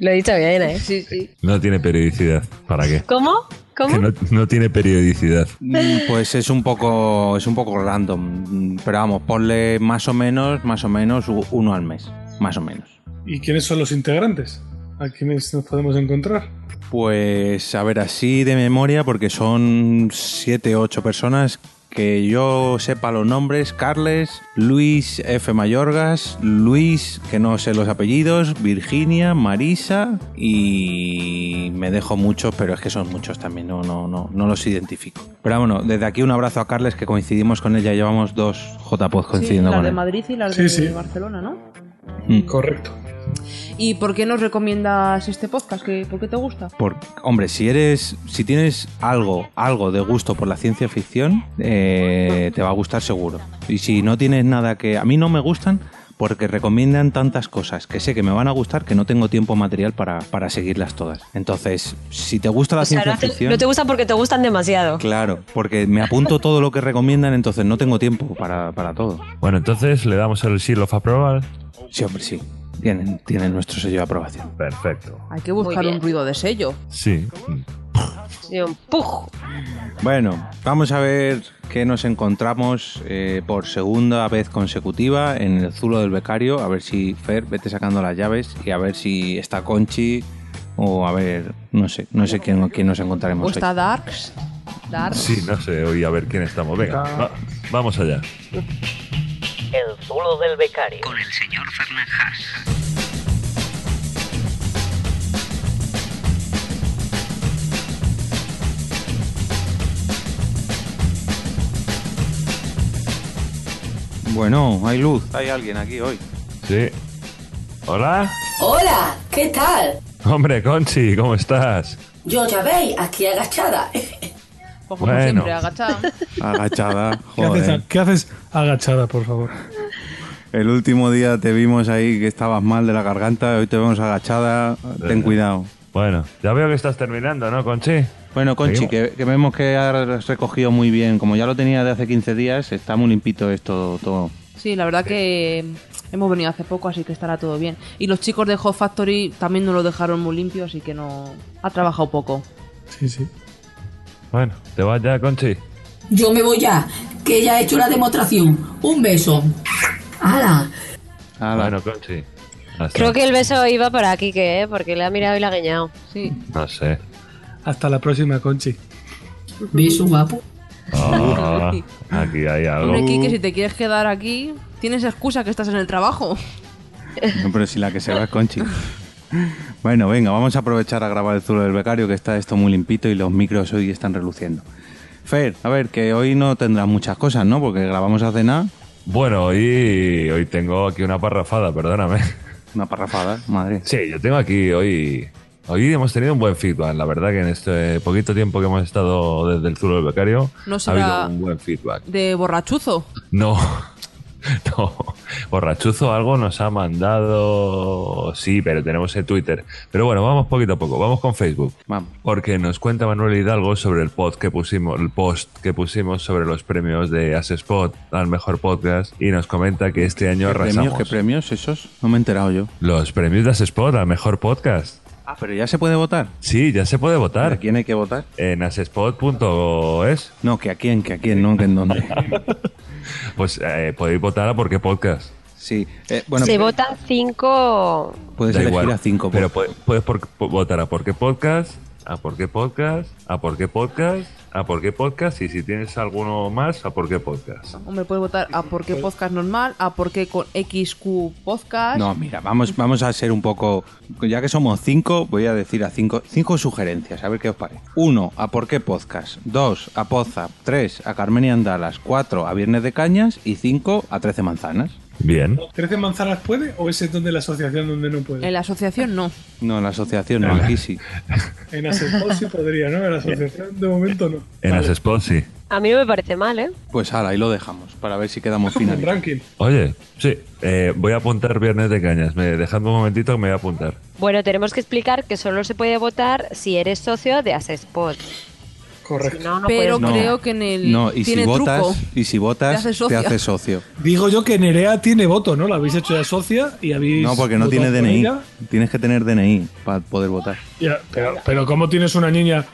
Lo he dicho bien, ¿eh? Sí, sí. No tiene periodicidad. ¿Para qué? ¿Cómo? ¿Cómo? Que no, no tiene periodicidad. Mm, Pues es un poco, es un poco random. Pero vamos, ponle más o menos, más o menos uno al mes. Más o menos. ¿Y quiénes son los integrantes? ¿A quiénes nos podemos encontrar? Pues a ver, así de memoria, porque son siete o ocho personas que yo sepa los nombres, Carles, Luis F. Mayorgas, Luis, que no sé los apellidos, Virginia, Marisa y me dejo muchos, pero es que son muchos también, no, no, no, no los identifico. Pero bueno, desde aquí un abrazo a Carles, que coincidimos con ella, llevamos dos JPOD Sí, coincidiendo la con de él. Madrid y la Sí, de sí. Barcelona, ¿no? Mm. Correcto. ¿Y por qué nos recomiendas este podcast? ¿Qué- ¿Por qué te gusta? Por, hombre, si eres, si tienes algo, algo de gusto por la ciencia ficción, eh, te va a gustar seguro. Y si no tienes nada que, a mí no me gustan porque recomiendan tantas cosas que sé que me van a gustar que no tengo tiempo material para, para seguirlas todas. Entonces, si te gusta la O ciencia ficción, no te gustan porque te gustan demasiado. claro, porque me apunto todo lo que recomiendan, entonces no tengo tiempo para, para todo. Bueno, entonces le damos el seal of approval. Sí, hombre, sí. Tienen, tienen nuestro sello de aprobación. Perfecto. Hay que buscar un ruido de sello. Sí. Sí, un ¡puf! Bueno, vamos a ver qué nos encontramos eh, por segunda vez consecutiva en el Zulo del Becario. A ver si Fer, vete sacando las llaves y a ver si está Conchi o a ver, no sé, no sé quién, quién nos encontraremos. ¿O hoy. está Darks? Darks. Sí, no sé, hoy a ver quién estamos. Venga, va- vamos allá. El Zulo del Becario. Con el señor Fernández. Bueno, hay luz, hay alguien aquí hoy. Sí. ¿Hola? Hola, ¿qué tal? Hombre, Conchi, ¿cómo estás? Yo ya veis, aquí agachada. Pues como Bueno. siempre, agachada. [laughs] Agachada, ¿Qué haces, joder. ¿Qué haces agachada, por favor? El último día te vimos ahí que estabas mal de la garganta, hoy te vemos agachada, ten cuidado. Bueno, ya veo que estás terminando, ¿no, Conchi? Bueno, Conchi, que vemos que has recogido muy bien, como ya lo tenía de hace 15 días, está muy limpito esto todo. Sí, la verdad que hemos venido hace poco, así que estará todo bien. Y los chicos de Hot Factory también nos lo dejaron muy limpio, así que no ha trabajado poco. Sí, sí. Bueno, ¿te vas ya, Conchi? Yo me voy ya, que ya he hecho la demostración. Un beso. ¡Hala! Bueno, Conchi. hasta- Creo que el beso iba para Kike, ¿eh? Porque le ha mirado y le ha guiñado. Sí. No sé. Hasta la próxima, Conchi. Beso guapo. Ah, [laughs] aquí hay algo. Hombre, Kike, si te quieres quedar aquí, tienes excusa que estás en el trabajo. No, pero si la que se va es Conchi. [laughs] [laughs] Bueno, venga, vamos a aprovechar a grabar el zulo del becario, que está esto muy limpito y los micros hoy están reluciendo. Fer, a ver, que hoy no tendrás muchas cosas, ¿no? Porque grabamos hace nada. Bueno, hoy, hoy tengo aquí una parrafada, perdóname. Una parrafada, madre. Sí, yo tengo aquí hoy. Hoy hemos tenido un buen feedback. La verdad que en este poquito tiempo que hemos estado desde el Zulo del Becario No ha será- habido un buen feedback. De borrachuzo. No, [laughs] no. Borrachuzo algo nos ha mandado. Sí, pero tenemos el Twitter. Pero bueno, vamos poquito a poco. Vamos con Facebook. Vamos. Porque nos cuenta Manuel Hidalgo sobre el post que pusimos, el post que pusimos sobre los premios de Asespot al mejor podcast y nos comenta que este año ¿Qué premios? ¿Qué premios esos? No me he enterado yo. Los premios de Asespot al mejor podcast. Ah, pero ya se puede votar. Sí, ya se puede votar. ¿A quién hay que votar? En asespot.es. No, que a quién, que a quién, no, que en dónde. [laughs] Pues eh, podéis votar a por qué podcast. Sí, eh, bueno, Se votan cinco. puedes Da elegir igual, a cinco. Pero puedes, puedes por- por- votar a por qué podcast, a por qué podcast, a por qué podcast, a por qué podcast y si tienes alguno más, a por qué podcast. Hombre, puedes votar a por qué podcast normal, a por qué con XQ podcast. No, mira, vamos, vamos a ser un poco. Ya que somos cinco, voy a decir a cinco, cinco sugerencias, a ver qué os parece. Uno, a por qué podcast. Dos, a Poza. Tres, a Carmen y Andalas. Cuatro, a Viernes de Cañas. Y cinco, a Trece Manzanas. Bien. ¿13 manzanas puede o ese es donde la asociación donde no puede? En la asociación no. No, la asociación no, aquí sí. [laughs] En Asespol sí podría, ¿no? En la asociación de momento no. En Asespot sí. A mí no me parece mal, ¿eh? Pues ahora, ahí lo dejamos, para ver si quedamos finales. ranking. Oye, sí, eh, voy a apuntar Viernes de Cañas. Me, dejadme un momentito que me voy a apuntar. Bueno, tenemos que explicar que solo se puede votar si eres socio de Asespot. Correcto. Si no, no Pero puedes creo que en el. No, y si tiene votas, truco. y si votas, Te haces te socio. Digo yo que Nerea tiene voto, ¿no? La habéis hecho ya socia y habéis. No, porque no tiene DNI. ella. Tienes que tener DNI para poder votar. Ya, pero, pero ¿cómo tienes una niña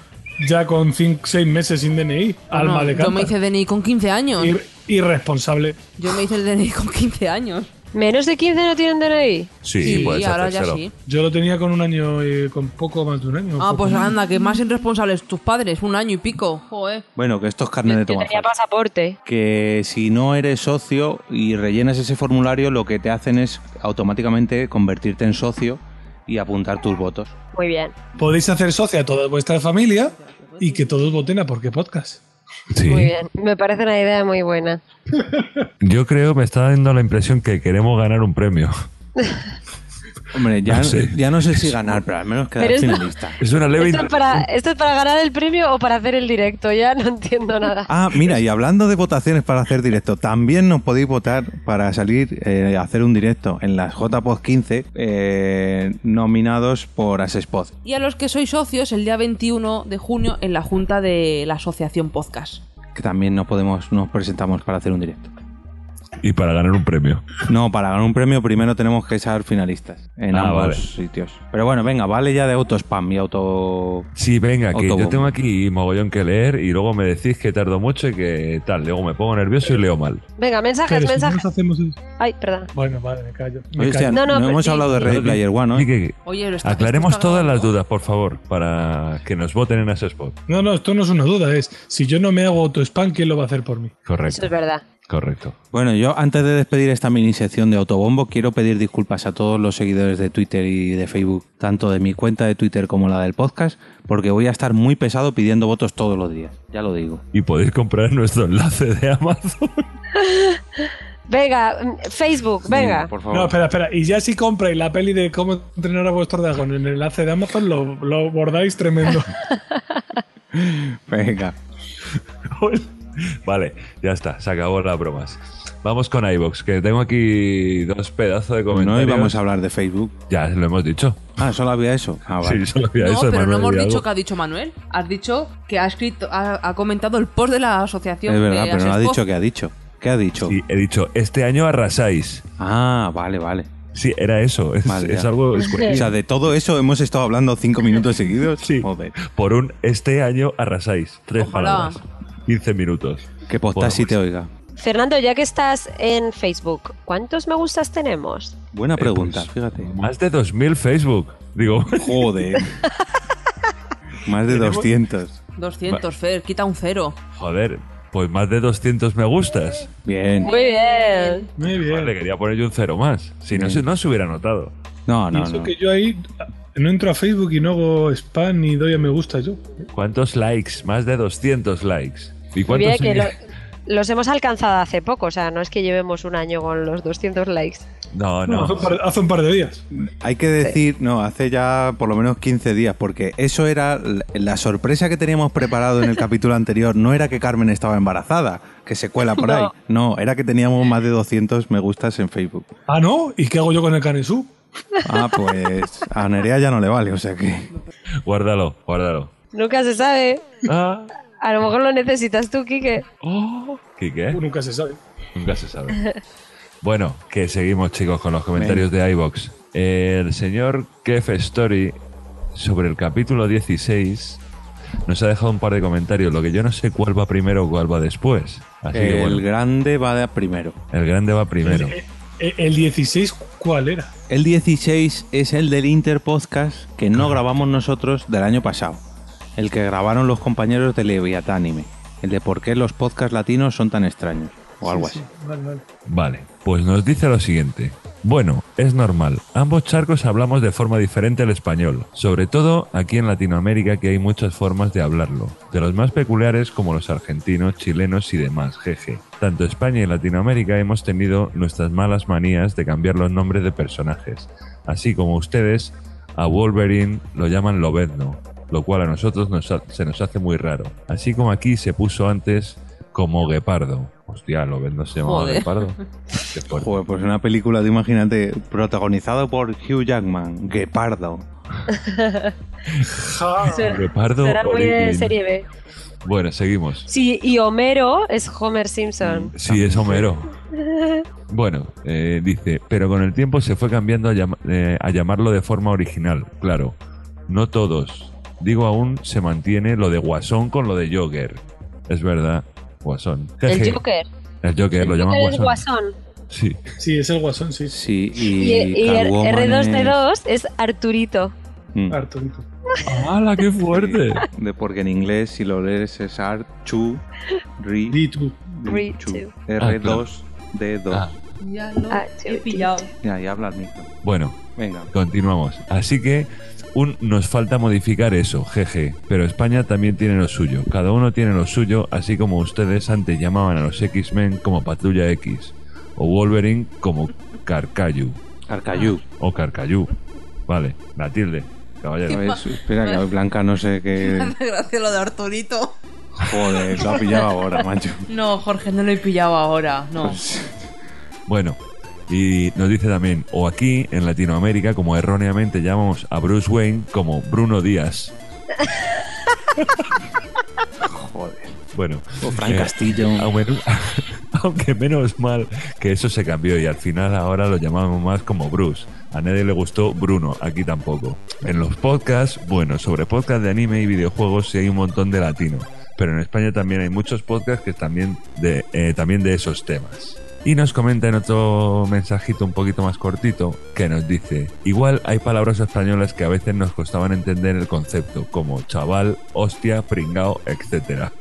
ya con 6 meses sin DNI? Alma No, de yo me hice DNI con 15 años. Ir- irresponsable. Yo me hice el DNI con 15 años. ¿Menos de 15 no tienen DNI? Sí, puedes ahora ya sí. Yo lo tenía con un año, con poco más de un año. Ah, pues anda, que más irresponsables tus padres, un año y pico. Joder. Bueno, que esto es carne de Yo tomar. tenía pasaporte. Que si no eres socio y rellenas ese formulario, lo que te hacen es automáticamente convertirte en socio y apuntar tus votos. Muy bien. Podéis hacer socia a toda vuestra familia y que todos voten a por qué podcast. Sí. Muy bien. Me parece una idea muy buena. Yo creo, me está dando la impresión que queremos ganar un premio. [laughs] Hombre, ya No sé. ya no sé si ganar, pero al menos quedar finalista. Es una leve ¿Esto es, para, ¿Esto es para ganar el premio o para hacer el directo? Ya no [laughs] entiendo nada. Ah, mira, y hablando de votaciones para hacer directo, también nos podéis votar para salir eh, a hacer un directo en las JPOD 15 eh, nominados por Asespod. Y a los que sois socios, el día 21 de junio en la junta de la asociación podcast. Que también nos podemos, nos presentamos para hacer un directo. Y para ganar un premio. No, para ganar un premio primero tenemos que ser finalistas en Ah, ambos vale. sitios. Pero bueno, venga, vale ya de auto spam y auto. Sí, venga, que yo tengo aquí mogollón que leer y luego me decís que tardo mucho y que tal. Luego me pongo nervioso y leo mal. Venga, mensajes, Pero si no mensajes. nos hacemos eso- Ay, perdón. Bueno, vale, me callo. Me Oye, hostia, callo. No, no, no pero hemos sí. hablado de Ready Player One, ¿no? Que- Oye, lo está- aclaremos está todas las dudas, por favor, para que nos voten en ese spot. No, no, esto no es una duda, es si yo no me hago auto-spam, ¿quién lo va a hacer por mí? Correcto, Eso es verdad. Correcto. Bueno, yo antes de despedir esta mini sección de Autobombo, quiero pedir disculpas a todos los seguidores de Twitter y de Facebook, tanto de mi cuenta de Twitter como la del podcast, porque voy a estar muy pesado pidiendo votos todos los días, ya lo digo. Y podéis comprar nuestro enlace de Amazon. [laughs] Venga, Facebook, venga. por favor. No, espera, espera. Y ya si compráis la peli de cómo entrenar a vuestro dragón en el enlace de Amazon, lo, lo bordáis tremendo. [laughs] Venga. [laughs] Vale, ya está, se acabó las bromas. Vamos con iBox, que tengo aquí dos pedazos de No comentarios. íbamos a hablar de Facebook. Ya lo hemos dicho. Ah, solo había eso. [laughs] Ah, vale. Sí, solo había No, eso de pero no Manuel hemos Hidalgo. dicho que ha dicho Manuel. Has dicho que ha escrito, ha, ha comentado el post de la asociación. Es verdad, de pero no ha dicho que ha dicho. ¿Qué ha dicho? Sí, he dicho, este año arrasáis. Ah, vale, vale. Sí, era eso. Es, Vale, es algo. O sea, de todo eso hemos estado hablando cinco minutos seguidos. Sí. Joder. Por un este año arrasáis. Tres Ojalá. palabras. 15 minutos. Que postas Bueno, si te pues, oiga. Fernando, ya que estás en Facebook, ¿cuántos me gustas tenemos? Buena pregunta, pues, fíjate. Más de 2.000 Facebook. Digo, Joder. [laughs] Más de Tenemos- 200. 200, Fer, quita un cero. joder, pues más de 200 me gustas. Bien. Muy bien. Muy bien. Le quería poner yo un cero más. Si no, Bien. no se hubiera notado. No, no, eso no. que yo ahí no entro a Facebook y no hago spam ni doy a me gusta yo. ¿Cuántos likes? Más de 200 likes. ¿Y Muy cuántos bien, que lo- los hemos alcanzado hace poco, o sea, no es que llevemos un año con los 200 likes. No, No, no. hace, un par, hace un par de días. Hay que decir, no, hace ya por lo menos 15 días, porque eso era la- la sorpresa que teníamos preparado en el [laughs] capítulo anterior. No era que Carmen estaba embarazada, que se cuela por ahí. No, era que teníamos más de 200 me gustas en Facebook. Ah, ¿no? ¿Y qué hago yo con el Canesú? Ah, pues a Nerea ya no le vale, o sea que. Guárdalo, guárdalo. Nunca se sabe. Ah. A lo mejor lo necesitas tú, Quique. ¿Quique? Nunca se sabe. Nunca se sabe. Bueno, que seguimos, chicos, con los comentarios de iBox. El señor Kef Story, sobre el capítulo 16, nos ha dejado un par de comentarios. Lo que yo no sé cuál va primero o cuál va después. Así que el bueno, grande va de primero. el grande va primero. Eh, ¿El 16 cuál era? El 16 es el del Interpodcast que no grabamos nosotros del año pasado. El que grabaron los compañeros de Leviatánime. El de por qué los podcasts latinos son tan extraños. O algo así. Vale, vale. Vale, pues nos dice lo siguiente. Bueno, es normal. Ambos charcos hablamos de forma diferente el español, sobre todo aquí en Latinoamérica que hay muchas formas de hablarlo, de los más peculiares como los argentinos, chilenos y demás, jeje. Tanto España y Latinoamérica hemos tenido nuestras malas manías de cambiar los nombres de personajes, así como ustedes a Wolverine lo llaman Lobezno, lo cual a nosotros nos ha- se nos hace muy raro, así como aquí se puso antes como Guepardo. Hostia, Lobezno se llamaba Joder. Guepardo. [laughs] Joder, pues una película, de, imagínate, protagonizado por Hugh Jackman, Guepardo. [laughs] Guepardo Será muy de serie B. Bueno, seguimos. Sí, y Homero es Homer Simpson. Sí, es Homero. [laughs] Bueno, eh, dice, pero con el tiempo se fue cambiando a, llam- eh, a llamarlo de forma original, claro. No todos. Digo, aún se mantiene lo de Guasón con lo de Joker. Es verdad, Guasón. El. Joker. El Joker, lo llaman El Guasón. Guasón. Sí. Sí, es el guasón, sí. Sí, Y, y R- R2D2 es Arturito. Mm. Arturito. ¡Hala, qué fuerte! De porque en inglés, si lo lees, es Art, Chu, Ri, Ri, Chu, two. R2, D2. Ah. Ya lo Ah, he pillado. Ya, ya habla el micro. Bueno, Venga. continuamos. Así que un, nos falta modificar eso, jeje. Pero España también tiene lo suyo. Cada uno tiene lo suyo, así como ustedes antes llamaban a los X-Men como Patrulla X. O Wolverine como Carcayu. Carcayú. O Carcayú. Vale, la tilde, caballero. A ver, espera, que hoy Blanca no sé qué. [laughs] hace gracia lo de Arturito. Joder, lo ha pillado ahora, macho. No, Jorge, no lo he pillado ahora. No. [laughs] Bueno, y nos dice también, o aquí en Latinoamérica, como erróneamente llamamos a Bruce Wayne como Bruno Díaz. Joder. Bueno, O Frank eh, Castillo. aunque, [laughs] aunque menos mal que eso se cambió y al final ahora lo llamamos más como Bruce. A nadie le gustó Bruno, aquí tampoco. En los podcasts, bueno, sobre podcast de anime y videojuegos sí hay un montón de latino, pero en España también hay muchos podcasts que también de, eh, también de esos temas. Y nos comenta en otro mensajito un poquito más cortito que nos dice, igual hay palabras españolas que a veces nos costaban entender el concepto, como chaval, hostia, pringao, etcétera.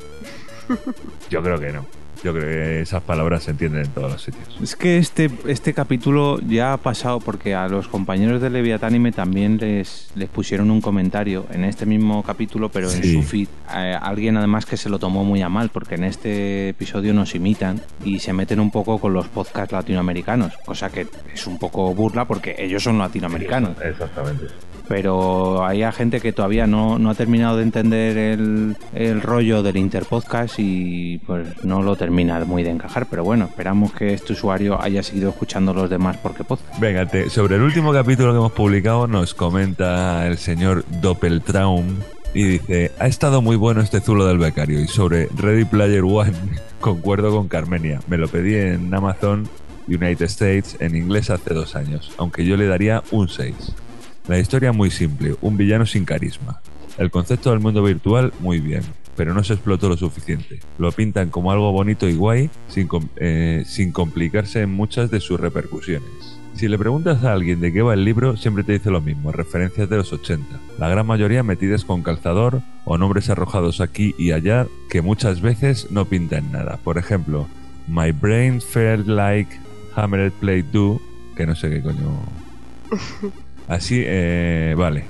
[laughs] Yo creo que no. Yo creo que esas palabras se entienden en todos los sitios. Es que este, este capítulo ya ha pasado porque a los compañeros de Leviatánime también les, les pusieron un comentario en este mismo capítulo, pero en su feed. Eh, alguien además que se lo tomó muy a mal porque en este episodio nos imitan y se meten un poco con los podcasts latinoamericanos, cosa que es un poco burla porque ellos son latinoamericanos. Exactamente. Pero hay gente que todavía no, no ha terminado de entender el, el rollo del interpodcast y pues no lo termina muy de encajar. Pero bueno, esperamos que este usuario haya seguido escuchando los demás porque podcast. Venga, te- sobre el último capítulo que hemos publicado nos comenta el señor Doppeltraum y dice, ha estado muy bueno este zulo del becario y sobre Ready Player One [laughs] concuerdo con Carmenia, me lo pedí en Amazon United States en inglés hace dos años, aunque yo le daría un 6. La historia muy simple, un villano sin carisma. El concepto del mundo virtual muy bien, pero no se explotó lo suficiente. Lo pintan como algo bonito y guay sin, eh, complicarse en muchas de sus repercusiones. Si le preguntas a alguien de qué va el libro, siempre te dice lo mismo, referencias de los 80. La gran mayoría metidas con calzador o nombres arrojados aquí y allá que muchas veces no pintan nada. Por ejemplo, My Brain Felt Like Hammered Play 2, que no sé qué coño [laughs] Así, eh, vale.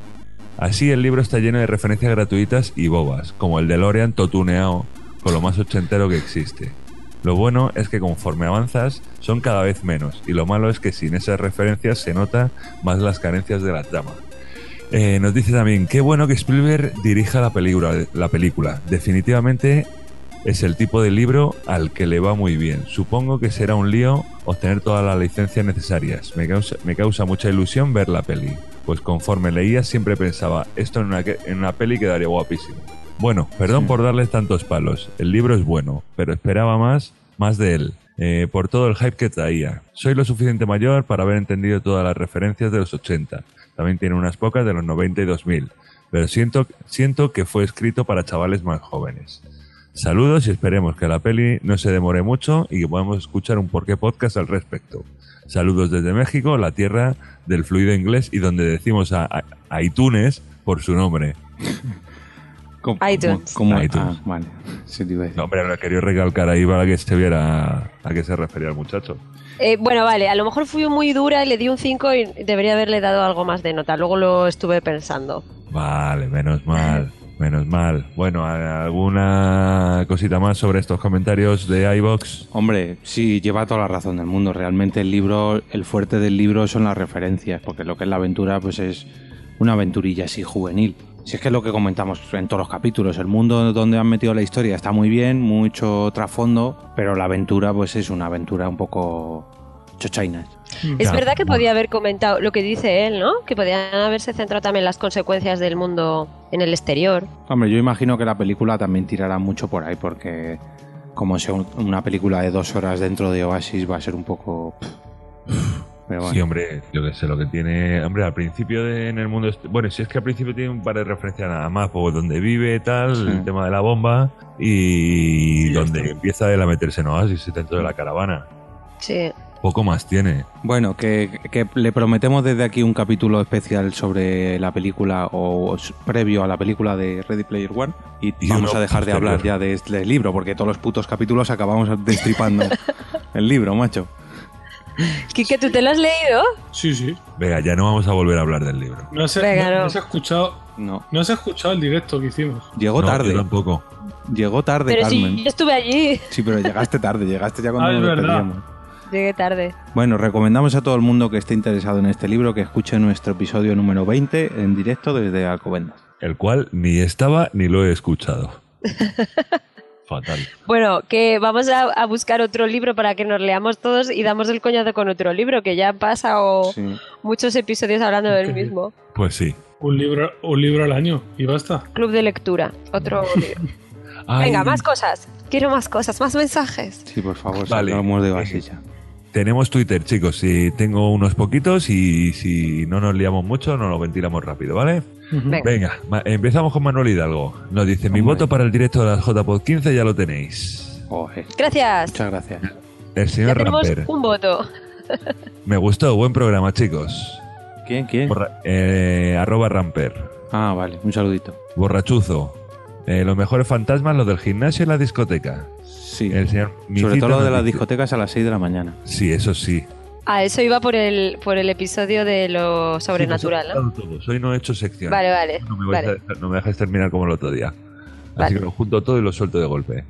Así el libro está lleno de referencias gratuitas y bobas, como el de Lorian totuneado con lo más ochentero que existe. Lo bueno es que conforme avanzas son cada vez menos, y lo malo es que sin esas referencias se nota más las carencias de la trama. Eh, nos dice también, qué bueno que Spielberg dirija la película, la película. Definitivamente es el tipo de libro al que le va muy bien. Supongo que será un lío obtener todas las licencias necesarias. Me causa, me causa mucha ilusión ver la peli, pues conforme leía siempre pensaba, esto en una, en una peli quedaría guapísimo. Bueno, perdón por darles tantos palos. El libro es bueno, pero esperaba más, más de él. eh, por todo el hype que traía. Soy lo suficiente mayor para haber entendido todas las referencias de los 80. También tiene unas pocas de los 90 y 2000. Pero siento, siento que fue escrito para chavales más jóvenes. Saludos y esperemos que la peli no se demore mucho y que podamos escuchar un porqué podcast al respecto. Saludos desde México, la tierra del fluido inglés y donde decimos a, a- a iTunes por su nombre. ¿Cómo- iTunes. cómo- iTunes. ah, vale. Sí, te iba a decir. No, hombre, lo quería recalcar ahí para que se viera a qué se refería el muchacho. Eh, bueno, vale, a lo mejor fui muy dura y le di un 5 y debería haberle dado algo más de nota. Luego lo estuve pensando. Vale, menos mal, menos mal. Bueno, ¿alguna cosita más sobre estos comentarios de iBox? Hombre, sí, lleva toda la razón del mundo. Realmente el libro, el fuerte del libro son las referencias, porque lo que es la aventura, pues es una aventurilla así juvenil. Si es que es lo que comentamos en todos los capítulos, el mundo donde han metido la historia está muy bien, mucho trasfondo, pero la aventura, pues es una aventura un poco chochainas. Es verdad que podía haber comentado lo que dice él, ¿no? Que podían haberse centrado también en las consecuencias del mundo en el exterior. Hombre, yo imagino que la película también tirará mucho por ahí, porque como sea un- una película de dos horas dentro de Oasis, va a ser un poco... Pero bueno. Sí, hombre, yo que sé, lo que tiene. Hombre, al principio de, en el mundo. Bueno, si es que al principio tiene un par de referencias nada más, por donde vive, tal, Sí. el tema de la bomba, y donde empieza él a meterse en Oasis dentro de la caravana. Sí. Poco más tiene. Bueno, que, que le prometemos desde aquí un capítulo especial sobre la película o previo a la película de Ready Player One y, Y vamos a dejar de hablar ya de este libro porque todos los putos capítulos acabamos destripando [laughs] el libro, macho. Quique, ¿tú te lo has leído? Sí, sí. Venga, ya no vamos a volver a hablar del libro. No has, Venga, no, no. no has escuchado. No. No has escuchado el directo que hicimos. Llegó No, tarde. yo tampoco. Llegó tarde, Pero Carmen. si yo estuve allí. Sí, pero llegaste tarde, llegaste ya cuando Ah, es nos verdad. Llegué tarde. Bueno, recomendamos a todo el mundo que esté interesado en este libro que escuche nuestro episodio número 20 en directo desde Alcobendas. El cual ni estaba ni lo he escuchado. [laughs] Fatal. Bueno, que vamos a, a buscar otro libro para que nos leamos todos y damos el coñazo con otro libro, que ya han pasado Sí. muchos episodios hablando del mismo. Pues sí. Un libro, un libro al año y basta. Club de lectura, otro [laughs] libro. Venga, más cosas. Quiero más cosas, más mensajes. Sí, por favor, Vale. de vasilla. Tenemos Twitter, chicos. Si tengo unos poquitos y si no nos liamos mucho, nos lo ventilamos rápido, ¿vale? Venga. Empezamos con Manuel Hidalgo. Nos dice, mi voto para el directo de las JPod 15 ya lo tenéis. Gracias. muchas gracias. El Ya señor tenemos Ramper. un voto. [laughs] Me gustó, buen programa, chicos. ¿Quién? ¿Quién? Borra- eh, arroba Ramper. Ah, vale, un saludito. Borrachuzo. Eh, los mejores fantasmas, los del gimnasio y la discoteca. Sí. El señor Sobre todo lo de las discotecas a las 6 de la mañana. Sí, eso sí. Ah, eso iba por el, por el episodio de lo sobrenatural, ¿no? Sí, todos. Hoy no he hecho sección. Vale, vale. No me, vale. a dejar- no me dejáis terminar como el otro día. Así Vale. que lo junto todo y lo suelto de golpe.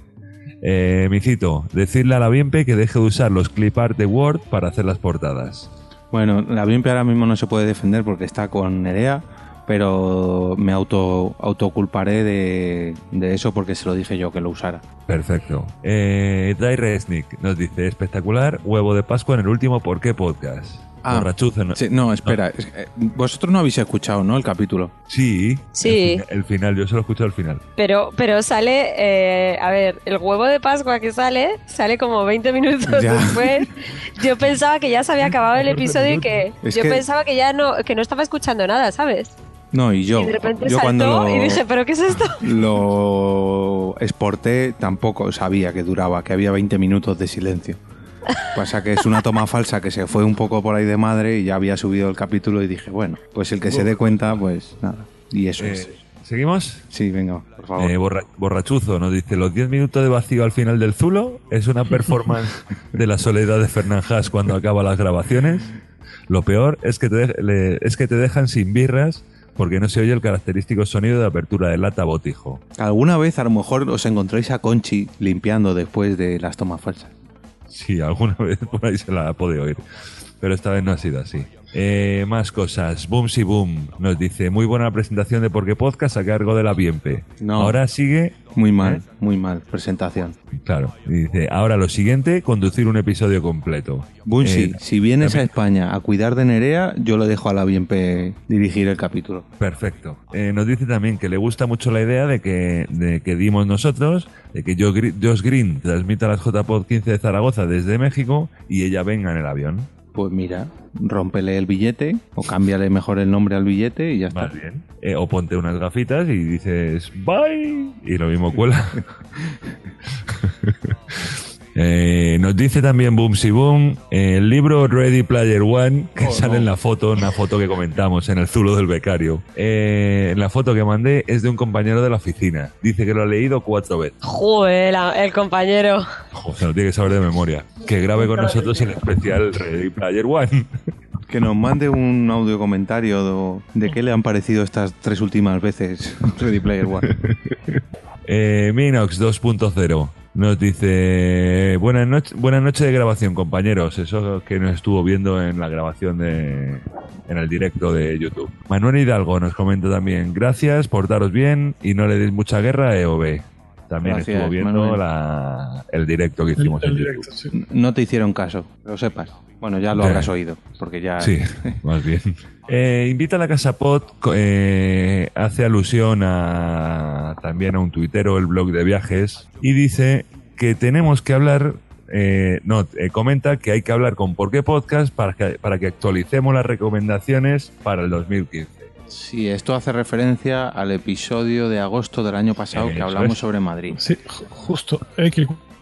Eh, Micito, decirle a la Bienpe que deje de usar los clip art de Word para hacer las portadas. Bueno, la Bimpe ahora mismo no se puede defender porque está con Nerea, pero me auto autoculparé de, de eso porque se lo dije yo que lo usara. Perfecto. Eh, Dry Resnick nos dice, espectacular, huevo de Pascua en el último ¿Por qué podcast? Ah, ¿no? Sí, no, espera, eh, vosotros no habéis escuchado, ¿no? El capítulo. Sí. Sí. El, el final, yo solo he escuchado el final. Pero, pero sale, eh, a ver, el huevo de Pascua que sale, sale como 20 minutos Ya. después. Yo pensaba que ya se había acabado el episodio y que Es yo que- pensaba que ya no, que no estaba escuchando nada, ¿sabes? No, y yo, y de repente yo saltó cuando lo, y dije, ¿pero qué es esto? [laughs] lo exporté tampoco sabía que duraba, que había 20 minutos de silencio. Pasa que es una toma [laughs] falsa que se fue un poco por ahí de madre y ya había subido el capítulo y dije, bueno, pues el que se dé cuenta, pues nada. Y eso Eh, es. ¿Seguimos? Sí, venga, por favor. Eh, borra- borrachuzo nos dice, los 10 minutos de vacío al final del Zulo es una performance [laughs] de la soledad de Fernán Haas cuando acaba las grabaciones. Lo peor es que, te de- le- es que te dejan sin birras porque no se oye el característico sonido de apertura de lata botijo. Alguna vez a lo mejor os encontráis a Conchi limpiando después de las tomas falsas. Sí, alguna [laughs] vez por ahí se la puede oír. Pero esta vez no ha sido así. Eh, más cosas. Boom si Boom nos dice, muy buena presentación de Porque Podcast a cargo de la Bienpe. No. Ahora sigue... Muy mal, muy mal, presentación. Claro, y dice, ahora lo siguiente, conducir un episodio completo. Bunsi, Eh, si vienes a España a cuidar de Nerea, yo le dejo a la Bienpe dirigir el capítulo. Perfecto. Eh, nos dice también que le gusta mucho la idea de que, de que dimos nosotros, de que Josh Green transmita las JPod 15 de Zaragoza desde México y ella venga en el avión. Pues mira, rómpele el billete o cámbiale mejor el nombre al billete y ya está. Más bien. Eh, o ponte unas gafitas y dices bye y lo mismo cuela. [laughs] Eh, nos dice también Boom Si Boom eh, el libro Ready Player One que sale en la foto, una foto que comentamos en el zulo del becario. Eh, en la foto que mandé es de un compañero de la oficina. Dice que lo ha leído cuatro veces. Joder, la- el compañero. Joder, se lo tiene que saber de memoria. Que grabe con nosotros el especial Ready Player One. [laughs] Que nos mande un audio comentario de, de qué le han parecido estas tres últimas veces Ready Player One. [laughs] Eh, Minox 2.0 nos dice buenas noches buenas noches de grabación compañeros eso que nos estuvo viendo en la grabación de en el directo de YouTube. Manuel Hidalgo nos comenta también gracias portaros bien y no le deis mucha guerra a EOB también Gracias, estuvo viendo la- el directo que hicimos en YouTube. No te hicieron caso, lo sepas. Bueno, ya lo habrás oído, porque ya... Sí, [laughs] más bien. Eh, invita a la Casa Pot, eh, hace alusión a también a un tuitero, el blog de viajes, y dice que tenemos que hablar, eh, no, eh, comenta que hay que hablar con Por qué Podcast para que, para que actualicemos las recomendaciones para el 2015. Sí, esto hace referencia al episodio de agosto del año pasado que hablamos es. sobre Madrid. Sí, ju- justo.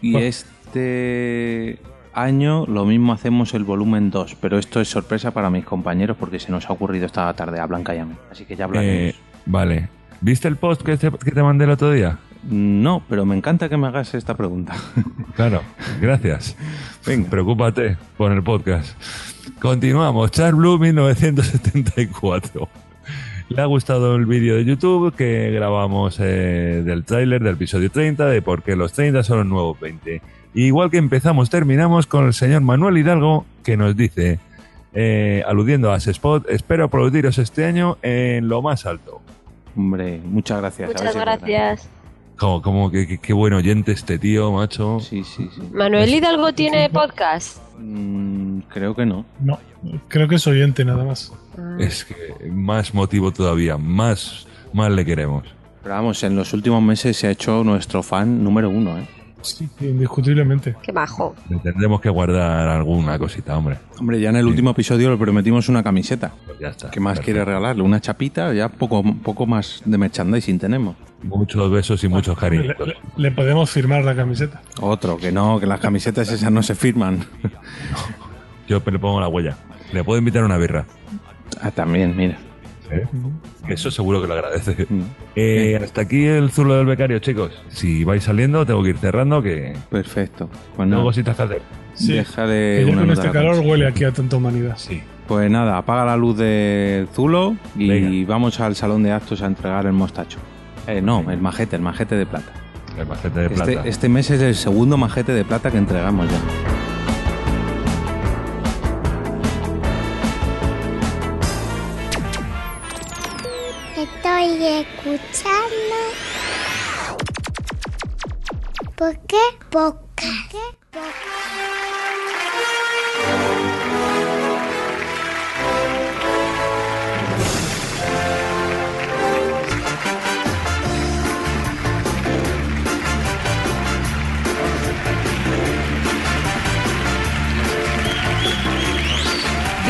Y este año lo mismo hacemos el volumen 2, pero esto es sorpresa para mis compañeros porque se nos ha ocurrido esta tarde a Blanca y a mí. Así que ya hablaremos. Eh, vale. ¿Viste el post que te, que te mandé el otro día? No, pero me encanta que me hagas esta pregunta. [laughs] Claro, gracias. Venga, preocúpate por el podcast. Continuamos. Char Blue 1974. Le ha gustado el vídeo de YouTube que grabamos eh, del tráiler del episodio 30 de por qué los 30 son los nuevos 20. Igual que empezamos, terminamos con el señor Manuel Hidalgo que nos dice, eh, aludiendo a ese spot, espero aplaudiros este año en lo más alto. Hombre, muchas gracias. Muchas gracias. Como, como que, qué buen oyente este tío, macho. Sí, sí, sí. Manuel Hidalgo tiene podcast. Mm, creo que no. No, creo que es oyente nada más. Es que más motivo todavía, más, más le queremos. Pero vamos, en los últimos meses se ha hecho nuestro fan número uno, ¿eh? Sí, indiscutiblemente. Qué bajo. Le tendremos que guardar alguna cosita, hombre. Hombre, ya en el último episodio le prometimos una camiseta. Pues ya está. ¿Qué más perfecto. quiere regalarle? Una chapita, ya poco, poco más de merchandising tenemos. Muchos besos y muchos cariños. le- le podemos firmar la camiseta. Otro, que no, que las camisetas esas no se firman. [laughs] Yo le pongo la huella. Le puedo invitar a una birra. Ah, también, mira. Eso seguro que lo agradece. Mm. Eh, hasta aquí el zulo del becario, chicos. Si vais saliendo, tengo que ir cerrando, que Perfecto. Pues tengo nada, cositas que hacer. Sí. déjale Que ya una con este calor huele aquí a tanta humanidad. Sí. Pues nada, apaga la luz del Zulo y Venga. vamos al salón de actos a entregar el mostacho. Eh, no, el majete, el majete de plata. El macete de Este, plata. este mes es el segundo majete de plata que entregamos ya. Escuchando. ¿Por qué podcast?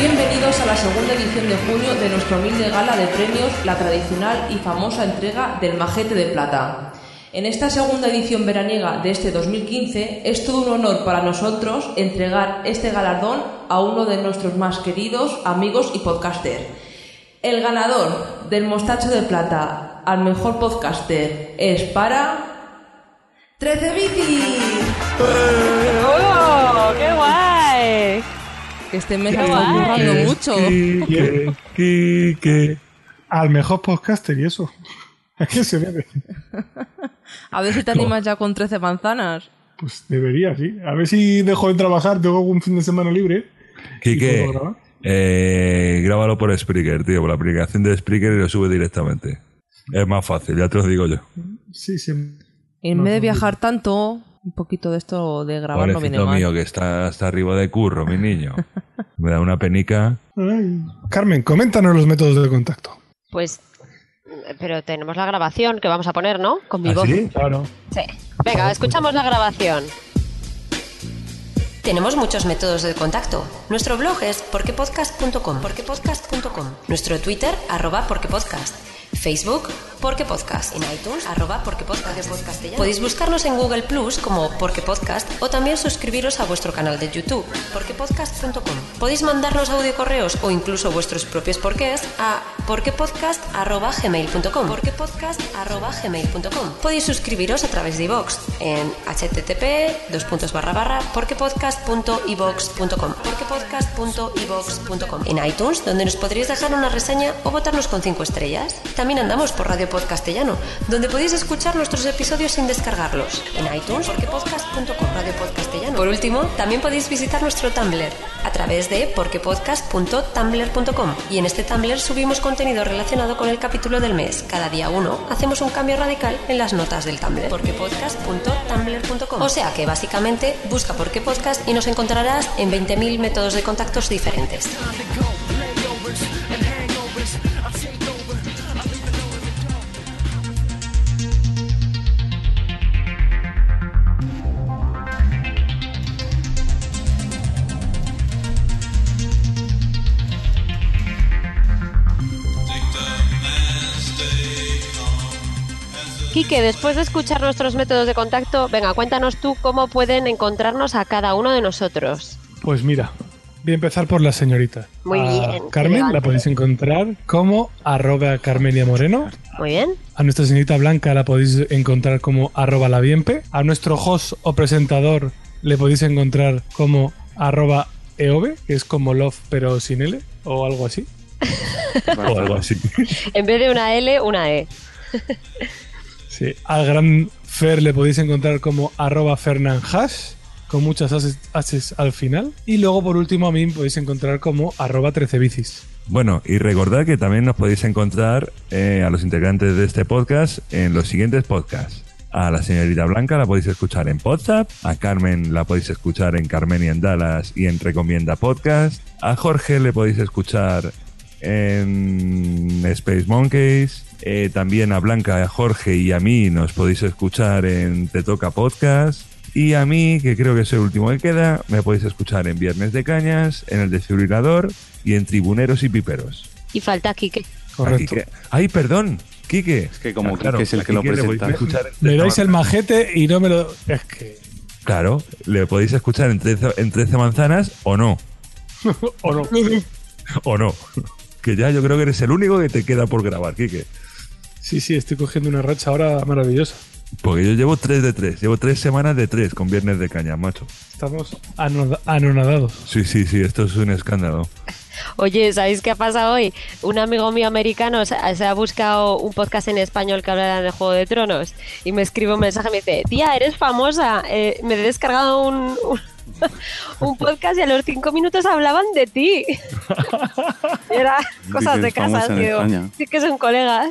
Bienvenidos a la segunda edición de junio de nuestra humilde gala de premios, la tradicional y famosa entrega del Majete de Plata. En esta segunda edición veraniega de este 2015 es todo un honor para nosotros entregar este galardón a uno de nuestros más queridos amigos y podcaster. El ganador del Mostacho de Plata al mejor podcaster es para... ¡13 bici! ¡Oh, qué guay! Que este mes ha estado currando mucho. [laughs] Quique, Quique. Al mejor podcaster y eso. ¿A qué se debe? A ver si te animas ya con 13 manzanas. Pues debería, sí. A ver si dejo de trabajar, tengo algún fin de semana libre. Quique, eh, grábalo por Spreaker, tío, por la aplicación de Spreaker y lo sube directamente. Es más fácil, ya te lo digo yo. Sí, sí. En vez de viajar tanto, un poquito de esto de grabar no viene mal. mío, que está hasta arriba de curro, mi niño. [laughs] Me da una penica. Ay. Carmen, coméntanos los métodos de contacto. Pues, pero tenemos la grabación que vamos a poner, ¿no? Con mi voz. Claro. Sí. Venga, escuchamos la grabación. Tenemos muchos métodos de contacto. Nuestro blog es porquepodcast.com, porquepodcast.com. Nuestro Twitter, arroba porquepodcast. Facebook, Porque Podcast. En iTunes, arroba Porque Podcast. Podéis buscarnos en Google Plus como Porque Podcast o también suscribiros a vuestro canal de YouTube, porquepodcast.com. Podéis mandarnos audio correos o incluso vuestros propios porqués a porquepodcast.gmail.com porquepodcast.gmail.com Podéis suscribiros a través de iVoox en http dos puntos barra barra porquepodcast.ivox.com porquepodcast.ivox.com En iTunes, donde nos podréis dejar una reseña o votarnos con cinco estrellas. También andamos por Radio Podcastellano, donde podéis escuchar nuestros episodios sin descargarlos. En iTunes, porquepodcast.com, Radio Podcastellano. Por último, también podéis visitar nuestro Tumblr a través de porquepodcast.tumblr.com y en este Tumblr subimos contenido relacionado con el capítulo del mes. Cada día uno hacemos un cambio radical en las notas del Tumblr. porquepodcast.tumblr.com O sea que básicamente busca por qué podcast y nos encontrarás en 20.000 métodos de contactos diferentes. Quique, después de escuchar nuestros métodos de contacto, venga, cuéntanos tú cómo pueden encontrarnos a cada uno de nosotros. Pues mira, voy a empezar por la señorita. Muy A bien, Carmen la podéis encontrar como arroba Carmenia Moreno. Muy bien. A nuestra señorita Blanca la podéis encontrar como arroba la bienpe. A nuestro host o presentador le podéis encontrar como arroba eove, que es como love pero sin L o algo así. [laughs] o algo así. En vez de una L, una E. [laughs] Sí. Al gran Fer le podéis encontrar como arroba con muchas haces, haces al final. Y luego por último a mí podéis encontrar como arroba 13 bicis. Bueno, y recordad que también nos podéis encontrar eh, a los integrantes de este podcast en los siguientes podcasts. A la señorita Blanca la podéis escuchar en WhatsApp, a Carmen la podéis escuchar en Carmen y en Dallas y en Recomienda Podcast, a Jorge le podéis escuchar en Space Monkeys, eh, también a Blanca, a Jorge y a mí nos podéis escuchar en Te Toca Podcast, y a mí, que creo que es el último que queda, me podéis escuchar en Viernes de Cañas, en el Desfibrilador y en Tribuneros y Piperos. Y falta Quique. Correcto. Quique- Ay, perdón, Quique. Es que como Quique es el que lo presenta. Me dais el majete y no me lo... Es que... Claro, le podéis escuchar en 13, en 13 manzanas o no. [laughs] o no. [laughs] O no. Que ya yo creo que eres el único que te queda por grabar, Quique. Sí, sí, estoy cogiendo una racha ahora maravillosa. Porque yo llevo 3 de 3. Llevo 3 semanas de 3 con Viernes de Caña, macho. Estamos anonadados. Sí, sí, sí, esto es un escándalo. Oye, ¿sabéis qué ha pasado hoy? Un amigo mío americano se ha buscado un podcast en español que hablara de Juego de Tronos y me escribe un mensaje y me dice, tía, eres famosa, eh, me he descargado un, un, [laughs] un podcast y a los cinco minutos hablaban de ti. [laughs] Era cosas de casa, tío. Sí que son colegas.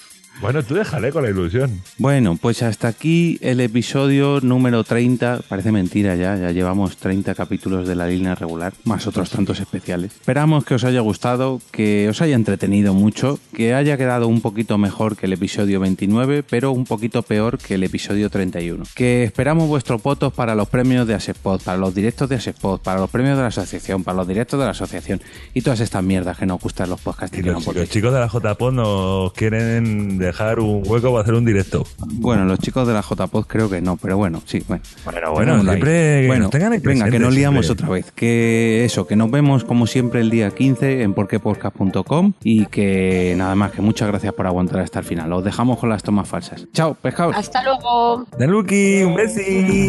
Bueno, tú déjale con la ilusión. Bueno, pues hasta aquí el episodio número 30. Parece mentira ya, ya llevamos 30 capítulos de la línea regular, más otros tantos especiales. Esperamos que os haya gustado, que os haya entretenido mucho, que haya quedado un poquito mejor que el episodio 29, pero un poquito peor que el episodio 31. Que esperamos vuestros votos para los premios de Asepod, para los directos de Asepod, para los premios de la asociación, para los directos de la asociación y todas estas mierdas que nos gustan los podcasts. Y los, los chicos de la JPod nos quieren dejar un hueco para hacer un directo. Bueno, los chicos de la JPod creo que no, pero bueno, sí, bueno. Bueno, bueno, siempre que bueno, nos tengan venga, que nos liamos siempre. otra vez. Que eso, que nos vemos como siempre el día 15 en porquepodcast.com y que nada más, que muchas gracias por aguantar hasta el final. Os dejamos con las tomas falsas. Chao, pescados. Hasta luego. Daluki, un besi.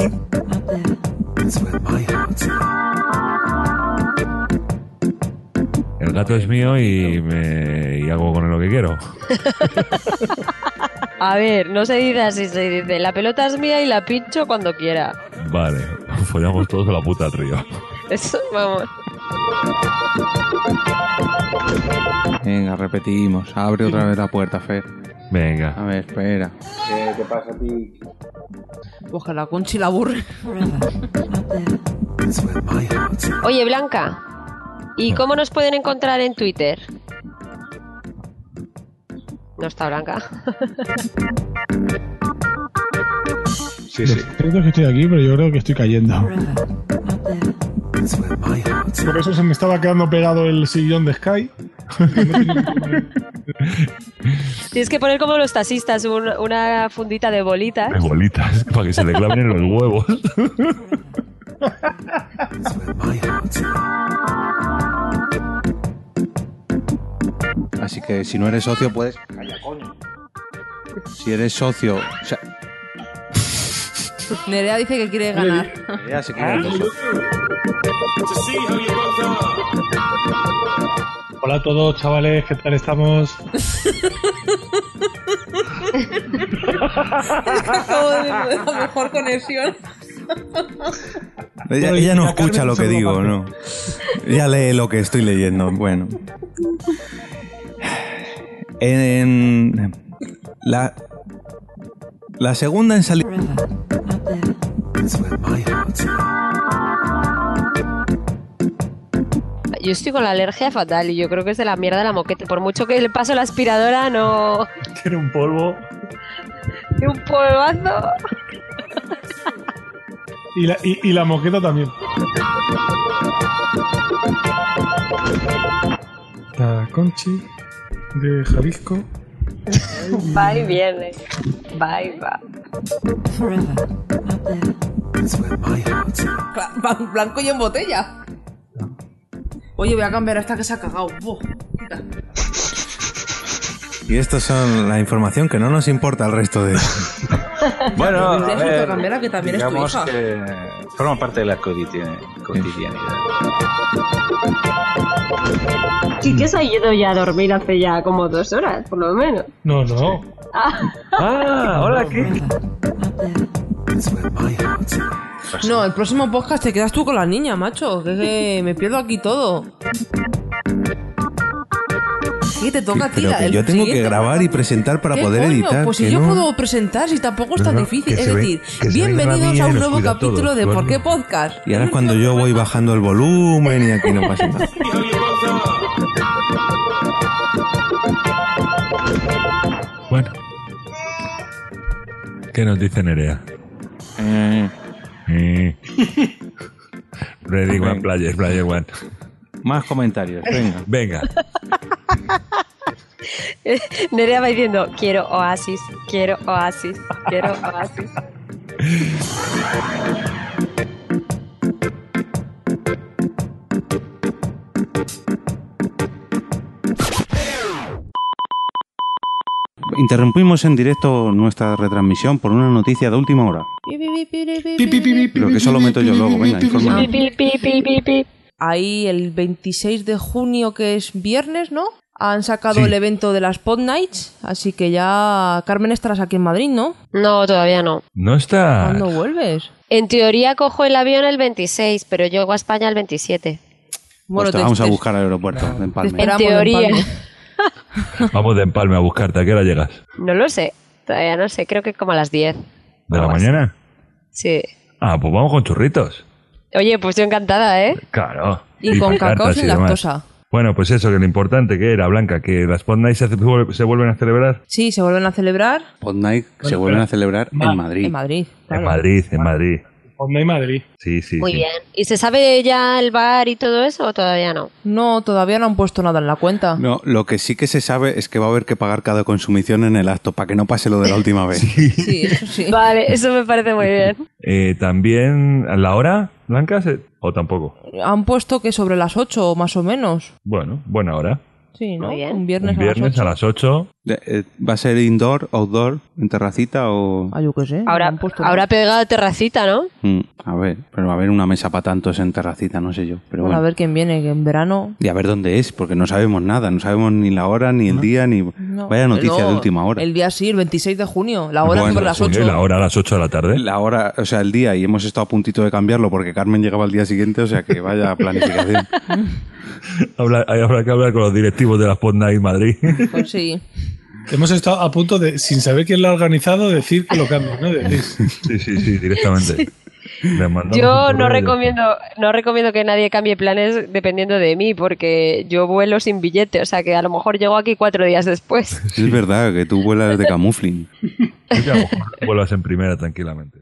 El gato es mío y, me, y hago con él lo que quiero. [laughs] A ver, no se dice así, se dice, la pelota es mía y la pincho cuando quiera. Vale, [laughs] follamos todos la puta al río. Eso, vamos. Venga, repetimos. Abre otra vez la puerta, Fer. Venga. A ver, espera. ¿Qué te pasa a ti? La Conchi la aburre. Oye, Blanca, ¿y cómo nos pueden encontrar en Twitter? No está Blanca. Sí, sí. Creo que estoy aquí, pero yo creo que estoy cayendo. Por eso se me estaba quedando pegado el sillón de Sky. [laughs] Tienes que poner como los taxistas un- una fundita de bolitas. De bolitas, para que se le claven en los huevos. [laughs] Así que si no eres socio, puedes. Calla, coño. Si eres socio. O sea, Nerea dice que quiere ganar. ya se quiere. Hola a todos, chavales, ¿qué tal estamos? [laughs] Acabo de ver la mejor conexión. Ella, ella no escucha lo que digo, ¿no? Ella lee lo que estoy leyendo. Bueno. En la, la segunda en salir. Yo estoy con la alergia fatal y yo creo que es de la mierda de la moqueta. Por mucho que le paso la aspiradora, no. Tiene un polvo. Tiene un polvazo. Y la, y, y la moqueta también. La Conchi de Jalisco. [laughs] Va y viene. Bye, bye. Cla- blan- Blanco y en botella. Oye, voy a cambiar a esta que se ha cagado. Y estas son la información que no nos importa al resto de... [laughs] [laughs] Bueno, a que ver, cambiara, que también es tu digamos hija. que forma parte de la cotidian- cotidianidad. Quique se ha ido ya a dormir hace ya como dos horas, por lo menos. No, no. Ah, Ah, hola, ¿qué? No, el próximo podcast te quedas tú con la niña, macho. Que, que me pierdo aquí todo. Te toca a ti. Pero la- que el yo tengo que grabar y presentar para ¿Qué poder coño? editar. Pues si yo no. puedo presentar, si tampoco es tan No, no, difícil. Es ve- decir, bienvenidos a un nuevo capítulo de. ¿Por qué Podcast? Y ahora es cuando yo voy bajando el volumen y aquí no pasa nada. Bueno. ¿Qué nos dice Nerea? Eh. [laughs] Ready one player, player one. Más comentarios, venga. Venga. Nerea va diciendo, quiero oasis, quiero oasis, quiero oasis. Interrumpimos en directo nuestra retransmisión por una noticia de última hora. Pero que eso lo meto yo luego, venga, informa. Ahí el 26 de junio, que es viernes, ¿no? Han sacado Sí. el evento de las Pod Nights, así que ya Carmen estarás aquí en Madrid, ¿no? No, todavía no. No está. ¿Cuándo vuelves? En teoría cojo el avión el 26, pero llego a España el 27. Pues te vamos a buscar al aeropuerto de Empalme. En teoría. [laughs] Vamos de empalme a buscarte. ¿A qué hora llegas? No lo sé, todavía no sé, creo que como a las 10. ¿De la así. mañana? Sí. Ah, pues vamos con churritos. Oye, pues yo encantada, ¿eh? Claro. Y con cacao sin lactosa. Bueno, pues eso, que lo importante que era, Blanca, que las Pod Nights se, se vuelven a celebrar Sí, se vuelven a celebrar Pod Night se vuelven a celebrar en Madrid. en Madrid. en. Madrid, en Madrid. Y Madrid. Sí, sí, Muy sí. bien. ¿Y se sabe ya el bar y todo eso o todavía no? No, todavía no han puesto nada en la cuenta. No, lo que sí que se sabe es que va a haber que pagar cada consumición en el acto para que no pase lo de la última vez. [laughs] Sí, eso sí. Vale, eso me parece muy bien. Eh, También, ¿la hora, Blanca? se- ¿O tampoco? Han puesto que sobre las 8 más o menos. Bueno, buena hora. Sí, ¿no? Un viernes, Un viernes a las 8. a las 8. De- eh, ¿Va a ser indoor, outdoor, en terracita o...? Ah, yo qué sé. Ahora, ahora pegado terracita, ¿no? Mm, a ver, pero va a haber una mesa para tantos en terracita, no sé yo. Pero Bueno, bueno. a ver quién viene, que en verano... Y a ver dónde es, porque no sabemos nada. No sabemos ni la hora, ni el día, ni... No. Vaya noticia No, de última hora. El día sí, el 26 de junio. La hora Bueno, sobre las sí, 8. La hora a las 8 de la tarde. La hora, o sea, el día, y hemos estado a puntito de cambiarlo porque Carmen llegaba al día siguiente, o sea que vaya [laughs] planificación. Habla- habrá que hablar con los directivos de las Pod Night Madrid. Pues sí. Hemos estado a punto de, sin saber quién lo ha organizado, decir que lo cambien, ¿no? Decís. sí, sí, sí, directamente. Un Yo no recomiendo, no recomiendo que nadie cambie planes dependiendo de mí, porque yo vuelo sin billete, o sea que a lo mejor llego aquí cuatro días después. es verdad que tú vuelas de camufling. está. Yo que a lo mejor vuelas en primera tranquilamente.